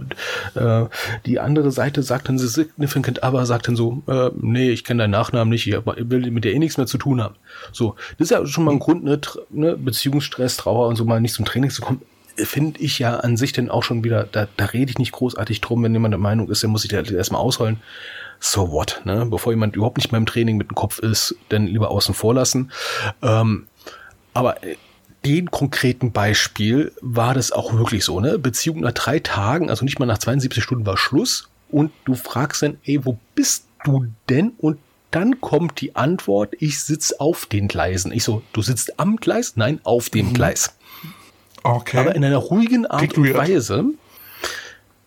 äh, die andere Seite sagt dann, sie significant aber sagt dann so, äh, nee, ich kenne deinen Nachnamen nicht, ich ich will mit dir eh nichts mehr zu tun haben. So, das ist ja schon mal ein Grund, ne, ne Beziehungsstress, Trauer und so mal nicht zum Training zu kommen finde ich ja an sich denn auch schon wieder, da, da rede ich nicht großartig drum, wenn jemand der Meinung ist, der muss sich da erstmal ausholen. So what, ne? Bevor jemand überhaupt nicht beim Training mit dem Kopf ist, dann lieber außen vor lassen. Ähm, aber äh, den konkreten Beispiel war das auch wirklich so, ne? Beziehung nach drei Tagen, also nicht mal nach 72 Stunden war Schluss und du fragst dann, ey, wo bist du denn? Und dann kommt die Antwort, ich sitz auf den Gleisen. Ich so, du sitzt am Gleis? Nein, auf dem Gleis. Okay. Aber in einer ruhigen Art Klingt und weird. Weise.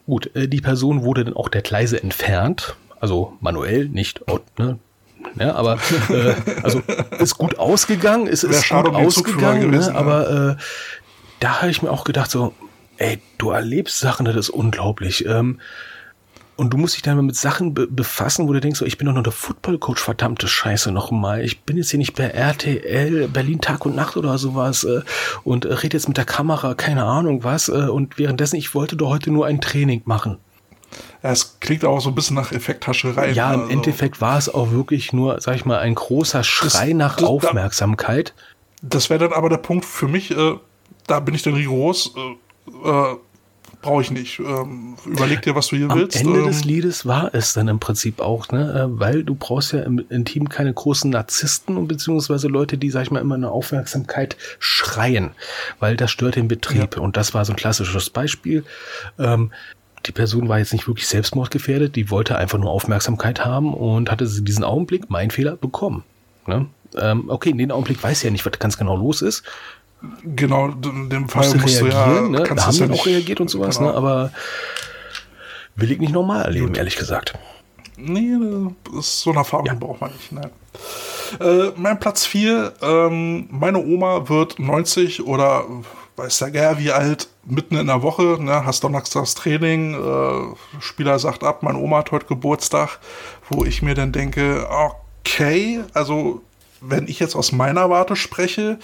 Gut, äh, die Person wurde dann auch der Gleise entfernt. Also manuell, nicht, au- ne? Ja, aber äh, also ist gut ausgegangen, ist schade gut um ausgegangen, gewesen, ne? aber äh, da habe ich mir auch gedacht so, ey, du erlebst Sachen, das ist unglaublich. Ähm, und du musst dich dann mal mit Sachen be befassen, wo du denkst, so, ich bin doch nur der Football-Coach, verdammte Scheiße nochmal. Ich bin jetzt hier nicht bei RTL, Berlin Tag und Nacht oder sowas äh, und äh, rede jetzt mit der Kamera, keine Ahnung was. Äh, und währenddessen, ich wollte doch heute nur ein Training machen. Ja, es klingt auch so ein bisschen nach Effekthascherei. Ja, im Also- Endeffekt war es auch wirklich nur, sag ich mal, ein großer Schrei nach das- da- Aufmerksamkeit. Das wäre dann aber der Punkt für mich, äh, da bin ich dann rigoros. Äh, äh, brauche ich nicht. Ähm, überleg dir, was du hier Am willst. Ende ähm, des Liedes war es dann im Prinzip auch, ne? äh, weil du brauchst ja im, im Team keine großen Narzissten und beziehungsweise Leute, die, sag ich mal, immer eine Aufmerksamkeit schreien, weil das stört den Betrieb. Und das war so ein klassisches Beispiel. Ähm, die Person war jetzt nicht wirklich selbstmordgefährdet, die wollte einfach nur Aufmerksamkeit haben und hatte sie diesen Augenblick, mein Fehler, bekommen. Ne? Ähm, okay, in dem Augenblick weiß ja nicht, was ganz genau los ist. Genau, in dem Fall Musste musst du ja, reagieren, ne? Da haben ja auch reagiert und sowas, genau. ne? aber will ich nicht normal erleben, ehrlich gesagt. Nee, das ist so eine Erfahrung braucht man nicht. Nein. Äh, mein Platz 4, ähm, meine Oma wird 90 oder weiß ja gern wie alt, mitten in der Woche, ne, hast donnerstags Training, äh, Spieler sagt ab, meine Oma hat heute Geburtstag, wo ich mir dann denke, okay, also wenn ich jetzt aus meiner Warte spreche,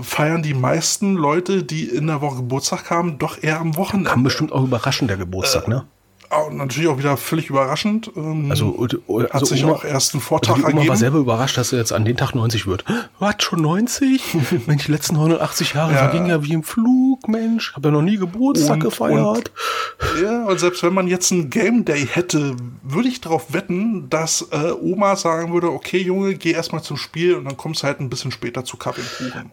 feiern die meisten Leute, die in der Woche Geburtstag haben, doch eher am Wochenende. Kam bestimmt auch überraschend der Geburtstag, ne? Auch natürlich auch wieder völlig überraschend. Ähm, Also, also hat sich Oma- auch erst ein Also Vortrag die Oma war selber überrascht, dass er jetzt an den Tag 90 wird. Was, schon 90? Mensch, die letzten 180 Jahre Ja. vergingen ja wie im Flug, Mensch. Hab ja noch nie Geburtstag Und- gefeiert. Ja, und selbst wenn man jetzt einen Game Day hätte, würde ich darauf wetten, dass äh, Oma sagen würde, okay, Junge, geh erstmal zum Spiel und dann kommst du halt ein bisschen später zu Kaffee und Kuchen.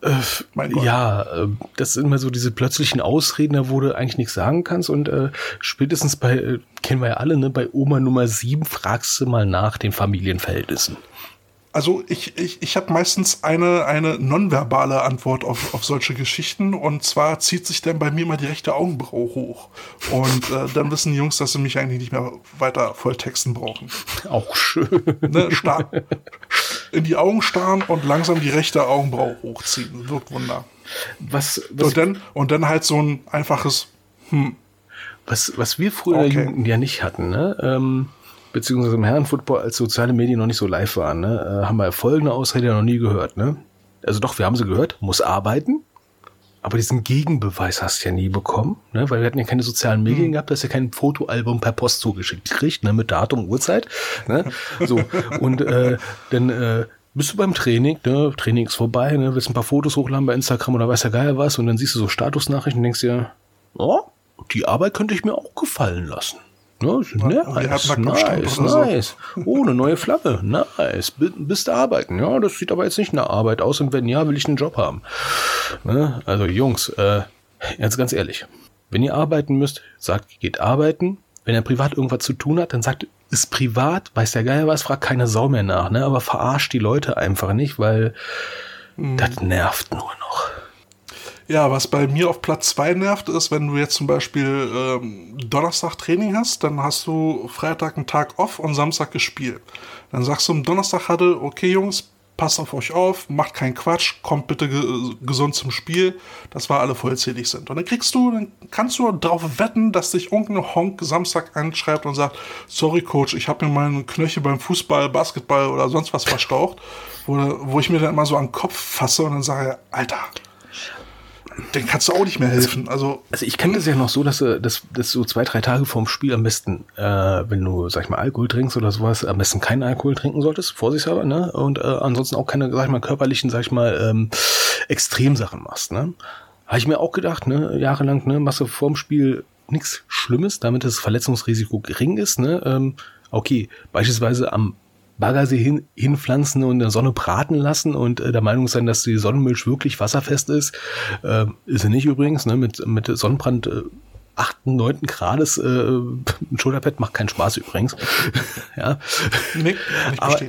Gott. Ja, äh, das sind immer so diese plötzlichen Ausreden, da wo du eigentlich nichts sagen kannst. Und äh, spätestens bei, äh, kennen wir ja alle, ne, bei Oma Nummer 7 fragst du mal nach den Familienverhältnissen. Also ich, ich, ich habe meistens eine, eine nonverbale Antwort auf, auf solche Geschichten und zwar zieht sich dann bei mir immer die rechte Augenbraue hoch. Und äh, dann wissen die Jungs, dass sie mich eigentlich nicht mehr weiter volltexten brauchen. Auch schön. Ne? Star in die Augen starren und langsam die rechte Augenbraue hochziehen. Wirkt Wunder. Was, was, Und dann, und dann halt so ein einfaches was, was wir früher in der Okay. Jugend ja nicht hatten, ne? Ähm, beziehungsweise im Herrenfootball, als soziale Medien noch nicht so live waren, ne? Äh, haben wir folgende Ausrede ja noch nie gehört, ne? Also doch, wir haben sie gehört, muss arbeiten, aber diesen Gegenbeweis hast du ja nie bekommen, ne? Weil wir hatten ja keine sozialen Medien gehabt, dass ja kein Fotoalbum per Post zugeschickt kriegt, ne? Mit Datum, Uhrzeit, ne? So, und äh, dann äh, bist du beim Training, ne? Training ist vorbei, ne? Willst ein paar Fotos hochladen bei Instagram oder weiß der Geier was und dann siehst du so Statusnachrichten und denkst dir, oh, die Arbeit könnte ich mir auch gefallen lassen. Hatten nice, nice, oder so. nice. Oh, eine neue Flagge. Nice. Bist du arbeiten. Ja, das sieht aber jetzt nicht nach Arbeit aus. Und wenn ja, will ich einen Job haben. Ne? Also Jungs, äh, jetzt ganz ehrlich. Wenn ihr arbeiten müsst, sagt, geht arbeiten. Wenn ihr privat irgendwas zu tun hat, dann sagt, ist privat, weiß der Geier was, fragt keine Sau mehr nach. Ne? Aber verarscht die Leute einfach nicht, weil Mhm. das nervt nur noch. Ja, was bei mir auf Platz 2 nervt, ist, wenn du jetzt zum Beispiel ähm, Donnerstag Training hast, dann hast du Freitag einen Tag off und Samstag gespielt. Dann sagst du am Donnerstag hatte, okay Jungs, passt auf euch auf, macht keinen Quatsch, kommt bitte ge gesund zum Spiel, dass wir alle vollzählig sind. Und dann kriegst du, dann kannst du darauf wetten, dass dich irgendein Honk Samstag anschreibt und sagt, sorry Coach, ich habe mir meinen Knöchel beim Fußball, Basketball oder sonst was verstaucht, wo, wo ich mir dann immer so den Kopf fasse und dann sage, Alter, den kannst du auch nicht mehr helfen. Also, Also ich kenne das ja noch so, dass du dass, dass so zwei, drei Tage vorm Spiel am besten, äh, wenn du, sag ich mal, Alkohol trinkst oder sowas, am besten keinen Alkohol trinken solltest, vorsichtshalber, ne? Und äh, ansonsten auch keine, sag ich mal, körperlichen, sag ich mal, ähm, Extremsachen machst, ne? Habe ich mir auch gedacht, ne, jahrelang, ne, machst du vorm Spiel nichts Schlimmes, damit das Verletzungsrisiko gering ist, ne? Ähm, okay, beispielsweise am Baggersee hin, hinpflanzen und in der Sonne braten lassen und äh, der Meinung sein, dass die Sonnenmilch wirklich wasserfest ist. Äh, ist sie nicht übrigens, ne? Mit, mit Sonnenbrand äh, 8., 9. Grades, äh, ein Schulterbett macht keinen Spaß übrigens. ja. nee, ich Aber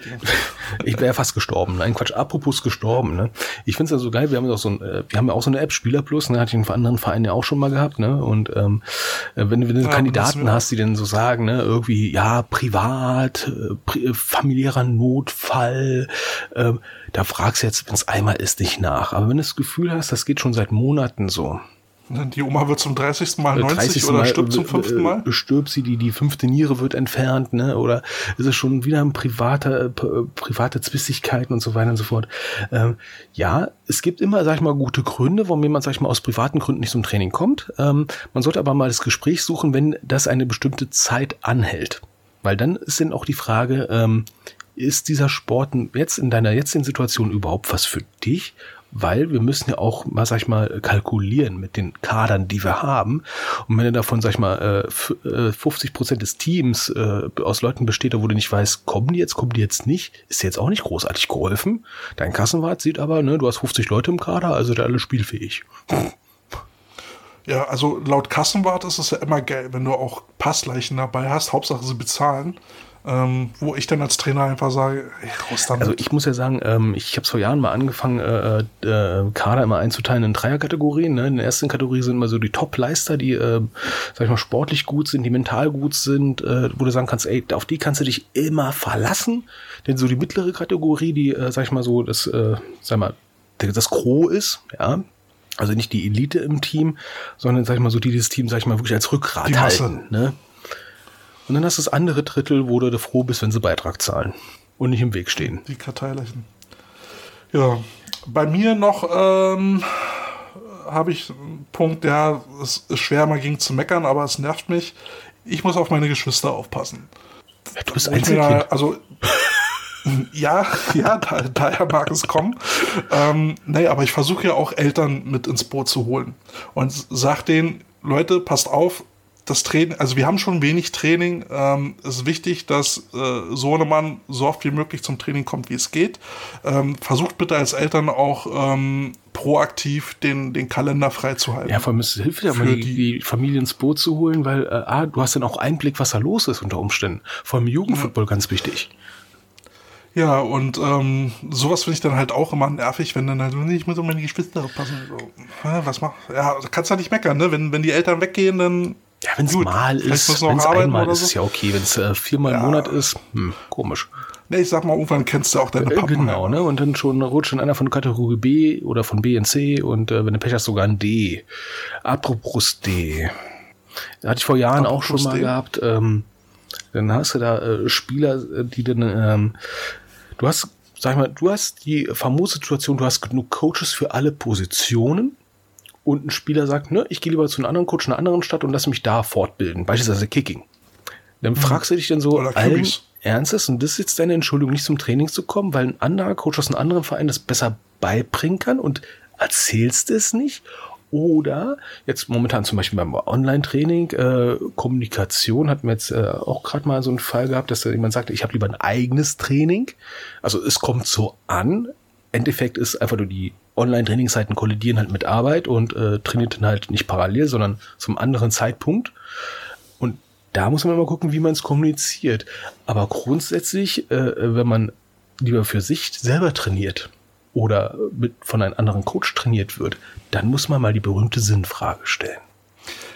ich wäre fast gestorben. Nein, Quatsch, apropos gestorben. Ne? Ich finde es ja so geil, wir haben ja auch so ein, äh, wir haben ja auch so eine App, Spieler Plus, ne? hatte ich in anderen Vereinen ja auch schon mal gehabt, ne? Und ähm, äh, wenn, wenn du Ja, Kandidaten hast, die dann so sagen, ne, irgendwie, ja, privat, äh, pri äh, familiärer Notfall, ähm, da fragst du jetzt, wenn es einmal ist, nicht nach. Aber wenn du das Gefühl hast, das geht schon seit Monaten so. Die Oma wird zum 30. Mal 90 30. oder stirbt zum äh, fünften Mal. äh, Stirbt sie, die, die fünfte Niere wird entfernt, ne? Oder ist es schon wieder ein privater, äh, private Zwistigkeiten und so weiter und so fort. Ähm, ja, es gibt immer, sag ich mal, gute Gründe, warum jemand, sag ich mal, aus privaten Gründen nicht zum Training kommt. Ähm, man sollte aber mal das Gespräch suchen, wenn das eine bestimmte Zeit anhält. Weil dann ist dann auch die Frage, ähm, ist dieser Sport jetzt in deiner jetzigen Situation überhaupt was für dich? Weil wir müssen ja auch mal, sag ich mal, kalkulieren mit den Kadern, die wir haben. Und wenn du davon, sag ich mal, 50 äh, Prozent des Teams äh, aus Leuten besteht, wo du nicht weißt, kommen die jetzt, kommen die jetzt nicht, ist dir jetzt auch nicht großartig geholfen. Dein Kassenwart sieht aber, ne, du hast 50 Leute im Kader, also der alle spielfähig. Ja, also laut Kassenwart ist es ja immer geil, wenn du auch Passleichen dabei hast. Hauptsache sie bezahlen. Ähm, wo ich dann als Trainer einfach sage, ey, raus damit. Also ich muss ja sagen, ähm, ich habe vor Jahren mal angefangen, äh, äh, Kader immer einzuteilen in Dreierkategorien. Ne? In der ersten Kategorie sind immer so die Top-Leister, die, äh, sag ich mal, sportlich gut sind, die mental gut sind, äh, wo du sagen kannst, ey, auf die kannst du dich immer verlassen. Denn so die mittlere Kategorie, die, äh, sag ich mal so, das, äh, sag mal, das Gros ist, ja, also nicht die Elite im Team, sondern, sag ich mal, so die das Team, sag ich mal, wirklich als Rückgrat die halten. Ne? Und dann hast du das andere Drittel, wo du froh bist, wenn sie Beitrag zahlen und nicht im Weg stehen. Die Karteileichen. Ja, bei mir noch ähm, habe ich einen Punkt, ja, es ist schwer, mal gegen zu meckern, aber es nervt mich. Ich muss auf meine Geschwister aufpassen. Ja, du bist Einzelkind. also ja, ja, da, daher mag es kommen. Ähm, nee, aber ich versuche ja auch Eltern mit ins Boot zu holen und sag denen, Leute, passt auf, das Training, also wir haben schon wenig Training. Ähm, es ist wichtig, dass äh, Sohnemann so oft wie möglich zum Training kommt, wie es geht. Ähm, versucht bitte als Eltern auch ähm, proaktiv den, den Kalender freizuhalten. Ja, vor allem es hilft ja mal, die, die Familie ins Boot zu holen, weil äh, ah, du hast dann auch Einblick, was da los ist unter Umständen. Vor allem Jugendfootball ja. ganz wichtig. Ja, und ähm, sowas finde ich dann halt auch immer nervig, wenn dann halt, ich muss um meine Geschwister aufpassen. So, was mach? Ja, kannst du halt nicht meckern, ne? Wenn, wenn die Eltern weggehen, dann. Ja, wenn es mal ist, wenn es einmal ist, so. ist ja okay. Wenn es äh, viermal ja. im Monat ist, hm, komisch. Ne, ich sag mal, irgendwann kennst du auch deine äh, Papa. Genau, ne? Und dann schon rutscht schon einer von Kategorie B oder von B und C und äh, wenn du Pech hast, sogar ein D. Apropos D. Hatte ich vor Jahren Apropos auch schon mal D. gehabt. Ähm, dann hast du da äh, Spieler, äh, die dann ähm, Du hast, sag ich mal, du hast die famose Situation, du hast genug Coaches für alle Positionen und ein Spieler sagt, ne, ich gehe lieber zu einem anderen Coach in einer anderen Stadt und lass mich da fortbilden, beispielsweise Kicking. Dann mhm. fragst du dich dann so, allen Ernstes, und das ist jetzt deine Entschuldigung, nicht zum Training zu kommen, weil ein anderer Coach aus einem anderen Verein das besser beibringen kann und erzählst es nicht? Oder jetzt momentan zum Beispiel beim Online-Training, äh, Kommunikation hatten wir jetzt äh, auch gerade mal so einen Fall gehabt, dass da jemand sagte, ich habe lieber ein eigenes Training. Also es kommt so an. Endeffekt ist einfach nur die Online-Trainingszeiten kollidieren halt mit Arbeit und äh, trainiert dann halt nicht parallel, sondern zum anderen Zeitpunkt. Und da muss man mal gucken, wie man es kommuniziert. Aber grundsätzlich, äh, wenn man lieber für sich selber trainiert, oder mit, von einem anderen Coach trainiert wird, dann muss man mal die berühmte Sinnfrage stellen.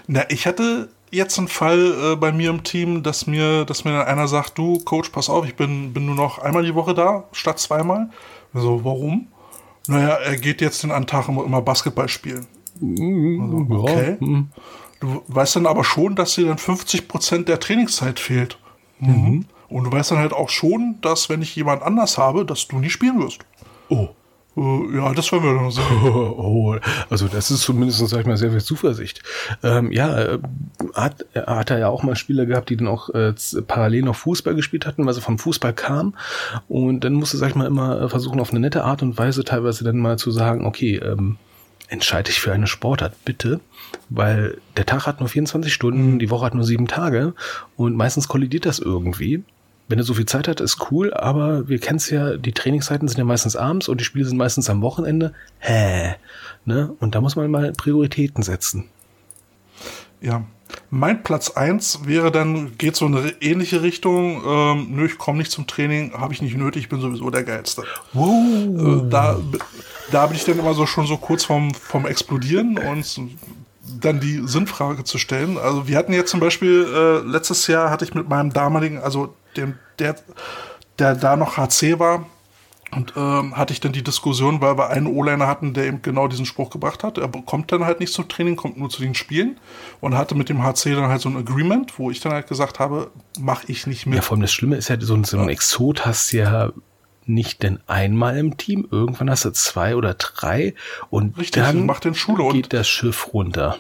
Na, ich hatte jetzt einen Fall äh, bei mir im Team, dass mir, dass mir einer sagt, du Coach, pass auf, ich bin, bin nur noch einmal die Woche da, statt zweimal. So, warum? Naja, er geht jetzt den Tag immer, Basketball spielen. Also, okay. Ja. Du weißt dann aber schon, dass dir dann 50 Prozent der Trainingszeit fehlt. Mhm. Und du weißt dann halt auch schon, dass wenn ich jemand anders habe, dass du nicht spielen wirst. Oh. Uh, ja, das wollen wir noch sehen. Oh, also das ist zumindest, sag ich mal, sehr viel Zuversicht. Ähm, ja, äh, hat, hat er ja auch mal Spieler gehabt, die dann auch äh, parallel noch Fußball gespielt hatten, weil sie vom Fußball kam. Und dann musste, sag ich mal, immer versuchen, auf eine nette Art und Weise teilweise dann mal zu sagen, okay, ähm, entscheide ich für eine Sportart, bitte. Weil der Tag hat nur 24 Stunden, mhm. die Woche hat nur sieben Tage und meistens kollidiert das irgendwie wenn er so viel Zeit hat, ist cool, aber wir kennen es ja, die Trainingszeiten sind ja meistens abends und die Spiele sind meistens am Wochenende. Hä? Ne? Und da muss man mal Prioritäten setzen. Ja. Mein Platz eins wäre dann, geht so in eine ähnliche Richtung. Ähm, nö, ich komme nicht zum Training, habe ich nicht nötig, ich bin sowieso der Geilste. Wow. Äh, da, da bin ich dann immer so schon so kurz vorm, vorm Explodieren und dann die Sinnfrage zu stellen. Also wir hatten jetzt zum Beispiel, äh, letztes Jahr hatte ich mit meinem damaligen, also dem, der, der da noch HC war, und ähm, hatte ich dann die Diskussion, weil wir einen O-Liner hatten, der eben genau diesen Spruch gebracht hat. Er kommt dann halt nicht zum Training, kommt nur zu den Spielen und hatte mit dem HC dann halt so ein Agreement, wo ich dann halt gesagt habe, mache ich nicht mit. Ja, vor allem das Schlimme ist ja, so ein, so ein Exot hast du ja nicht denn einmal im Team, irgendwann hast du zwei oder drei und Richtig, dann macht den Schule geht das Schiff runter.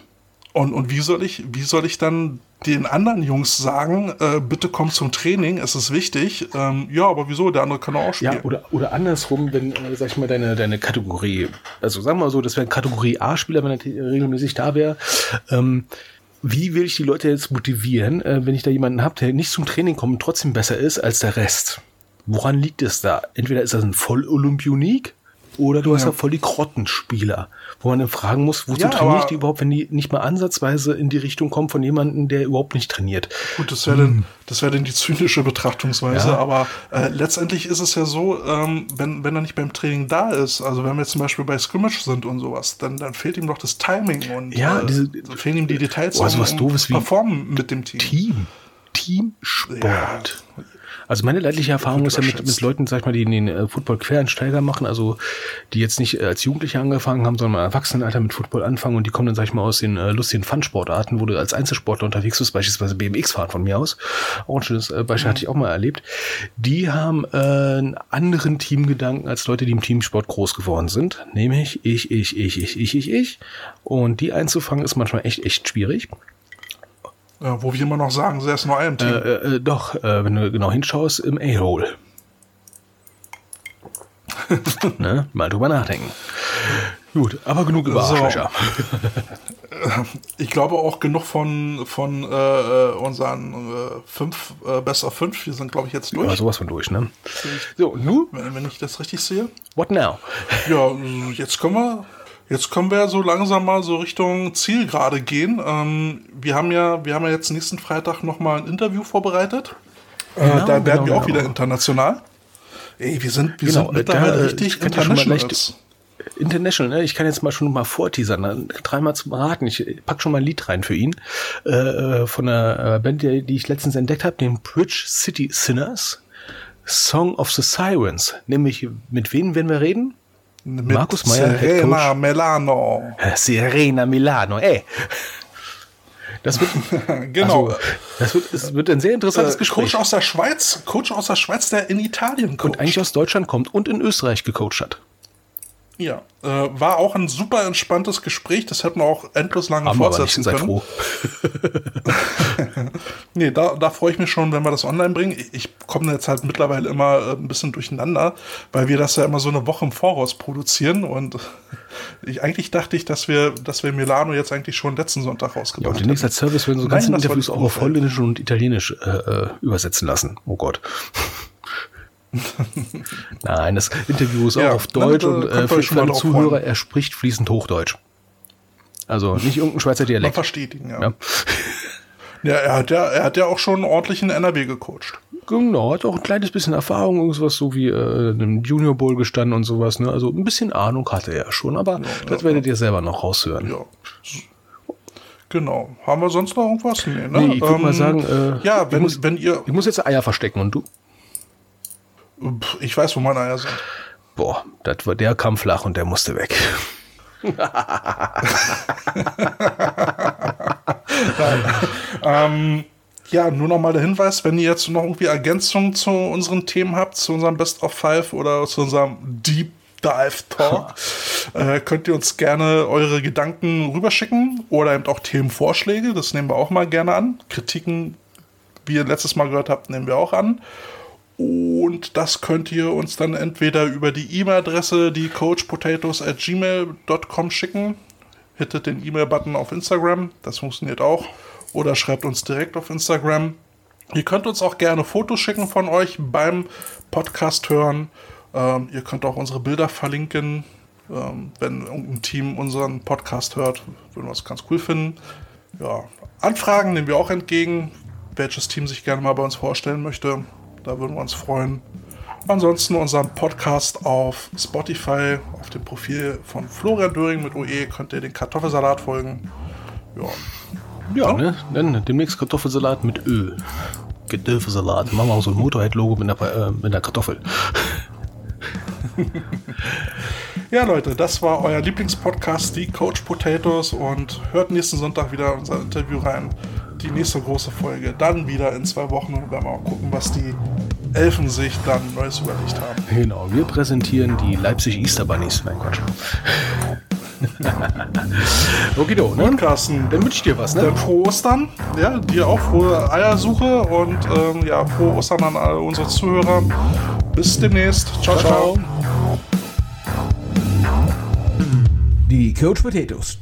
Und, und wie soll ich, wie soll ich dann den anderen Jungs sagen, äh, bitte komm zum Training, es ist wichtig. Ähm, ja, aber wieso? Der andere kann auch spielen. Ja, oder, oder andersrum, wenn, äh, sag ich mal, deine, deine Kategorie, also sagen wir mal so, das wäre Kategorie A-Spieler, wenn er regelmäßig da wäre. Ähm, wie will ich die Leute jetzt motivieren, äh, wenn ich da jemanden habe, der nicht zum Training kommt und trotzdem besser ist als der Rest? Woran liegt es da? Entweder ist das ein Voll-Olympionik oder du ja. hast ja voll die Grottenspieler, wo man dann fragen muss, wozu ja, trainiere ich die überhaupt, wenn die nicht mal ansatzweise in die Richtung kommen von jemandem, der überhaupt nicht trainiert. Gut, das wäre hm. dann, wär dann die zynische Betrachtungsweise, ja. aber äh, letztendlich ist es ja so, ähm, wenn, wenn er nicht beim Training da ist, also wenn wir zum Beispiel bei Scrimmage sind und sowas, dann, dann fehlt ihm doch das Timing und ja, äh, diese, fehlen ihm die Details, oh, also um, was doofes um performen mit dem Team. Team. Teamsport. Ja. Also meine leidliche Erfahrung ist ja mit, mit Leuten, sag ich mal, die den äh, Football Quereinsteiger machen, also die jetzt nicht äh, als Jugendliche angefangen haben, sondern im Erwachsenenalter mit Football anfangen und die kommen dann, sag ich mal, aus den äh, lustigen Fun-Sportarten, wo du als Einzelsportler unterwegs bist, beispielsweise BMX fahren von mir aus. Auch ein schönes äh, Beispiel mhm. hatte ich auch mal erlebt. Die haben äh, einen anderen Teamgedanken als Leute, die im Teamsport groß geworden sind. Nämlich ich, ich, ich, ich, ich, ich, ich. Und die einzufangen ist manchmal echt, echt schwierig. Ja, wo wir immer noch sagen, sie ist nur ein Team. Äh, äh, doch, äh, wenn du genau hinschaust, im A-Hole. ne? Mal drüber nachdenken. Gut, aber genug über so. Ich glaube auch genug von, von äh, unseren äh, fünf, äh, Best of fünf. Wir sind, glaube ich, jetzt durch. Ja, sowas von durch, ne? So, nu? Wenn, wenn ich das richtig sehe. What now? Ja, jetzt können wir Jetzt können wir so langsam mal so Richtung Zielgerade gehen. Ähm, wir haben ja, wir haben ja jetzt nächsten Freitag noch mal ein Interview vorbereitet. Äh, genau, da werden genau, wir auch genau. wieder international. Ey, wir sind, wir genau, sind mittlerweile da, richtig international. International, ne? Ich kann jetzt mal schon mal vorteasern, ne? dreimal zum Raten. Ich pack schon mal ein Lied rein für ihn. Äh, äh von einer äh, Band, die, die ich letztens entdeckt habe, den Bridge City Sinners. Song of the Sirens. Nämlich, mit wem werden wir reden? Mit Markus Meyer, Serena Milano. Serena Milano, ey. Das wird, genau. Also, das wird, es wird ein sehr interessantes äh, Gespräch. Coach aus der Schweiz, Coach aus der Schweiz, der in Italien coacht. Und eigentlich aus Deutschland kommt und in Österreich gecoacht hat. Ja, äh, war auch ein super entspanntes Gespräch. Das hätten wir auch endlos lange Haben fortsetzen wir können. nee, da, da freue ich mich schon, wenn wir das online bringen. Ich, ich komme jetzt halt mittlerweile immer äh, ein bisschen durcheinander, weil wir das ja immer so eine Woche im Voraus produzieren und ich, eigentlich dachte ich, dass wir, dass wir Milano jetzt eigentlich schon letzten Sonntag rausgebracht haben. Ja, und demnächst als Service werden so ganze Interviews auch auf Holländisch und Italienisch äh, äh, übersetzen lassen. Oh Gott. Nein, das Interview ist ja, auch auf Deutsch und äh, für den Zuhörer, freuen. er spricht fließend Hochdeutsch. Also nicht irgendein Schweizer Dialekt. Man versteht ihn, ja. ja. Ja, er hat ja, er hat ja auch schon ordentlich in NRW gecoacht. Genau, hat auch ein kleines bisschen Erfahrung, irgendwas so wie äh, einem Junior Bowl gestanden und sowas. Ne? Also ein bisschen Ahnung hatte er schon, aber ja, das ja, werdet ihr selber noch raushören. Ja. Genau. Haben wir sonst noch irgendwas? Nee, ne? nee ich würde ähm, mal sagen, äh, ja, wenn, muss, wenn ihr. Ich muss jetzt Eier verstecken und du? Ich weiß, wo meine Eier sind. Boah, das war, der kam flach und der musste weg. ähm, ja, nur noch mal der Hinweis, wenn ihr jetzt noch irgendwie Ergänzungen zu unseren Themen habt, zu unserem Best of Five oder zu unserem Deep Dive Talk, äh, könnt ihr uns gerne eure Gedanken rüberschicken oder eben auch Themenvorschläge, das nehmen wir auch mal gerne an. Kritiken, wie ihr letztes Mal gehört habt, nehmen wir auch an. Und das könnt ihr uns dann entweder über die E-Mail-Adresse, die coachpotatoes at gmail.com schicken. Hittet den E-Mail-Button auf Instagram, das funktioniert auch. Oder schreibt uns direkt auf Instagram. Ihr könnt uns auch gerne Fotos schicken von euch beim Podcast hören. Ähm, ihr könnt auch unsere Bilder verlinken. Ähm, wenn irgendein Team unseren Podcast hört, würden wir es ganz cool finden. Ja, Anfragen nehmen wir auch entgegen, welches Team sich gerne mal bei uns vorstellen möchte. Da würden wir uns freuen. Ansonsten unseren Podcast auf Spotify, auf dem Profil von Florian Döring mit OE, könnt ihr den Kartoffelsalat folgen. Ja. Ja, ne? Dann demnächst Kartoffelsalat mit Ö. Kartoffelsalat. Machen wir auch so ein Motorhead-Logo mit, äh, mit einer Kartoffel. ja, Leute, das war euer Lieblingspodcast, die Coach Potatoes. Und hört nächsten Sonntag wieder unser Interview rein die nächste große Folge. Dann wieder in zwei Wochen und werden wir auch gucken, was die Elfen sich dann Neues überlegt haben. Genau, wir präsentieren die Leipzig Easter Bunnies. Nein, Quatsch. Okido, ne? Und Carsten, Dann wünsche ich dir was, ne? dann frohe Ostern. Ja, dir auch frohe Eiersuche und ähm, ja, frohe Ostern an alle unsere Zuhörer. Bis demnächst. ciao. ciao. Die Coach Potatoes